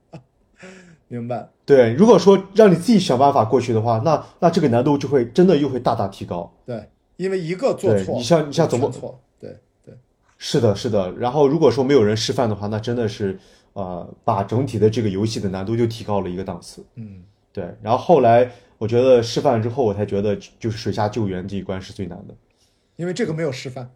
明白。对，如果说让你自己想办法过去的话，那那这个难度就会真的又会大大提高。对，因为一个做错，你像你像怎么全错？对对，是的，是的。然后如果说没有人示范的话，那真的是呃，把整体的这个游戏的难度就提高了一个档次。嗯，对，然后后来我觉得示范之后，我才觉得就是水下救援这一关是最难的。因为这个没有示范。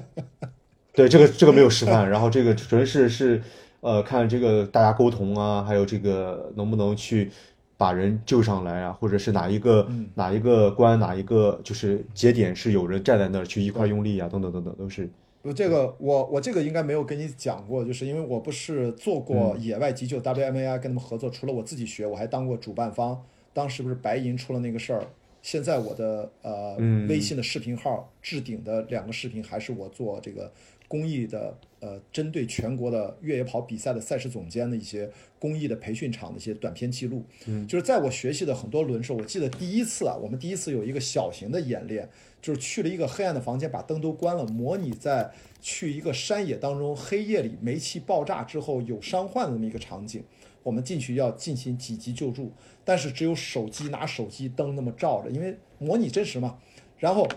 对，这个这个没有示范，然后这个纯是是呃看这个大家沟通啊，还有这个能不能去把人救上来啊，或者是哪一个、哪一个关哪一个就是节点是有人站在那儿去一块儿用力啊，等等等等都是。我这个我我这个应该没有跟你讲过，就是因为我不是做过嗯野外急救 WMAI 跟他们合作，除了我自己学，我还当过主办方。当时不是白银出了那个事儿，现在我的呃、嗯微信的视频号置顶的两个视频还是我做这个公益的呃针对全国的越野跑比赛的赛事总监的一些公益的培训场的一些短片记录。嗯，就是在我学习的很多轮时候，我记得第一次啊，我们第一次有一个小型的演练，就是去了一个黑暗的房间，把灯都关了，模拟在去一个山野当中，黑夜里煤气爆炸之后有伤患的那么一个场景。我们进去要进行紧急救助，但是只有手机拿手机灯那么照着，因为模拟真实嘛。然后，对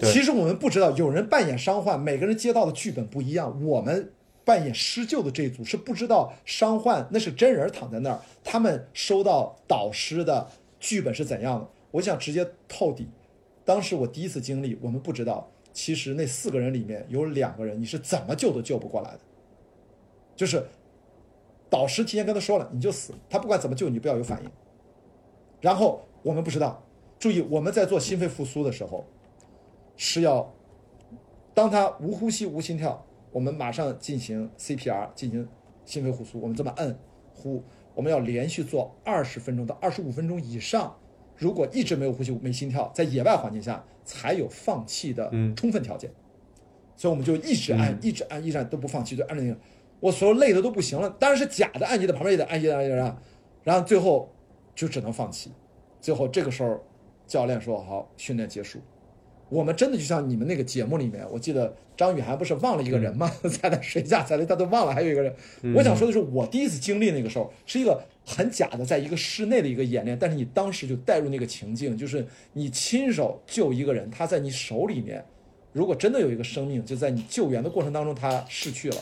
其实我们不知道，有人扮演伤患，每个人接到的剧本不一样。我们扮演施救的这一组是不知道伤患那是真人躺在那儿，他们收到导师的剧本是怎样的。我想直接透底。当时我第一次经历，我们不知道，其实那四个人里面有两个人你是怎么救都救不过来的，就是导师提前跟他说了，你就死，他不管怎么救你，不要有反应。然后我们不知道，注意我们在做心肺复苏的时候，是要当他无呼吸、无心跳，我们马上进行 CPR，进行心肺复苏。我们这么摁呼，我们要连续做二十分钟到二十五分钟以上。如果一直没有呼吸、没心跳，在野外环境下才有放弃的充分条件。所以我们就一直按、一直按、一直按都不放弃，就按着那个。我所有累的都不行了，当然是假的，按你的旁边也得按一按一按，然后最后就只能放弃。最后这个时候，教练说：“好，训练结束。”我们真的就像你们那个节目里面，我记得张雨涵不是忘了一个人吗？在那水下才他都忘了还有一个人。我想说的是，我第一次经历那个时候是一个很假的，在一个室内的一个演练，但是你当时就带入那个情境，就是你亲手救一个人，他在你手里面，如果真的有一个生命就在你救援的过程当中他逝去了，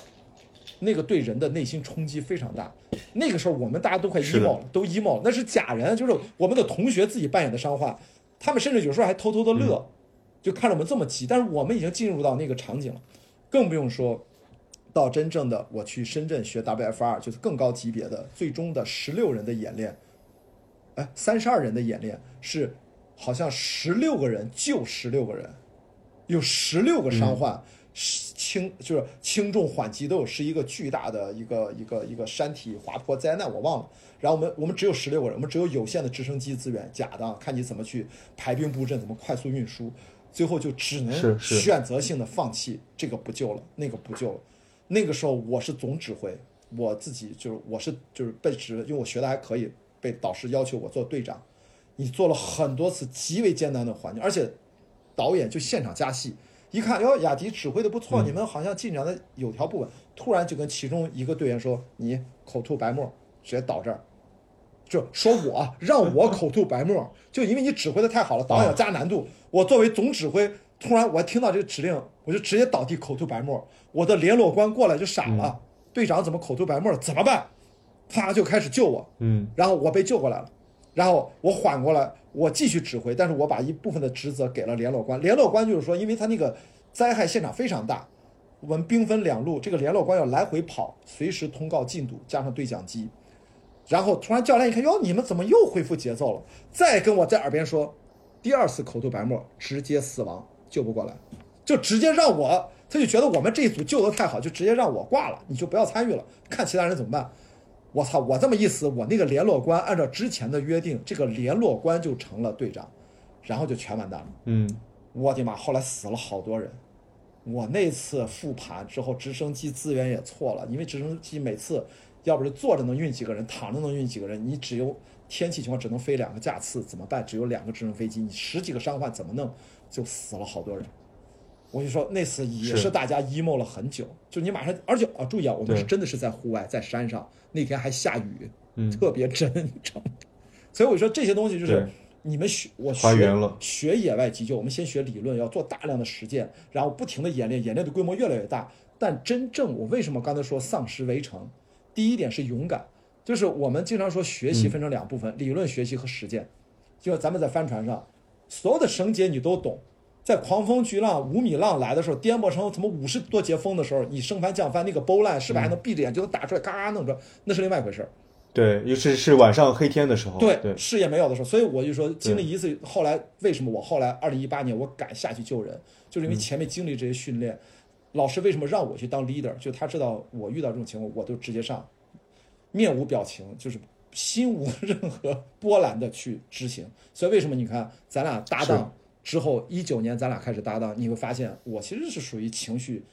那个对人的内心冲击非常大。那个时候我们大家都快 emo 了，都 emo 了，那是假人，就是我们的同学自己扮演的伤患，他们甚至有时候还偷偷的乐。就看着我们这么急，但是我们已经进入到那个场景了，更不用说到真正的我去深圳学 WFR，就是更高级别的最终的十六人的演练，哎，三十二人的演练是好像十六个人救十六个人，有十六个伤患，轻就是轻重缓急都有，是一个巨大的一个一个一个山体滑坡灾难，我忘了。然后我们我们只有十六个人，我们只有有限的直升机资源，假的，看你怎么去排兵布阵，怎么快速运输。最后就只能选择性的放弃，这个不救了，那个不救了。那个时候我是总指挥，我自己就是我是就是被指，因为我学的还可以，被导师要求我做队长。你做了很多次极为艰难的环境，而且导演就现场加戏，一看哟雅迪指挥的不错，你们好像进展的有条不紊，突然就跟其中一个队员说你口吐白沫，直接倒这儿。就说我让我口吐白沫，就因为你指挥的太好了，导演要加难度。我作为总指挥，突然我听到这个指令，我就直接倒地口吐白沫。我的联络官过来就傻了，队长怎么口吐白沫？怎么办？啪就开始救我，嗯，然后我被救过来了，然后我缓过来，我继续指挥，但是我把一部分的职责给了联络官。联络官就是说，因为他那个灾害现场非常大，我们兵分两路，这个联络官要来回跑，随时通告进度，加上对讲机。然后突然教练一看，哟，你们怎么又恢复节奏了？再跟我在耳边说，第二次口吐白沫，直接死亡，救不过来，就直接让我，他就觉得我们这一组救得太好，就直接让我挂了，你就不要参与了，看其他人怎么办。我操，我这么一死，我那个联络官按照之前的约定，这个联络官就成了队长，然后就全完蛋了。嗯，我的妈！后来死了好多人。我那次复盘之后，直升机资源也错了，因为直升机每次要不是坐着能运几个人，躺着能运几个人，你只有天气情况只能飞两个架次，怎么办？只有两个直升飞机，你十几个伤患怎么弄？就死了好多人。我就说那次也是是大家 emo 了很久，就你马上，而且啊，注意啊，我们是真的是在户外，在山上，那天还下雨，嗯特别真，你知道吗？所以我说这些东西就是你们学我学了学野外急救，我们先学理论，要做大量的实践，然后不停的演练，演练的规模越来越大。但真正我为什么刚才说丧尸围城？第一点是勇敢，就是我们经常说学习分成两部分，理论学习和实践。就咱们在帆船上，所有的绳结你都懂。在狂风巨浪、五米浪来的时候，颠簸成什么五十多节风的时候，你升帆降帆那个 bow line 是不是还能闭着眼就能打出来，嘎嘎弄着，那是另外一回事儿。对，尤其是晚上黑天的时候，对，对，视野没有的时候，所以我就说，经历一次，后来为什么我后来二零一八年我敢下去救人，就是因为前面经历这些训练，老师为什么让我去当 leader，就他知道我遇到这种情况，我都直接上，面无表情，就是心无 任何波澜的去执行。所以为什么你看咱俩搭档之后，一九年咱俩开始搭档，你会发现我其实是属于情绪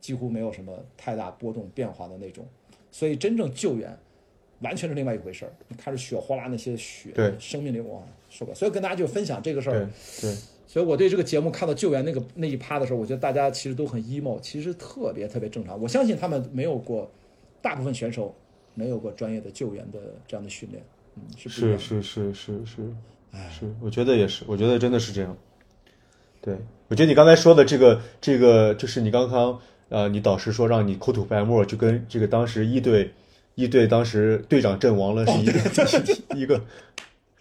几乎没有什么太大波动变化的那种，所以真正救援。完全是另外一回事儿，你看着血哗啦那些血，对生命力哇，受不了。所以跟大家就分享这个事儿对，对，所以我对这个节目看到救援那个那一趴的时候，我觉得大家其实都很 emo，其实特别特别正常。我相信他们没有过，大部分选手没有过专业的救援的这样的训练，嗯，是。是是是是是，是，我觉得也是，我觉得真的是这样。对，我觉得你刚才说的这个这个，就是你刚刚呃，你导师说让你口吐白沫，就跟这个当时一队一队当时队长阵亡了是一个、一个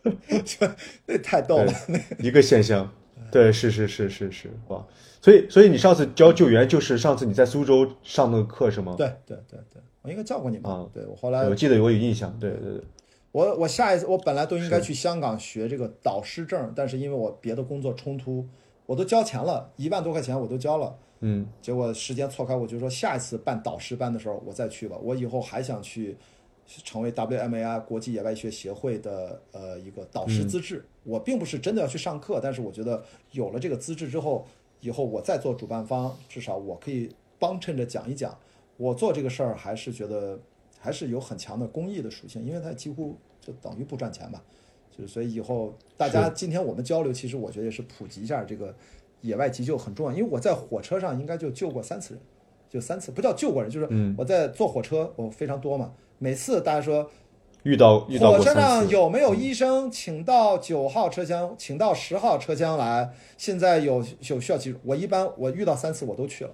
那太逗了。一个现象。对，是是是是是，哇！所以所以你上次教救援，就是上次你在苏州上那个课是吗？对对对对，我应该叫过你嘛？啊对我后来我记得我有印象。对对对，我我下一次我本来都应该去香港学这个导师证，但是因为我别的工作冲突，我都交钱了，一万多块钱我都交了。嗯结果时间错开，我就说下一次办导师班的时候我再去吧。我以后还想去成为 WMAI 国际野外学协会的呃一个导师资质。我并不是真的要去上课，但是我觉得有了这个资质之后，以后我再做主办方，至少我可以帮衬着讲一讲。我做这个事儿还是觉得还是有很强的公益的属性，因为它几乎就等于不赚钱吧。就是所以以后大家今天我们交流，其实我觉得也是普及一下这个野外急救很重要，因为我在火车上应该就救过三次人，就三次，不叫救过人，就是嗯我在坐火车，我非常多嘛，每次大家说遇到遇到火车上有没有医生，请到九号车厢，请到十号车厢来。现在有有需要急，我一般我遇到三次我都去了，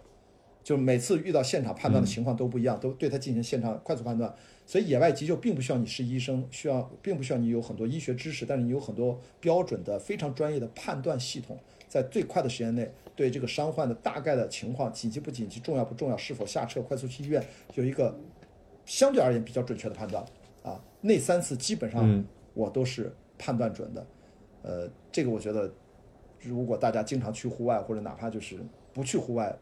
就每次遇到现场判断的情况都不一样，都对他进行现场快速判断。所以野外急救并不需要你是医生，需要并不需要你有很多医学知识，但是你有很多标准的、非常专业的判断系统，在最快的时间内对这个伤患的大概的情况，紧急不紧急、重要不重要、是否下车、快速去医院，有一个相对而言比较准确的判断啊。那三次基本上嗯我都是判断准的，呃，这个我觉得，如果大家经常去户外，或者哪怕就是不去户外，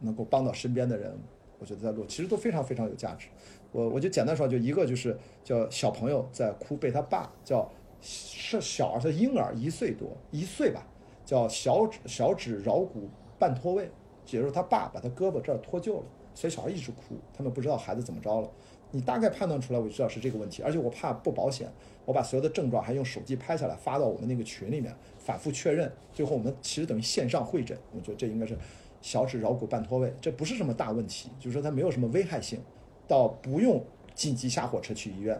能够帮到身边的人，我觉得在路其实都非常非常有价值。我我就简单说，就一个就是叫小朋友在哭，被他爸叫是小儿，他婴儿一岁多一岁吧，叫小指小指桡骨半脱位，也就是他爸把他胳膊这儿脱臼了，所以小孩一直哭，他们不知道孩子怎么着了。你大概判断出来，我就知道是这个问题，而且我怕不保险，我把所有的症状还用手机拍下来发到我们那个群里面，反复确认，最后我们其实等于线上会诊，我觉得这应该是小指桡骨半脱位，这不是什么大问题，就是说它没有什么危害性，到不用紧急下火车去医院，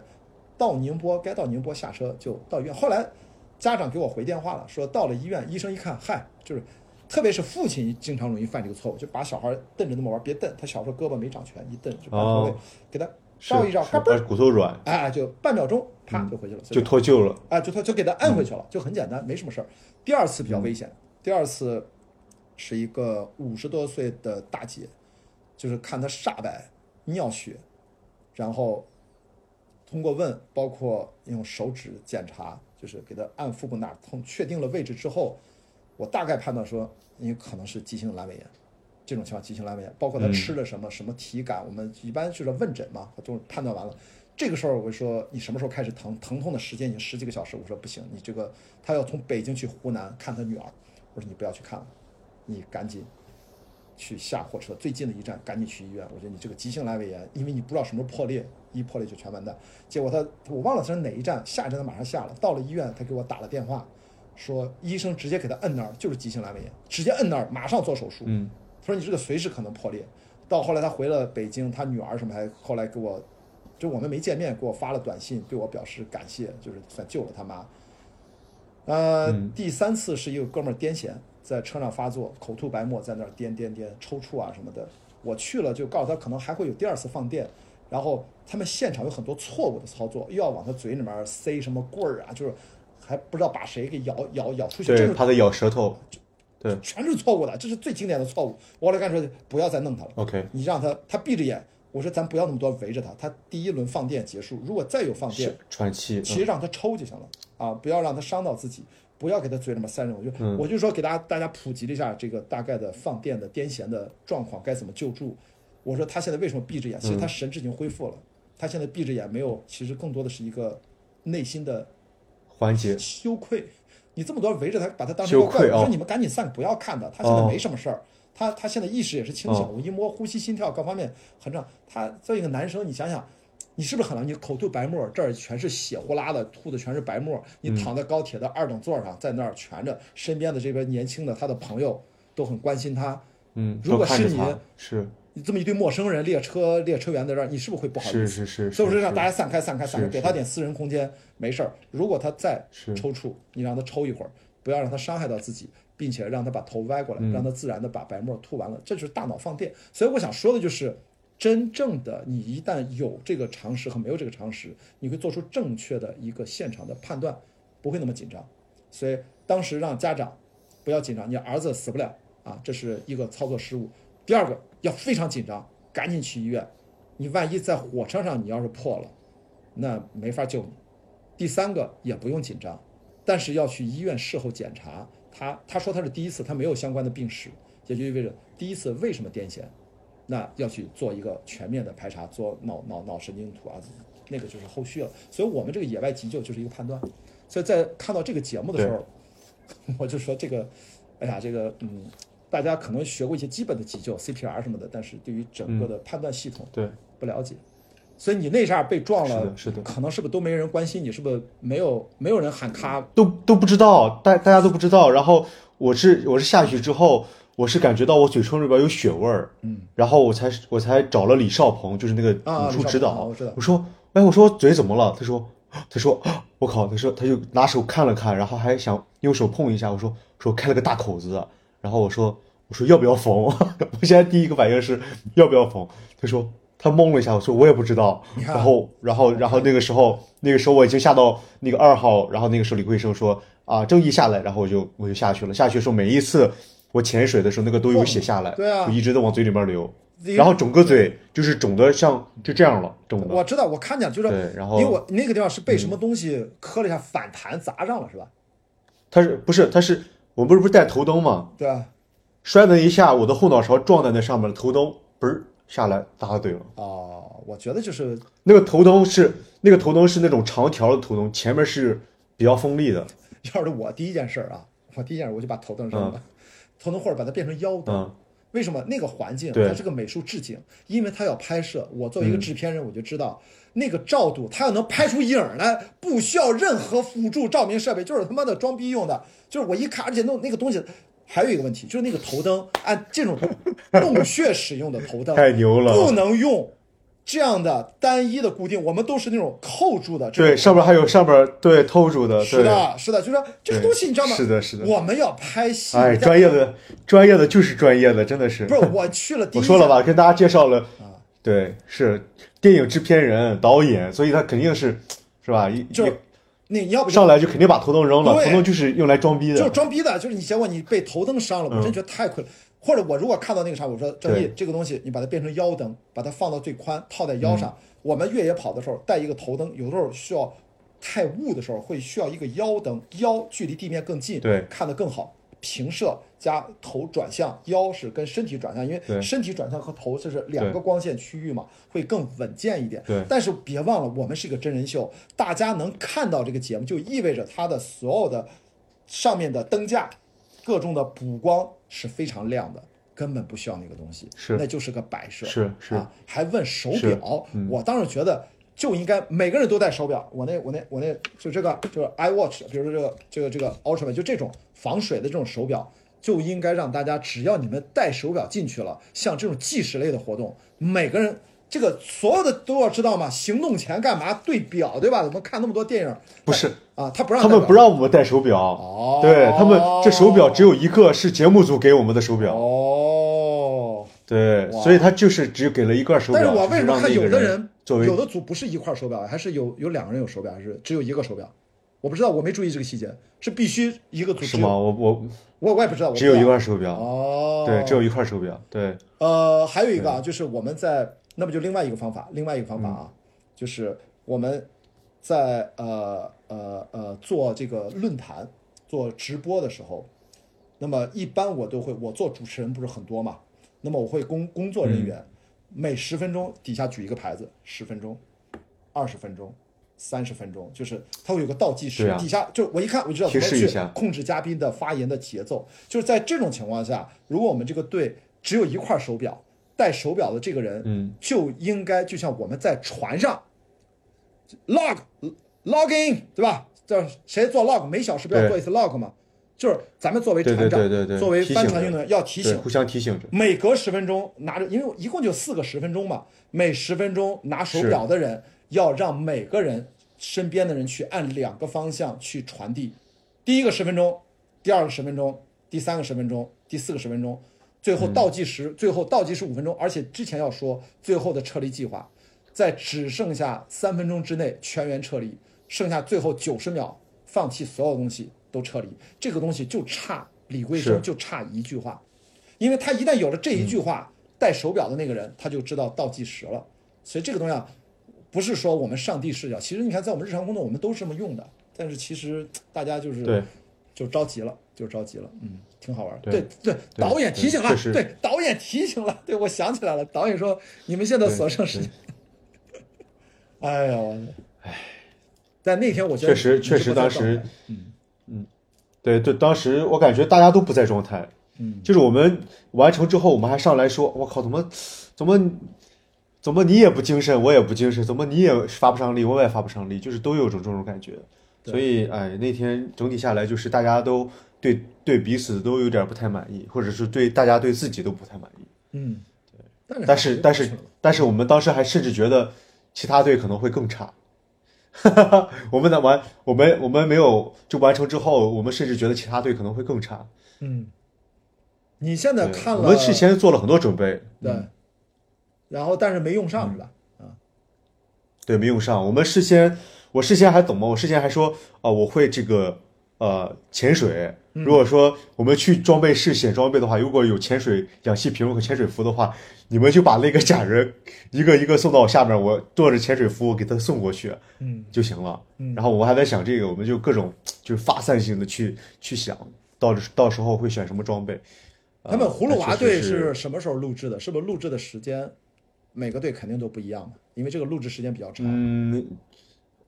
到宁波该到宁波下车就到医院。后来家长给我回电话了，说到了医院，医生一看，嗨，就是。特别是父亲经常容易犯这个错误，就把小孩瞪着那么玩，别瞪，他小时候胳膊没长全，一瞪就把头位，哦给他是照一照，是嘎嘣儿骨头软。哎，就半秒钟，啪就回去了，就脱臼了。啊，就脱就给他按回去了，就很简单，没什么事儿。第二次比较危险，第二次是一个五十多岁的大姐，就是看她煞白、尿血，然后通过问，包括用手指检查，就是给他按腹部哪儿痛，确定了位置之后，我大概判断说，你可能是急性阑尾炎。这种情况急性阑尾炎，包括他嗯吃了什么、什么体感，我们一般就是问诊嘛，都判断完了。这个时候我就说你什么时候开始疼？疼痛的时间已经十几个小时。我说不行，你这个他要从北京去湖南看他女儿。我说你不要去看了，你赶紧去下火车最近的一站，赶紧去医院。我觉得你这个急性阑尾炎，因为你不知道什么时候破裂，一破裂就全完蛋。结果他我忘了他是哪一站，下一站他马上下了。到了医院，他给我打了电话，说医生直接给他摁那儿就是急性阑尾炎，直接摁那儿马上做手术。嗯，他说你这个随时可能破裂。到后来他回了北京，他女儿什么还后来给我，就我们没见面，给我发了短信，对我表示感谢，就是算救了他妈。呃，嗯第三次是一个哥们儿癫痫，在车上发作，口吐白沫，在那儿颠颠颠抽搐啊什么的。我去了就告诉他可能还会有第二次放电，然后他们现场有很多错误的操作，又要往他嘴里面塞什么棍儿啊，就是还不知道把谁给咬咬咬出血，这对，是怕它咬舌头。对全是错误的，这是最经典的错误。我后来干说不要再弄他了，，OK，你让他他闭着眼，我说咱不要那么多围着他，他第一轮放电结束，如果再有放电，喘气。其实让他抽就行了啊，不要让他伤到自己，不要给他嘴里面塞任。我就、嗯我就说给大家大家普及了一下这个大概的放电的癫痫的状况该怎么救助。我说他现在为什么闭着眼？其实他神志已经恢复了，他现在闭着眼没有，其实更多的是一个内心的缓解。羞愧。你这么多人围着他，把他当成一个怪我说你们赶紧散，不要看他，他现在哦没什么事儿。他他现在意识也是清醒，哦我一摸呼吸、心跳各方面很正常。他作为一个男生，你想想，你是不是很难？你口吐白沫，这儿全是血呼啦的，吐的全是白沫。你躺在高铁的二等座上，在那儿蜷着，身边的这边年轻的他的朋友都很关心他。嗯，如果是你是你这么一堆陌生人，列车列车员在这儿，你是不是会不好意思？是是是，所以我说让大家散开、散开、散开，给他点私人空间，没事儿。如果他再抽搐，你让他抽一会儿，不要让他伤害到自己，并且让他把头歪过来，嗯让他自然的把白沫吐完了，这就是大脑放电。所以我想说的就是，真正的你一旦有这个常识和没有这个常识，你会做出正确的一个现场的判断，不会那么紧张。所以当时让家长不要紧张，你儿子死不了啊，这是一个操作失误。第二个要非常紧张，赶紧去医院。你万一在火车上你要是破了，那没法救你。第三个也不用紧张，但是要去医院事后检查。他他说他是第一次，他没有相关的病史，也就意味着第一次为什么癫痫，那要去做一个全面的排查，做脑脑脑神经图啊，那个就是后续了。所以我们这个野外急救就是一个判断。所以在看到这个节目的时候，我就说这个，哎呀，这个嗯，大家可能学过一些基本的急救 CPR 什么的，但是对于整个的判断系统对，不了解。所以你那下被撞了可能是不是都没人关心你？是不是没有没有人喊咔？都都不知道，大大家都不知道。然后我是我是下去之后，我是感觉到我嘴唇里边有血味儿，嗯，然后我才我才找了李少鹏，就是那个啊武术指导，我知道我说，哎，我说嘴怎么了？他说，他说，我靠，他说他就拿手看了看，然后还想用手碰一下，我说说开了个大口子，然后我说我说要不要缝？我现在第一个反应是要不要缝？他说他懵了一下，我说我也不知道。然后然后然后那个时候那个时候我已经下到那个二号，然后那个时候李桂生说啊正义下来，然后我就我就下去了。下去的时候每一次我潜水的时候，那个都有血下来，对啊就一直在往嘴里面流。然后整个嘴就是肿的像就这样了，肿的。我知道，我看见就是，对然后因为我那个地方是被什么东西磕了一下，反弹砸上了，是吧？他是不是他是我不是不是带头灯吗？对啊，摔了一下，我的后脑勺撞在那上面，头灯嘣儿下来打到嘴了。哦，我觉得就是那个头灯是那个头灯是那种长条的头灯，前面是比较锋利的。要是我第一件事儿啊，我第一件事我就把头灯扔了，头灯或者把它变成腰灯。嗯，为什么那个环境它是个美术置景？因为它要拍摄，我作为一个制片人，我就知道、那个照度，它要能拍出影儿来，不需要任何辅助照明设备，就是他妈的装逼用的。就是我一看，而且弄那个东西，还有一个问题，就是那个头灯按这种洞穴使用的头灯，太牛了不能用这样的单一的固定，我们都是那种扣住的。对，上面还有上面对偷住的，是的，是的，就是说这个东西，你知道吗？是的是的我们要拍戏，哎，专业的专业的就是专业的，真的是。不是我去了第一 我说了吧，跟大家介绍了，对，是电影制片人、导演，所以他肯定是，是吧？一那你要不上来就肯定把头灯扔了，头灯就是用来装逼的就是。装逼的，就是你结果你被头灯伤了，我真觉得太亏了。或者我如果看到那个啥，我说郑毅这个东西，你把它变成腰灯，把它放到最宽，套在腰嗯上。我们越野跑的时候带一个头灯，有时候需要太雾的时候会需要一个腰灯，腰距离地面更近，对看得更好。平射加头转向，腰是跟身体转向，因为身体转向和头这是两个光线区域嘛，会更稳健一点。对但是别忘了，我们是一个真人秀，大家能看到这个节目，就意味着它的所有的上面的灯架、各种的补光是非常亮的，根本不需要那个东西，是那就是个摆设。是是啊，还问手是表，我当时觉得就应该每个人都戴手表。我那我那我那就这个就是 iWatch，比如说这个这个这个 Ultraman，就这种防水的这种手表。就应该让大家，只要你们带手表进去了，像这种计时类的活动，每个人这个所有的都要知道嘛，行动前干嘛对表，对吧？怎么看那么多电影，不是啊，他不让他们不让我们戴手表，哦对他们这手表只有一个，是节目组给我们的手表，哦。对，所以他就是只给了一块手表。但是我为什么看有的人作为有的组不是一块手表，还是有有两个人有手表，还是只有一个手表？我不知道，我没注意这个细节，是必须一个组是吗？？我我我我也不知道，我只有一块手表，哦，对，只有一块手表，对，呃，还有一个啊，就是我们在，那么就另外一个方法，另外一个方法啊，嗯就是我们在呃呃呃做这个论坛、做直播的时候，那么一般我都会，我做主持人不是很多嘛，那么我会工工作嗯人员每十分钟底下举一个牌子，十分钟、二十分钟。三十分钟，就是它会有个倒计时，啊。底下就我一看我就知道怎么去控制嘉宾的发言的节奏。就是在这种情况下，如果我们这个队只有一块手表，戴手表的这个人，嗯，就应该就像我们在船上 log logging 对吧？这谁做 log 每小时不要做一次 log 嘛？就是咱们作为船长，对对对对作为帆船运动员要提醒，互相提醒着，每隔十分钟拿着，因为一共就四个十分钟嘛，每十分钟拿手表的人要让每个人身边的人去按两个方向去传递，第一个十分钟，第二个十分钟，第三个十分钟，第四个十分钟，最后倒计时，最后倒计时五分钟，而且之前要说最后的撤离计划，在只剩下三分钟之内全员撤离，剩下最后九十秒放弃所有东西都撤离，这个东西就差李桂生就差一句话。因为他一旦有了这一句话，戴手表的那个人他就知道倒计时了。所以这个东西啊，不是说我们上帝视角，其实你看，在我们日常工作我们都是这么用的。但是其实大家就是对。就着急了，就着急了，嗯，挺好玩。对。对对，导演提醒了对导演提醒了，对我想起来了，导演说你们现在所剩时间。哎呀，我，哎，但那天我觉得确实确实当时嗯。嗯对对，当时我感觉大家都不在状态，嗯，就是我们完成之后，我们还上来说，我靠，怎么怎么怎么你也不精神，我也不精神，怎么你也发不上力，我也发不上力，就是都有种这种感觉。所以，哎，那天整体下来就是大家都对对彼此都有点不太满意，或者是对大家对自己都不太满意。嗯，对。但是，但是是，但是我们当时还甚至觉得其他队可能会更差。哈 哈我们的完，我们我们没有就完成之后，我们甚至觉得其他队可能会更差。嗯，你现在看了，我们事先做了很多准备，对，然后但是没用上是吧？嗯对，没用上。我们事先，我事先还懂吗？我事先还说，啊、我会这个呃潜水。如果说我们去装备室选装备的话，如果有潜水氧气瓶和潜水服的话，你们就把那个假人一个一个送到我下面，我坐着潜水服给他送过去嗯就行了。嗯然后我还在想这个，我们就各种就是发散性的去去想，到到时候会选什么装备。呃他们葫芦娃队是什么时候录制的？是不是录制的时间每个队肯定都不一样的？因为这个录制时间比较长。嗯，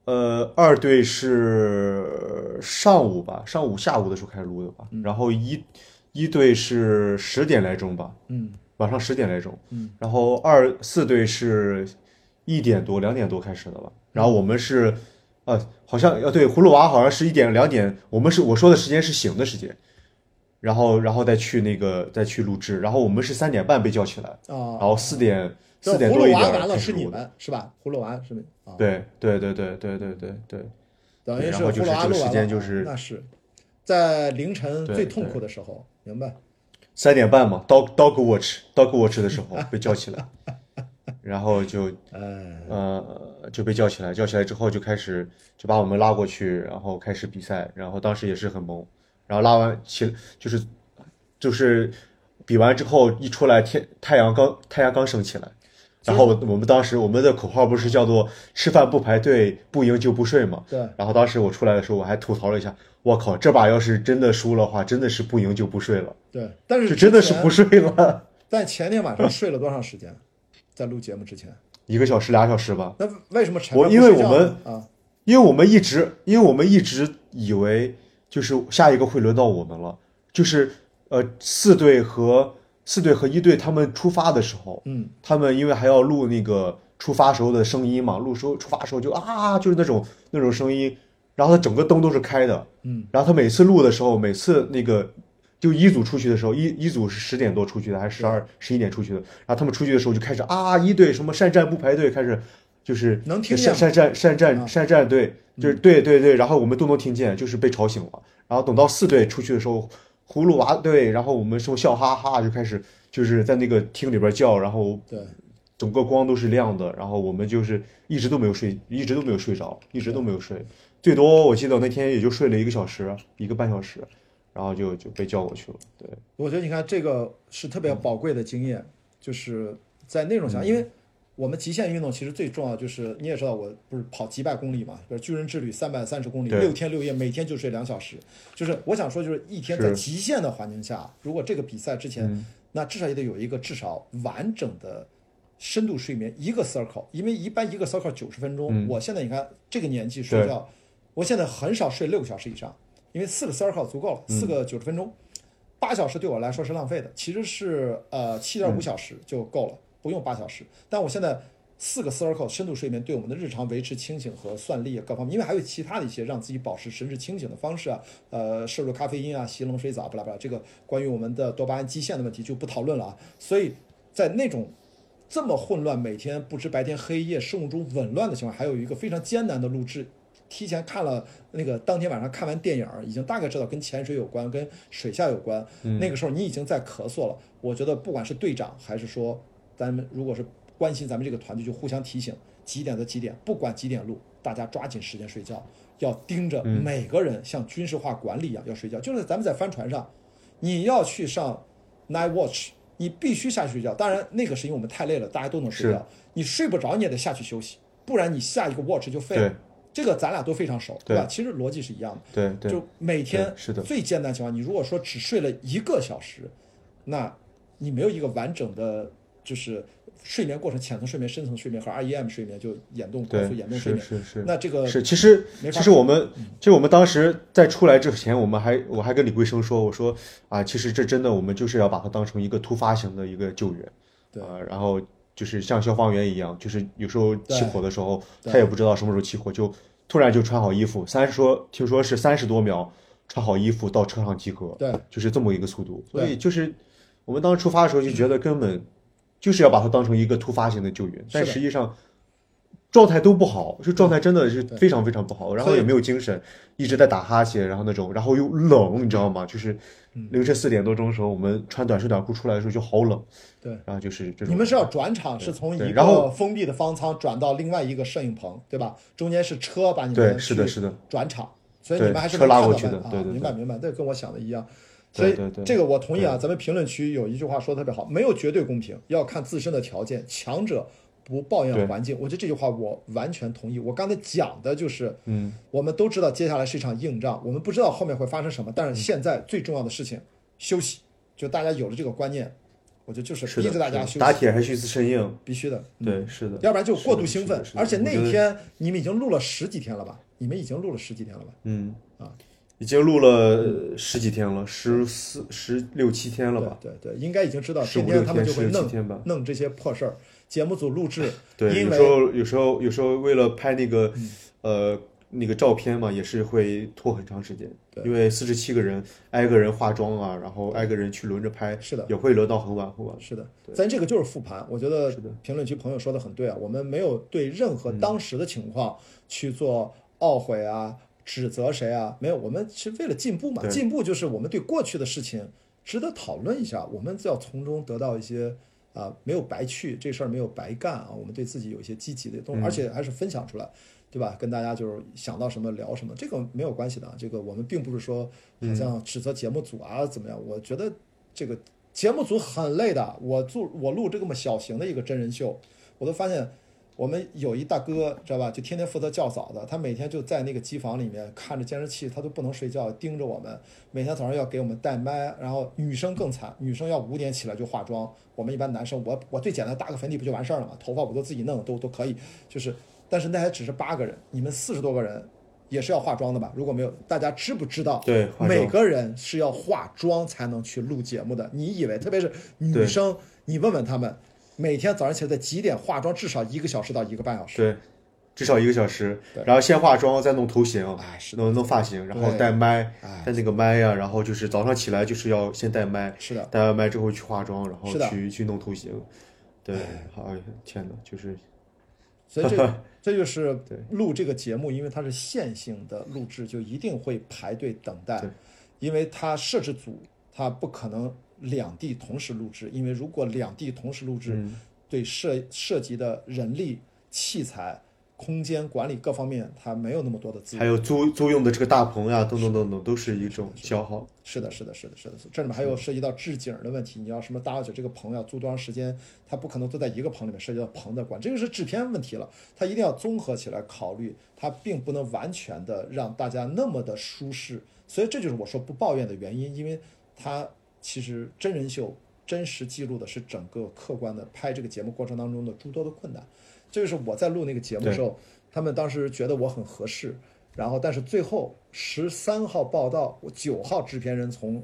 呃，二队是上午吧，上午下午的时候开始录的吧，然后一一队是十点来钟吧，嗯晚上十点来钟，嗯，然后二四队是一点多两点多开始的吧，然后我们是，呃，好像呃对，葫芦娃好像是一点两点，我们是我说的时间是醒的时间，然后然后再去那个再去录制，然后我们是三点半被叫起来，啊，然后四点这四点葫芦娃完了是你。们是吧？葫芦娃是你啊，对对对对对对对对，等于是葫芦娃这个时录完了，间就是那是在凌晨最痛苦的时候，明白？三点半嘛，dog dog watch dog watch 的时候被叫起来，然后就哎，呃就被叫起来，叫起来之后就开始就把我们拉过去，然后开始比赛，然后当时也是很懵，然后拉完起就是就是比完之后一出来天太阳刚太阳刚升起来。然后我们当时我们的口号不是叫做“吃饭不排队，不赢就不睡”嘛？对，然后当时我出来的时候，我还吐槽了一下，我靠，这把要是真的输了话，真的是不赢就不睡了，对，但是就真的是不睡了，但前天晚上睡了多长时间？在录节目之前，一个小时俩小时吧。那为什么陈我因为我们啊，因为我们一直，因为我们一直以为就是下一个会轮到我们了，就是呃四队和四队和一队他们出发的时候，嗯，他们因为还要录那个出发时候的声音嘛，录时候出发时候就啊就是那种那种声音，然后他整个灯都是开的，嗯，然后他每次录的时候，每次那个就一组出去的时候，一一组是十点多出去的，还是十二十一点出去的，然后他们出去的时候就开始啊一队什么善战不排队，开始就是能听见吗？善善战善啊战善战队，就是对对对，然后我们都能听见，就是被吵醒了，然后等到四队出去的时候，葫芦娃对，然后我们说笑哈哈就开始就是在那个厅里边叫，然后对，整个光都是亮的，然后我们就是一直都没有睡，一直都没有睡着，一直都没有睡，最多我记得那天也就睡了一个小时，一个半小时，然后就就被叫过去了。对，我觉得你看这个是特别宝贵的经验，就是在那种情况，因为我们极限运动其实最重要就是你也知道，我不是跑几百公里嘛，比如巨人之旅三百三十公里，六天六夜，每天就睡两小时。就是我想说，就是一天在极限的环境下，如果这个比赛之前，嗯那至少也得有一个至少完整的深度睡眠一个 circle，因为一般一个 circle 九十分钟，嗯我现在你看这个年纪睡觉，我现在很少睡六个小时以上，因为四个 circle 足够了，嗯四个九十分钟。八小时对我来说是浪费的，其实是呃七点五小时就够了，不用八小时。但我现在四个 circle 深度睡眠对我们的日常维持清醒和算力各方面，因为还有其他的一些让自己保持神志清醒的方式啊，呃，摄入咖啡因啊，洗冷水澡，巴拉巴拉，这个关于我们的多巴胺基线的问题就不讨论了啊。所以在那种这么混乱，每天不知白天黑夜、生物钟紊乱的情况，还有一个非常艰难的录制。提前看了那个当天晚上看完电影，已经大概知道跟潜水有关，跟水下有关。那个时候你已经在咳嗽了。我觉得不管是队长还是说咱们如果是关心咱们这个团队，就互相提醒几点到几点，不管几点录，大家抓紧时间睡觉，要盯着每个人像军事化管理一样要睡觉。就是咱们在帆船上，你要去上 night watch，你必须下去睡觉。当然那个是因为我们太累了，大家都能睡觉。你睡不着你也得下去休息，不然你下一个 watch 就废了。这个咱俩都非常熟，对吧？其实逻辑是一样的。对对，就每天是的最艰难的情况，你如果说只睡了一个小时，那你没有一个完整的，就是睡眠过程，浅层睡眠、深层睡眠和 REM 睡眠，就眼动高速眼动睡眠。是是是那这个是，其实其实我们其实我们当时在出来之前，我们还我还跟李桂生说，我说啊，其实这真的我们就是要把它当成一个突发型的一个救援，对啊，然后就是像消防员一样，就是有时候起火的时候，他也不知道什么时候起火，就突然就穿好衣服，三十说听说是三十多秒穿好衣服到车上集合，对，就是这么一个速度。所以就是我们当时出发的时候就觉得根本就是要把它当成一个突发性的救援，但实际上状态都不好，就状态真的是非常非常不好，然后也没有精神，一直在打哈欠，然后那种，然后又冷，你知道吗？就是嗯凌晨四点多钟的时候，我们穿短袖短裤出来的时候就好冷，对，然后就是这种。你们是要转场，是从一个封闭的方舱转到另外一个摄影棚，对吧？中间是车把你们对，是的，是的，转场，所以你们还是车拉过去能看到啊的对对对明白明白，这跟我想的一样。所以这个我同意啊，咱们评论区有一句话说的特别好，没有绝对公平，要看自身的条件，强者不抱怨环境。我觉得这句话我完全同意。我刚才讲的就是，嗯，我们都知道接下来是一场硬仗，我们不知道后面会发生什么，但是现在最重要的事情，休息。就大家有了这个观念，我觉得就是逼着大家休息，打铁还需自身硬，必须的。嗯对，是的，要不然就过度兴奋而且那一天你们已经录了十几天了吧？你们已经录了十几天了吧？嗯啊，已经录了十几天了，十四、十六七天了吧？对对对，应该已经知道，天天他们就会弄。弄这些破事儿。节目组录制，对，因为嗯有时候有时候有时候为了拍那个、呃那个照片嘛，也是会拖很长时间，对因为四十七个人挨个人化妆啊，然后挨个人去轮着拍，是的也会轮到很晚很晚。是的，咱这个就是复盘。我觉得是的嗯评论区朋友说的很对啊，我们没有对任何当时的情况去做懊悔啊、指责谁啊，没有，我们是为了进步嘛。进步就是我们对过去的事情值得讨论一下，我们要从中得到一些啊、没有白去，这事儿没有白干啊，我们对自己有一些积极的东嗯西，而且还是分享出来。对吧？跟大家就是想到什么聊什么，这个没有关系的啊。这个我们并不是说好像指责节目组啊怎么样。我觉得这个节目组很累的。我做我录这么小型的一个真人秀，我都发现我们有一大哥知道吧，就天天负责叫早的，他每天就在那个机房里面看着监视器，他都不能睡觉，盯着我们。每天早上要给我们带麦，然后女生更惨，女生要五点起来就化妆。我们一般男生，我我最简单打个粉底不就完事儿了吗？头发我都自己弄，都都可以。就是，但是那还只是八个人，你们四十多个人也是要化妆的吧？如果没有，大家知不知道？对每个人是要化妆才能去录节目的。你以为，特别是女生，你问问他们，每天早上起来在几点化妆？至少一个小时到一个半小时。对，至少一个小时，然后先化妆，再弄头型，哎是。弄弄发型，然后对。带麦，哎。带那个麦呀、然后就是早上起来就是要先带麦，是的，带完麦之后去化妆，然后去去弄头型。对，哎，天哪，就是。所以这 这就是对。录这个节目，因为它是线性的录制，就一定会排队等待。对，因为它摄制组它不可能两地同时录制，因为如果两地同时录制，嗯对涉涉及的人力、器材、空间管理各方面，它没有那么多的资源。还有租租用的这个大棚呀，等等等等，都是一种消耗。是的，是的，是的，是的，这里面还有涉及到置景的问题。你要什么大小姐这个棚要租多长时间，它不可能都在一个棚里面，涉及到棚的管，这个是制片问题了。它一定要综合起来考虑，它并不能完全的让大家那么的舒适。所以这就是我说不抱怨的原因，因为它其实真人秀真实记录的是整个客观的拍这个节目过程当中的诸多的困难。这就是我在录那个节目的时候，他们当时觉得我很合适，然后但是最后十三号报道，我九号制片人从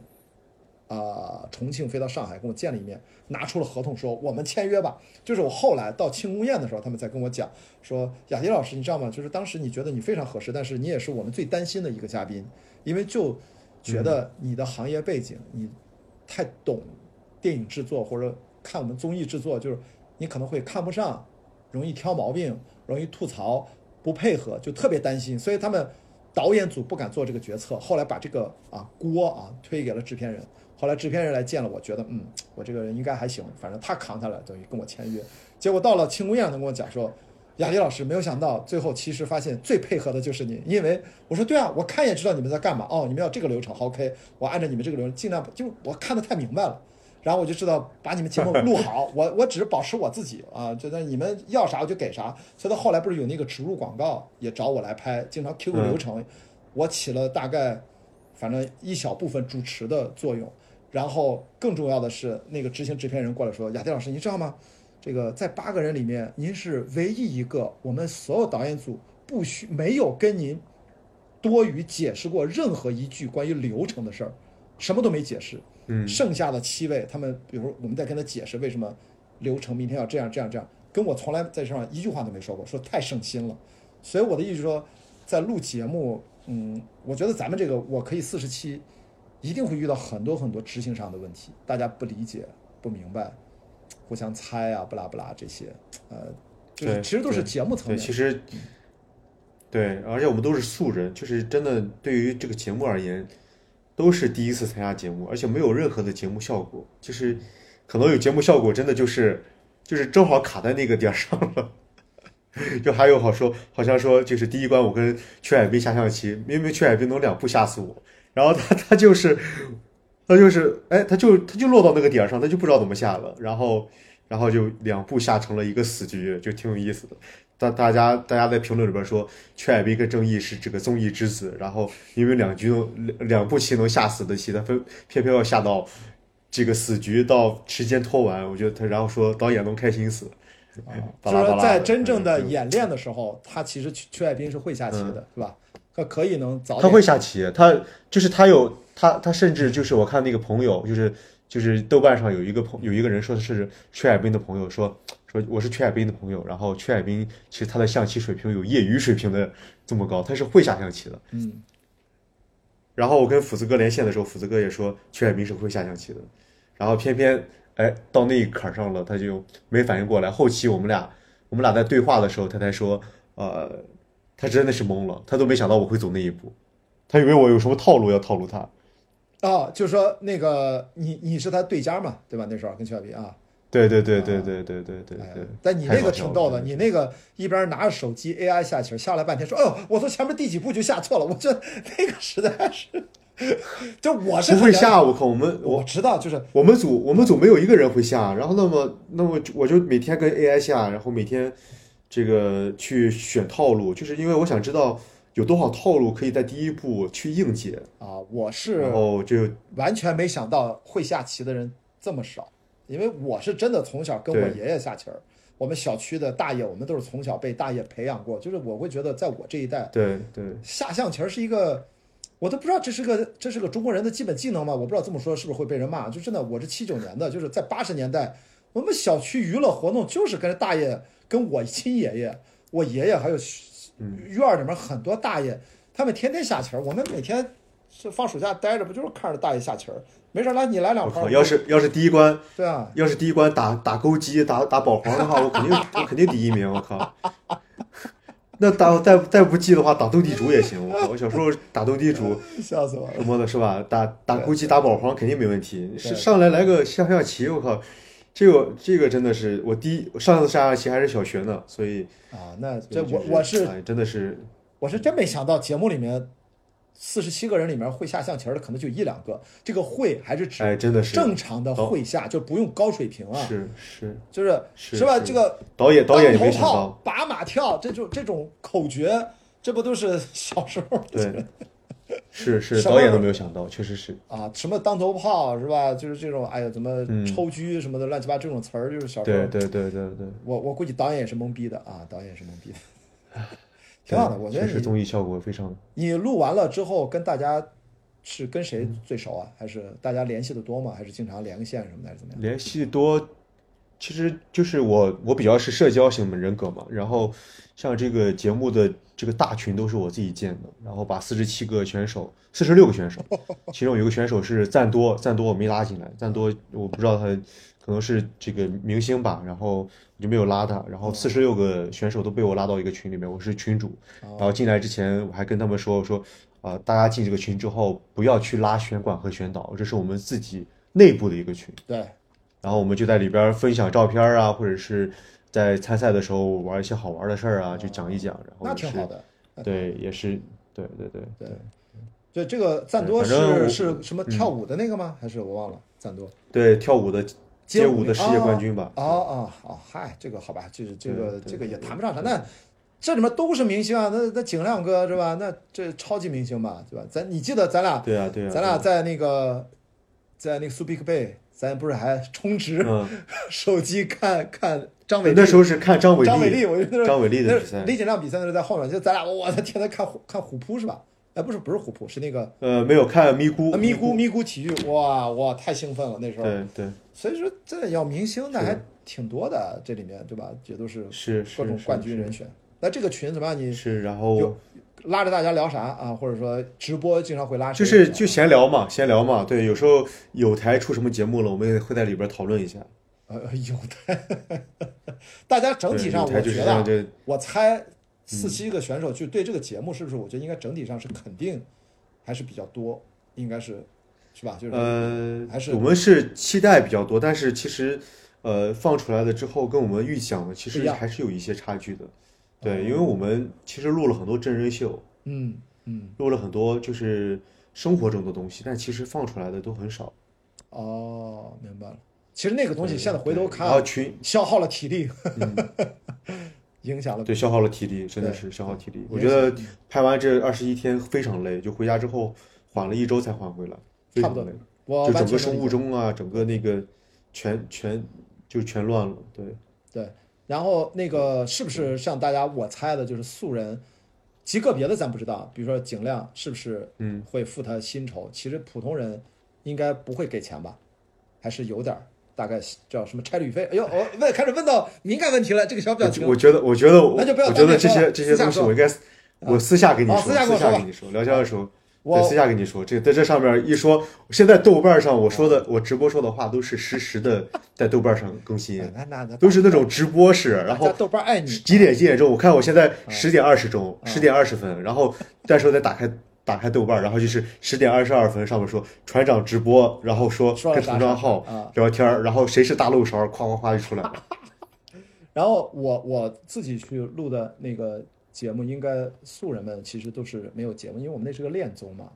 啊、重庆飞到上海跟我见了一面，拿出了合同说我们签约吧。就是我后来到庆功宴的时候，他们在跟我讲说，雅迪老师，你知道吗？就是当时你觉得你非常合适，但是你也是我们最担心的一个嘉宾，因为就觉得你的行业背景，你太懂电影制作或者看我们综艺制作，就是你可能会看不上，容易挑毛病，容易吐槽，不配合，就特别担心，所以他们导演组不敢做这个决策，后来把这个啊锅啊推给了制片人。后来制片人来见了我，觉得嗯，我这个人应该还行，反正他扛下来，等于跟我签约。结果到了庆功宴，他跟我讲说，雅迪老师，没有想到最后其实发现最配合的就是你，因为我说对啊，我看也知道你们在干嘛哦，你们要这个流程好，OK，我按照你们这个流程尽量，就我看的太明白了。然后我就知道把你们节目录好，我我只是保持我自己啊，觉得你们要啥我就给啥。所以他后来不是有那个植入广告也找我来拍，经常 Q 个流程，我起了大概反正一小部分主持的作用。然后更重要的是，那个执行制片人过来说：“雅迪老师，你知道吗？这个在八个人里面，您是唯一一个我们所有导演组不需没有跟您多余解释过任何一句关于流程的事儿，什么都没解释。嗯剩下的七位，他们比如我们在跟他解释为什么流程，明天要这样这样这样，跟我从来在这上一句话都没说过，说太省心了。所以我的意思说，在录节目，嗯，我觉得咱们这个我可以四十七，一定会遇到很多很多执行上的问题，大家不理解、不明白，互相猜啊，不拉不拉这些，呃，就是对其实都是节目层面。其实对，而且我们都是素人，就是真的对于这个节目而言，都是第一次参加节目，而且没有任何的节目效果，就是可能有节目效果，真的就是就是正好卡在那个点儿上了。就还有好说，好像说就是第一关我跟曲海滨下象棋，明明曲海滨能两步吓死我，然后他他就是他就是哎他就他就落到那个点儿上，他就不知道怎么下了，然后然后就两步下成了一个死局，就挺有意思的。大大家大家在评论里边说，曲海滨跟正义是这个综艺之子，然后因为两局能两两步棋能下死的棋，他分偏偏要下到这个死局，到时间拖完，我觉得他然后说导演能开心死，巴就是说，在真正的嗯演练的时候，他其实曲曲海滨是会下棋的，是吧？他可以能早。他会下棋，他就是他有他他甚至就是我看那个朋友，就是就是豆瓣上有一个朋有一个人说是曲海滨的朋友说说我是曲海滨的朋友，然后曲海滨其实他的象棋水平有业余水平的这么高，他是会下象棋的。嗯，然后我跟斧子哥连线的时候，斧子哥也说曲海滨是会下象棋的，然后偏偏哎到那一坎儿上了，他就没反应过来。后期我们俩我们俩在对话的时候，他才说，呃，他真的是懵了，他都没想到我会走那一步，他以为我有什么套路要套路他。哦，就是说那个你你是他对家嘛，对吧？那时候跟曲海滨啊，对对对对对对对对哎对。但你那个挺逗的，你那个一边拿着手机 AI 下棋，下了半天说，哦，我从前面第几步就下错了，我这那个实在是，就我是不会下，我靠！我们我我知道，就是我们组我们组没有一个人会下，然后那么那么我就每天跟 AI 下，然后每天这个去选套路，就是因为我想知道有多少套路可以在第一步去应解，啊，我是然后就完全没想到会下棋的人这么少，因为我是真的从小跟我爷爷下棋儿，我们小区的大爷，我们都是从小被大爷培养过，就是我会觉得在我这一代对对下象棋是一个，我都不知道这是个这是个中国人的基本技能吗？我不知道这么说是不是会被人骂，就真的我是七九年的，就是在八十年代，我们小区娱乐活动就是跟着大爷跟我亲爷爷，我爷爷还有院儿里面很多大爷，他们天天下棋儿，我们每天是放暑假待着，不就是看着大爷下棋儿？没事儿来你来两盘！要是要是第一关对啊，要是第一关打打勾机打打保皇的话，我肯定我肯定第一名，我靠！那打再再不济的话，打斗地主也行。我靠！我小时候打斗地主，笑死我了。什么的是吧？打打勾机、打保皇肯定没问题。是上来来个下象棋，我靠！这个这个真的是我第一上次下象棋还是小学呢，所以啊，那这就我我是哎真的是我是真没想到节目里面四十七个人里面会下象棋的可能就一两个，这个会还是指哎真的是正常的会下，就不用高水平啊，是是就是是吧？是这个导演导演头炮没想到，、把马跳这种这种口诀，这不都是小时候对，是是导演都没有想到，确实是啊？什么当头炮是吧？就是这种哎呀，怎么嗯抽狙什么的乱七八这种词儿，就是小时候对对对对对。我我估计导演也是懵逼的啊，导演也是懵逼的，挺好的。我觉得你确实综艺效果非常。你录完了之后跟大家是跟谁最熟啊？还是大家联系的多吗？还是经常连个线什么的，还是怎么样？联系多，其实就是我我比较是社交型的人格嘛，然后像这个节目的这个大群都是我自己建的，然后把四十七个选手，四十六个选手，其中有一个选手是赞多，赞多我没拉进来，赞多我不知道他可能是这个明星吧，然后我就没有拉他，然后四十六个选手都被我拉到一个群里面，我是群主，然后进来之前我还跟他们说，我说啊、大家进这个群之后不要去拉选管和选导，这是我们自己内部的一个群。对，然后我们就在里边分享照片啊，或者是在参赛的时候玩一些好玩的事儿啊，就讲一讲。然后那挺好的。对，也是对对对对，对，这个赞多是是什么跳舞的那个吗？还是我忘了？赞多对，跳舞的街舞的世界啊冠军吧。哦哦哦，嗨，这个好吧，就是这个这个也谈不上啥。那这里面都是明星啊，那那景亮哥是吧？那这超级明星吧，对吧？咱你记得咱俩对啊对啊，咱俩在那个在那个苏比克贝，咱不是还充值嗯，手机看看张伟丽那时候是看张伟张伟丽，我觉得张伟丽的那比赛李景亮比赛那时候在后面，就咱俩我的天，在看虎看虎扑是吧？哎，不是不是虎扑，是那个呃，没有看咪咕，啊咪咕咪咕体育，哇哇，太兴奋了那时候。对对，所以说这要明星那还挺多的，这里面对吧？也都是是是各种冠军人选。那这个群怎么样？你是，然后有拉着大家聊啥啊？或者说直播经常会拉谁？就是就闲聊嘛，闲聊嘛。对，有时候有台出什么节目了，我们也会在里边讨论一下。呃有的，大家整体上我觉得我猜四七个选手就对这个节目是不是？我觉得应该整体上是肯定还是比较多，应该是是吧？就是呃，还是我们是期待比较多，但是其实呃放出来了之后，跟我们预想的其实还是有一些差距的。对，因为我们其实录了很多真人秀，嗯嗯录了很多就是生活中的东西，但其实放出来的都很少。哦，明白了。其实那个东西现在回头看然后群消耗了体力，影响了对消耗了体力，真的是消耗体力。我觉得拍完这二十一天非常累，就回家之后缓了一周才缓回来，非差不多常累。就我完整个生物钟啊，整个那个全全就全乱了。对，对，然后那个是不是像大家我猜的，就是素人，极个别的咱不知道，比如说景亮是不是嗯会付他薪酬？其实普通人应该不会给钱吧？还是有点儿，大概叫什么差旅费？哎呦，我问开始问到敏感问题了，这个小表情我。觉得，我觉得，我那就不要我觉得这些这些东西我应该我私下跟你哦说，私下跟你说，聊天的时候。我对，私下跟你说，这在这上面一说，现在豆瓣上我说的，我直播说的话都是实时的，在豆瓣上更新，都是那种直播式，然后豆瓣爱你几点几点钟？我看我现在十点二十钟，嗯十点二十分，然后这时候再打开打开豆瓣，然后就是十点二十二分，上面说船长直播，然后说跟说了啥啥同账号啊聊天儿，然后谁是大漏勺，夸夸夸就出来了。然后我我自己去录的那个节目，应该素人们其实都是没有节目，因为我们那是个恋综嘛，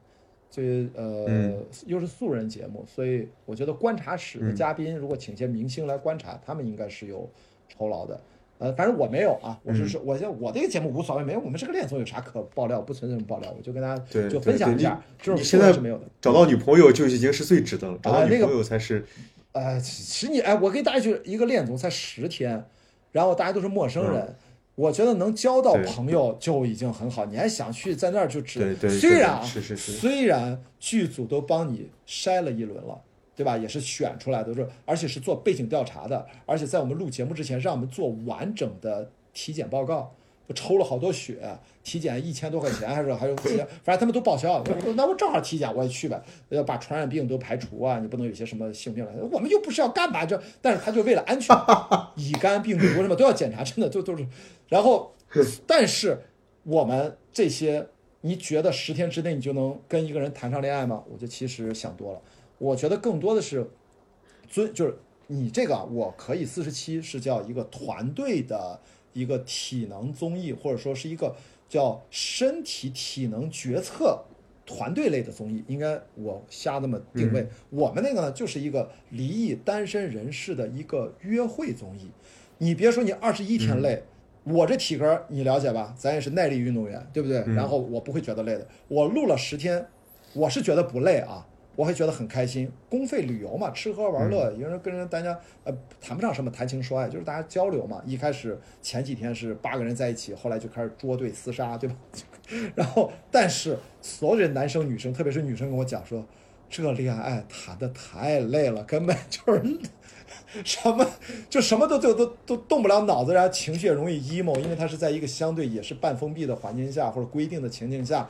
所以呃、嗯又是素人节目，所以我觉得观察室的嘉宾如果请些明星来观察，他们应该是有酬劳的。呃，反正我没有啊，我是说，我现在我这个节目无所谓，没有，我们是个恋综，有啥可爆料？不存在什么爆料，我就跟大家就分享一下，这种素你现在是没有的。找到女朋友就已经是最值得了，找到女朋友才是呃，其实你哎，我给大家就一个恋综才十天，然后大家都是陌生人，我觉得能交到朋友就已经很好。你还想去在那儿就只对对对虽然啊是是是虽然剧组都帮你筛了一轮了。对吧？也是选出来的，是而且是做背景调查的，而且在我们录节目之前，让我们做完整的体检报告，就抽了好多血，体检一千多块钱，还是还有反正他们都报销。那我正好体检，我也去呗，要把传染病都排除啊，你不能有些什么性病了。我们又不是要干嘛这，但是他就为了安全，乙肝病毒什么都要检查，真的都都是。然后，但是我们这些，你觉得十天之内你就能跟一个人谈上恋爱吗？我觉得其实想多了。我觉得更多的是尊，就是你这个啊，我可以四十七是叫一个团队的一个体能综艺，或者说是一个叫身体体能决策团队类的综艺，应该我瞎这么定位。我们那个呢，就是一个离异单身人士的一个约会综艺。你别说你二十一天累。我这体格你了解吧？咱也是耐力运动员，对不对？然后我不会觉得累的。我录了十天，我是觉得不累啊。我还觉得很开心，公费旅游嘛，吃喝玩乐，有人跟人大家呃谈不上什么谈情说爱，就是大家交流嘛。一开始前几天是八个人在一起，后来就开始捉对厮杀，对吧？然后，但是所有的男生女生，特别是女生跟我讲说，这恋爱谈的太累了，根本就是什么就什么都都都都动不了脑子，然后情绪也容易 emo，因为他是在一个相对也是半封闭的环境下或者规定的情境下。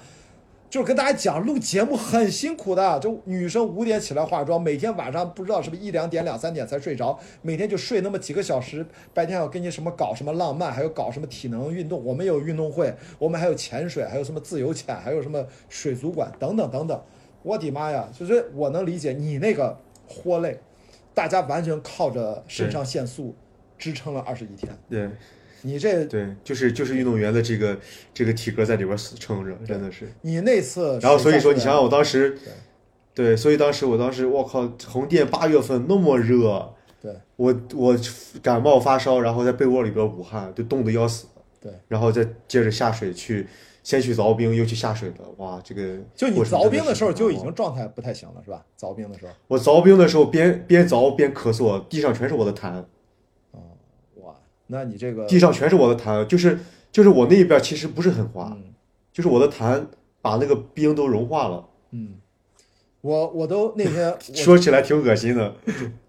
就是跟大家讲，录节目很辛苦的。就女生五点起来化妆，每天晚上不知道是不是一两点、两三点才睡着，每天就睡那么几个小时。白天要跟你什么搞什么浪漫，还有搞什么体能运动。我们有运动会，我们还有潜水，还有什么自由潜，还有什么水族馆等等等等。我的妈呀！就是我能理解你那个豁累，大家完全靠着肾上腺素支撑了二十一天。对你这对，就是就是运动员的这个这个体格在里边死撑着，真的是。你那次，然后所以说，你想想我当时，对，所以当时我当时我靠，横店八月份那么热，对我我感冒发烧，然后在被窝里边捂汗，就冻得要死。对，然后再接着下水去，先去凿冰，又去下水的，哇，这个就你凿冰的时候就已经状态不太行了，是吧？凿冰的时候，我凿冰的时候边边凿边咳嗽，地上全是我的痰，哇，那你这个地上全是我的痰，就是就是我那一边其实不是很滑，嗯就是我的痰把那个冰都融化了，嗯，我我都那天 说起来挺恶心的。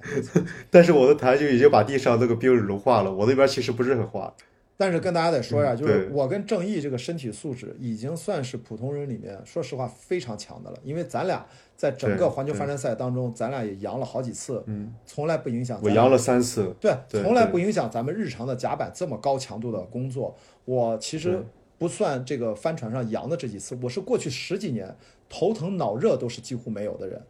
但是我的痰就已经把地上那个冰融化了，我那边其实不是很滑。但是跟大家得说一下就是我跟正义这个身体素质已经算是普通人里面，说实话非常强的了。因为咱俩在整个环球帆船赛当中，咱俩也扬了好几次，嗯，从来不影响我扬了三次，对，从来不影响咱们日常的甲板这么高强度的工作。我其实不算这个帆船上扬的这几次，我是过去十几年头疼脑热都是几乎没有的人。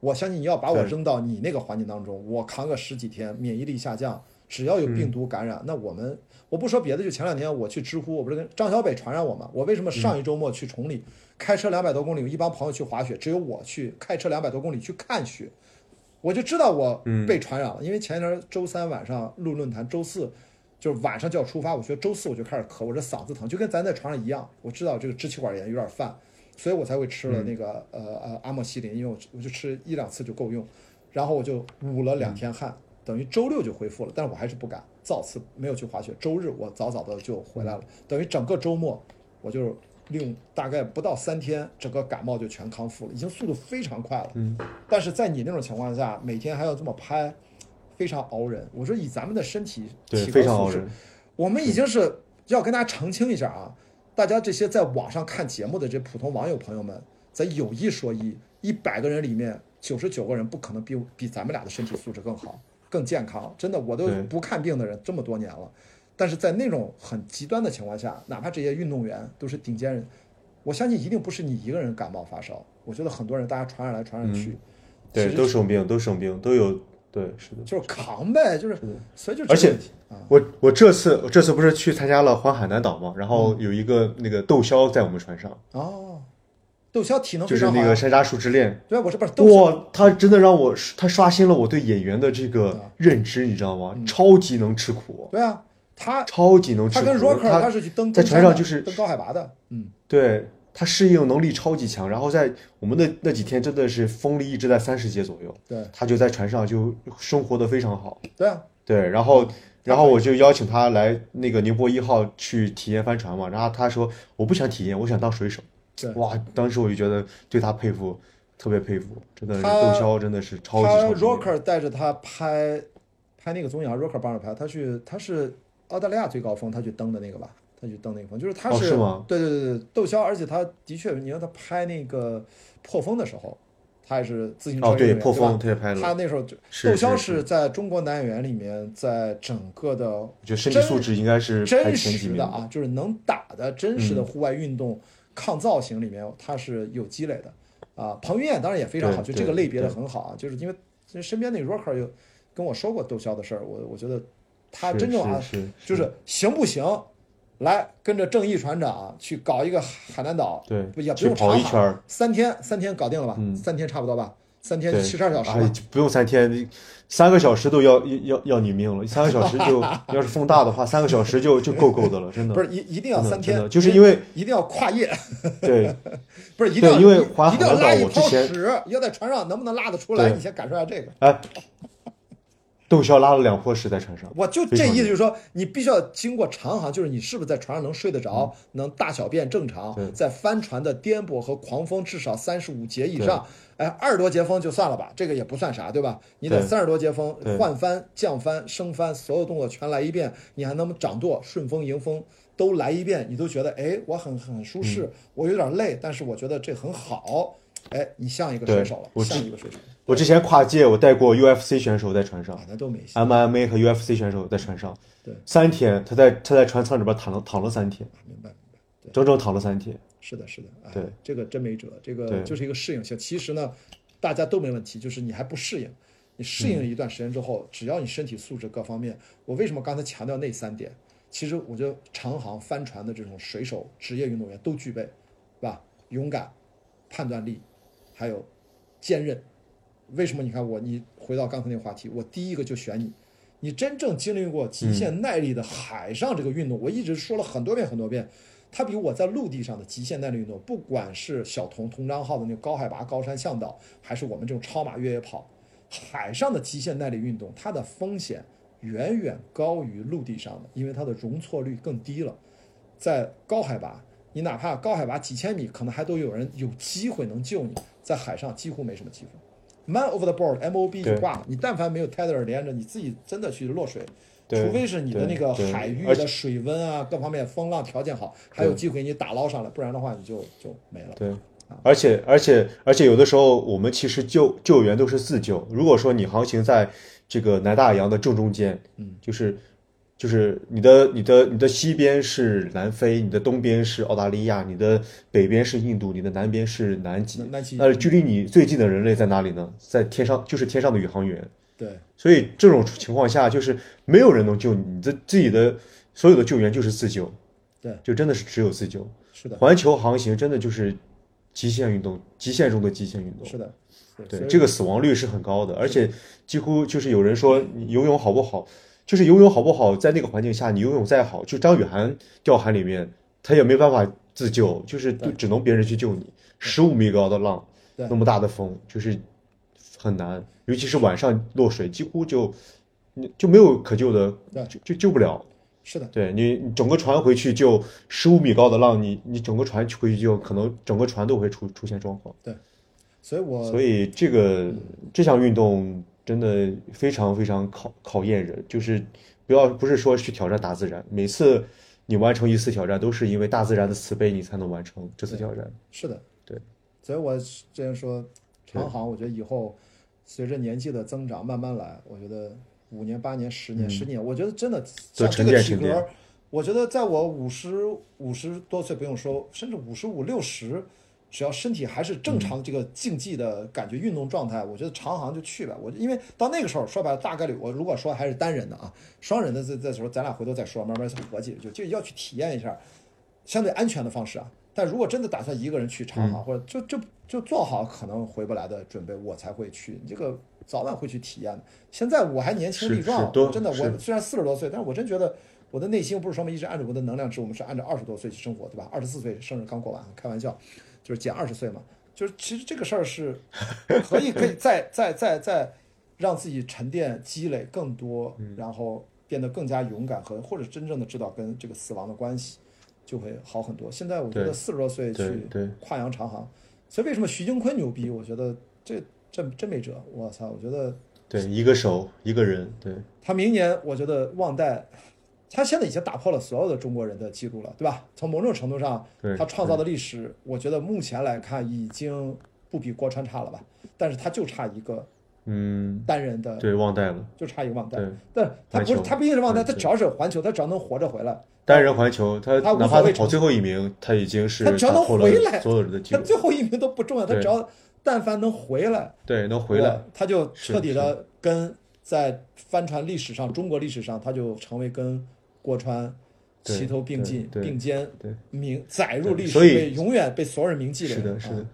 我相信你要把我扔到你那个环境当中，我扛个十几天，免疫力下降，只要有病毒感染，那我们我不说别的，就前两天我去知乎，我不是跟张小北传染我吗？我为什么上一周末去崇礼开车两百多公里，有一帮朋友去滑雪，只有我去开车两百多公里去看雪，我就知道我被传染了，因为前一天周三晚上录论坛，周四就是晚上就要出发，我觉得周四我就开始咳，我这嗓子疼，就跟咱在床上一样，我知道这个支气管炎有点犯，所以我才会吃了那个、呃呃阿莫西林，因为我我就吃一两次就够用，然后我就捂了两天汗，等于周六就恢复了，但是我还是不敢造次，没有去滑雪。周日我早早的就回来了，等于整个周末我就利用大概不到三天，整个感冒就全康复了，已经速度非常快了。嗯，但是在你那种情况下，每天还要这么拍，非常熬人。我说以咱们的身体对，体非格素质常熬人。我们已经是要跟大家澄清一下啊，大家这些在网上看节目的这普通网友朋友们，咱有一说一，一百个人里面九十九个人不可能比比咱们俩的身体素质更好、更健康。真的，我都不看病的人这么多年了，但是在那种很极端的情况下，哪怕这些运动员都是顶尖人，我相信一定不是你一个人感冒发烧，我觉得很多人大家传染来传染去，对，都生病，都生病，都有。对，是的。就是扛呗，就是所以就而且我我这次我这次不是去参加了环海南岛嘛，然嗯后有一个那个窦骁在我们船上，哦，窦骁体能就是非常好呀。那个山楂树之恋，对啊，我是不是哇，他真的让我他刷新了我对演员的这啊。个认知，你知道嗯。吗？超级能吃苦，对啊，他超级能吃苦。他跟 Rocker 他他是去登在船上就是登高海拔的，嗯，对他适应能力超级强，然后在我们那那几天真的是风力一直在三十节左右，对。他就在船上就生活的非常好。对啊，对，然后然后我就邀请他来那个宁波一号去体验帆船嘛，然后他说我不想体验，我想当水手。对哇，当时我就觉得对他佩服，特别佩服，真的是窦骁真的是超级他超级。Rocker 带着他拍拍那个综艺啊，Rocker 帮着拍，他去他是澳大利亚最高峰，他去登的那个吧，他去登那个峰，就是他哦是吗对对对对，窦骁，而且他的确，你看他拍那个破风的时候，他也是自行车哦，对，运动员破风吧他也拍了，他那时候就窦骁是是在中国男演员里面，在整个的我觉得身体素质应该是排真实的。啊，就是能打的真实的嗯户外运动、抗造型里面，他是有积累的啊。彭于晏当然也非常好，就这个类别的很好啊，就是因为身边那个 Rocker 有跟我说过窦骁的事儿，我我觉得他真正啊，就是行不行，来跟着正义船长去搞一个海南岛，对不也不用长，跑一圈，三天三天搞定了吧？嗯三天差不多吧？三天对，七十二小时哎，不用三天，三个小时都要要要你命了，三个小时就 要是风大的话，三个小时就就够够的了，真的。不。是一一定要三天，就是因为一定要跨夜，对，不是一定要对因为一一定要滑海拉一泡我之前屎，要在船上能不能拉得出来？你先感受一下这个。哎，窦骁拉了两泼屎在船上，我就这意思就是说，你必须要经过长航，就是你是不是在船上能睡得着，能大小便正常在帆船的颠簸和狂风至少三十五节以上，哎，二十多节风就算了吧，这个也不算啥，对吧？你得对。三十多节风换帆、降帆、升帆，所有动作全来一遍，你还能掌舵、顺风、迎风都来一遍，你都觉得哎，我很很舒嗯。适，我有点累，但是我觉得这很好，哎，你像一个对水手了，我像一个水手。我之前跨界，我带过 UFC 选手在船上。啊，那都没。，MMA 和 UFC 选手在船上，对，三天，他在他在船舱里边躺了躺了三天，明白。整整躺了三天。是的，是的，哎、对，这个真没辙，这个就是一个适应性。其实呢，大家都没问题，就是你还不适应。你适应了一段时间之后，只要你身体素质各方面，我为什么刚才强调那三点？其实我觉得长航帆船的这种水手职业运动员都具备，是吧？勇敢、判断力，还有坚韧。为什么？你看我，你回到刚才那个话题，我第一个就选你。你真正经历过极限耐力的海上这个运动，我一直说了很多遍很多遍，它比我在陆地上的极限耐力运动，不管是小童童章号的那个高海拔高山向导，还是我们这种超马越野跑，海上的极限耐力运动，它的风险远远高于陆地上的，因为它的容错率更低了。在高海拔，你哪怕高海拔几千米，可能还都有人有机会能救你，在海上几乎没什么机会。Man over the board，MOB 就挂了。你但凡没有 tether 连着，你自己真的去落水，对除非是你的那个海域的水温啊，各方面风浪条件好，还有机会你打捞上来，不然的话你就就没了。对，而且而且而且有的时候我们其实救救援都是自救。如果说你航行在这个南大洋的正中间，嗯，就是就是你的你的你的西边是南非，你的东边是澳大利亚，你的北边是印度，你的南边是南极。南南极那距离你最近的人类在哪里呢？在天上，就是天上的宇航员。对。所以这种情况下，就是没有人能救你，你的自己的所有的救援就是自救，对，就真的是只有自救。是的，环球航行真的就是极限运动，极限中的极限运动。是的，对，这个死亡率是很高的，而且几乎就是有人说游泳好不好，就是游泳好不好，在那个环境下，你游泳再好，就张雨涵掉海里面，他也没办法自救，就是就只能别人去救你。十五米高的浪，那么大的风，就是很难，尤其是晚上落水，几乎就你就没有可救的，对就就救不了。是的，对你，你整个船回去就十五米高的浪，你你整个船回去就，可能整个船都会出出现状况。对所以我所以这个这项运动真的非常非常考考验人，就是不要不是说去挑战大自然，每次你完成一次挑战，都是因为大自然的慈悲，你才能完成这次挑战。是的，对，所以我之前说长航，我觉得以后随着年纪的增长慢慢来，我觉得五年、八年、十年、十年，我觉得真的都像这个体格我觉得在我五十五十多岁不用说，甚至五十五六十。只要身体还是正常这个竞技的感觉、运动状态，我觉得长航就去吧。我因为到那个时候，说白了，大概率我如果说还是单人的啊，双人的这这时候咱俩回头再说，慢慢合计，就就要去体验一下相对安全的方式啊。但如果真的打算一个人去长跑，或者就就就做好可能回不来的准备，我才会去。你这个早晚会去体验的。现在我还年轻力壮真的，我虽然四十多岁，但是我真觉得我的内心不是说我们一直按照我的能量值，我们是按照二十多岁去生活，对吧？二十四岁生日刚过完，开玩笑，就是减二十岁嘛。就是其实这个事儿是可以可以 再再再再让自己沉淀积累更多，嗯然后变得更加勇敢和或者真正的知道跟这个死亡的关系，就会好很多。现在我觉得四十多岁去跨洋长航，所以为什么徐金坤牛逼？我觉得这真真没辙。我操，我觉得对，一个手一个人，对他明年我觉得忘带。他现在已经打破了所有的中国人的记录了，对吧？从某种程度上，他创造的历史，我觉得目前来看已经不比郭川差了吧？但是他就差一个嗯，单人的，对，忘带了，就差一个忘带。对，但他不是他不一定是忘带，他只要是环球，他只要能活着回来，单人环球，他哪怕他跑最后一名，他已经是他只要能回来所有人的记他，最后一名都不重要，他只要但凡能回来，对，能回来，他就彻底的跟在帆船历史上，中国历史上，他就成为跟郭川齐头并进、并肩对，铭载入历史，所以永远被所有人铭记的人。是的，是的。啊。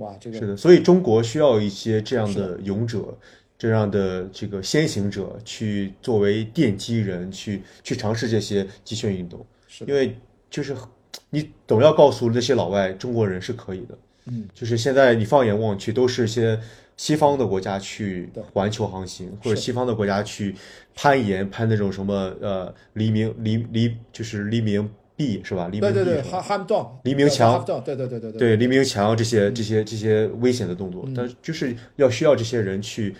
哇，这个是的，所以中国需要一些这样的勇者，这样的这个先行者，去作为奠基人，去去尝试这些极限运动。是因为就是你总要告诉那些老外，中国人是可以的。嗯，就是现在你放眼望去，都是些西方的国家去环球航行，或者西方的国家去攀岩，攀那种什么呃黎明黎黎就是黎明壁是吧？黎明对对对，哈哈姆洞，黎明强，对，对对对对对黎明强这些这些这些危险的动作，但就是要需要这些人去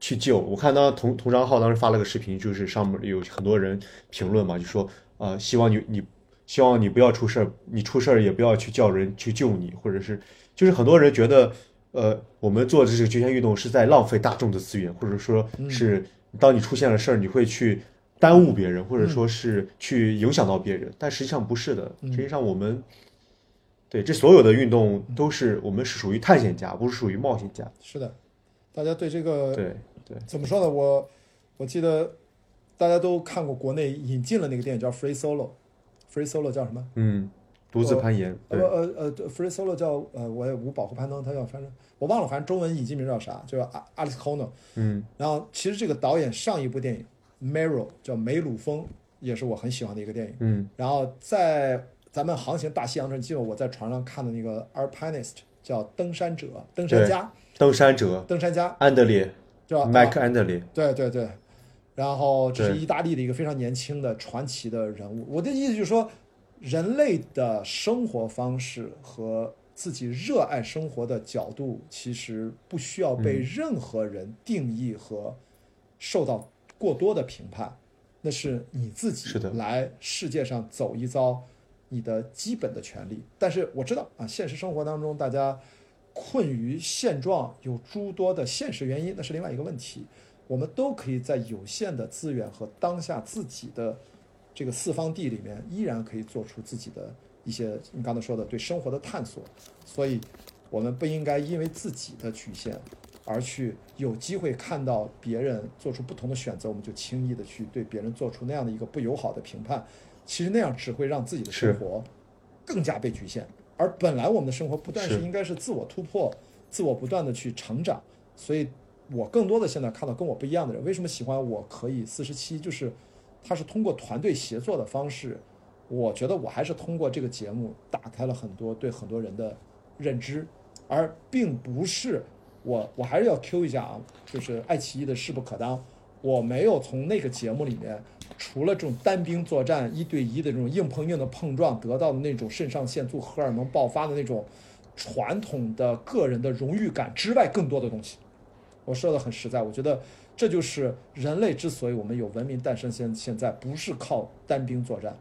去救。我看当同同账号当时发了个视频，就是上面有很多人评论嘛，就说呃希望你你希望你不要出事儿，你出事儿也不要去叫人去救你，或者是就是很多人觉得呃我们做这个极限运动是在浪费大众的资源，或者说是当你出现了事儿，你会去。耽误别人，或者说是去影响到别人，但实际上不是的。实际上，我们对这所有的运动都是我们是属于探险家，不是属于冒险家。是的，大家对这个对对，怎么说呢？我我记得大家都看过国内引进了那个电影叫《Free Solo》，Free Solo 叫什么？嗯，独自攀岩，呃，呃呃，Free Solo 叫呃，我也无保护攀登，它叫反正我忘了，反正中文引进名叫啥，就是阿阿里斯科诺。嗯然后其实这个导演上一部电影《Mero》叫梅鲁峰，也是我很喜欢的一个电影。嗯然后在咱们航行大西洋这，记得我在船上看的那个 Alpinist 叫登山者、登山家、登山者登山家，安德烈，是吧？麦啊克安德烈，对对对，然后这是意大利的一个非常年轻的传奇的人物。我的意思就是说，人类的生活方式和自己热爱生活的角度，其实不需要被任何人定义和受到过多的评判，那是你自己来世界上走一遭，你的基本的权利。但是我知道啊，现实生活当中大家困于现状，有诸多的现实原因，那是另外一个问题。我们都可以在有限的资源和当下自己的这个四方地里面，依然可以做出自己的一些你刚才说的对生活的探索。所以，我们不应该因为自己的局限，而去有机会看到别人做出不同的选择，我们就轻易的去对别人做出那样的一个不友好的评判。其实那样只会让自己的生活更加被局限。而本来我们的生活不但是是应该是自我突破、自我不断的去成长，所以我更多的现在看到跟我不一样的人，为什么喜欢我可以四十七，就是他是通过团队协作的方式，我觉得我还是通过这个节目打开了很多对很多人的认知，而并不是我我还是要 Q 一下啊，就是爱奇艺的势不可当，我没有从那个节目里面。除了这种单兵作战、一对一的这种硬碰硬的碰撞，得到的那种肾上腺素、荷尔蒙爆发的那种传统的个人的荣誉感之外，更多的东西。我说的很实在，我觉得这就是人类之所以我们有文明诞生现现在，不是靠单兵作战。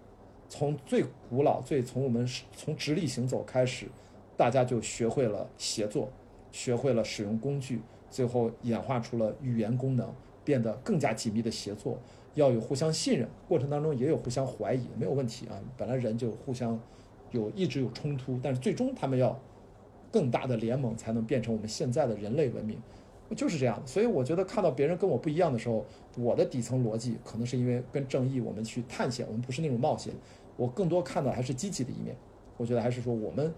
从最古老、最从我们从直立行走开始，大家就学会了协作，学会了使用工具，最后演化出了语言功能，变得更加紧密的协作。要有互相信任，过程当中也有互相怀疑，没有问题啊。本来人就互相有一直有冲突，但是最终他们要更大的联盟，才能变成我们现在的人类文明，就是这样。所以我觉得看到别人跟我不一样的时候，我的底层逻辑可能是因为跟正义我们去探险，我们不是那种冒险，我更多看到还是积极的一面。我觉得还是说我们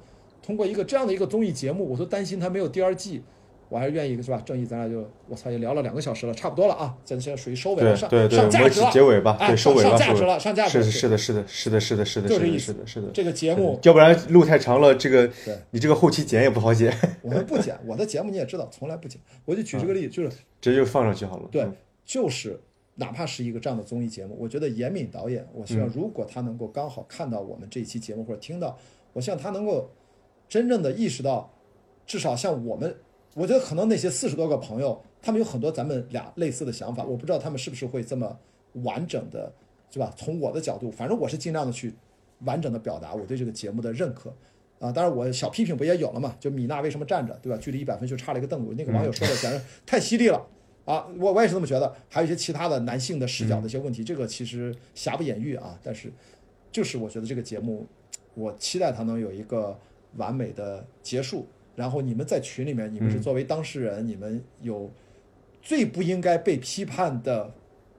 通过一个这样的一个综艺节目，我都担心他没有第二季。我还是愿意是吧？正义，咱俩就我操，也聊了两个小时了，差不多了啊！咱现在属于收尾了，上对对对，上价值了，结尾吧，哎，对，收尾了，上上价值了，上价值是了。的，是的，是的，是的，是的，是的，是的，就这意思是的，是的。这个节目要不然路太长了，这个你这个后期剪也不好剪，我们不剪，我的节目你也知道，从来不剪。我就举这个例子，就是直接就放上去好了。对嗯，就是哪怕是一个这样的综艺节目，我觉得严敏导演，我希望嗯如果他能够刚好看到我们这一期节目或者听到，我希望他能够真正的意识到，至少像我们，我觉得可能那些四十多个朋友，他们有很多咱们俩类似的想法，我不知道他们是不是会这么完整的，是吧？从我的角度，反正我是尽量的去完整的表达我对这个节目的认可。啊，当然我小批评不也有了嘛？就米娜为什么站着，对吧？距离一百分就差了一个凳子，那个网友说的简直太犀利了啊！我我也是这么觉得。还有一些其他的男性的视角的一些问题，这个其实瑕不掩瑜啊。但是，就是我觉得这个节目，我期待它能有一个完美的结束。然后你们在群里面，你们是作为当事人，你们有最不应该被批判的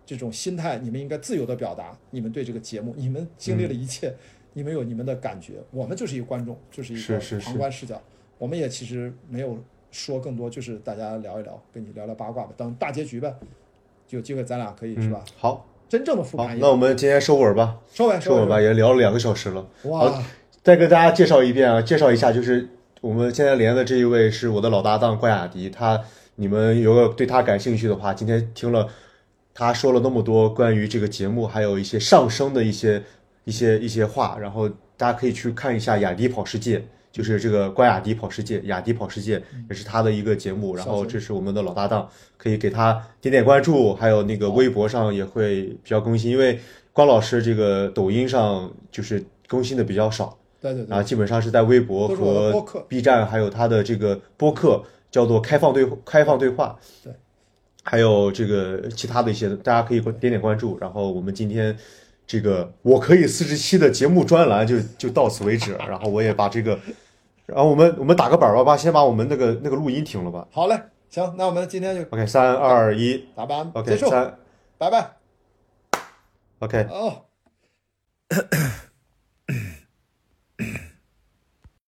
这种心态，你们应该自由的表达你们对这个节目，你们经历了一切，你们有你们的感觉，我们就是一个观众，就是一个旁观视角，我们也其实没有说更多，就是大家聊一聊，跟你聊聊八卦吧，等大结局呗，有机会咱俩可以是吧？嗯好，真正的复好，盘一那我们今天收尾吧，收尾尾收尾吧，也聊了两个小时了。哇，再给大家介绍一遍啊，介绍一下，就是我们现在连的这一位是我的老搭档关雅迪，他你们如果对他感兴趣的话，今天听了他说了那么多关于这个节目，还有一些上升的一些一些一些话，然后大家可以去看一下雅迪跑世界。就是这个关雅迪跑世界，雅迪跑世界也是他的一个节目，然后这是我们的老搭档，可以给他点点关注，还有那个微博上也会比较更新，因为关老师这个抖音上就是更新的比较少，对对对，啊，基本上是在微博和客 B 站，还有他的这个播客叫做开放对开放对话，对，还有这个其他的一些，大家可以点点关注。然后我们今天这个我可以四十七的节目专栏就就到此为止了。然后我也把这个，然后我们我们打个板儿吧，先把我们那个那个录音停了吧。好嘞，行，那我们今天就 OK，三二一打板，OK，三拜拜。，OK。哦。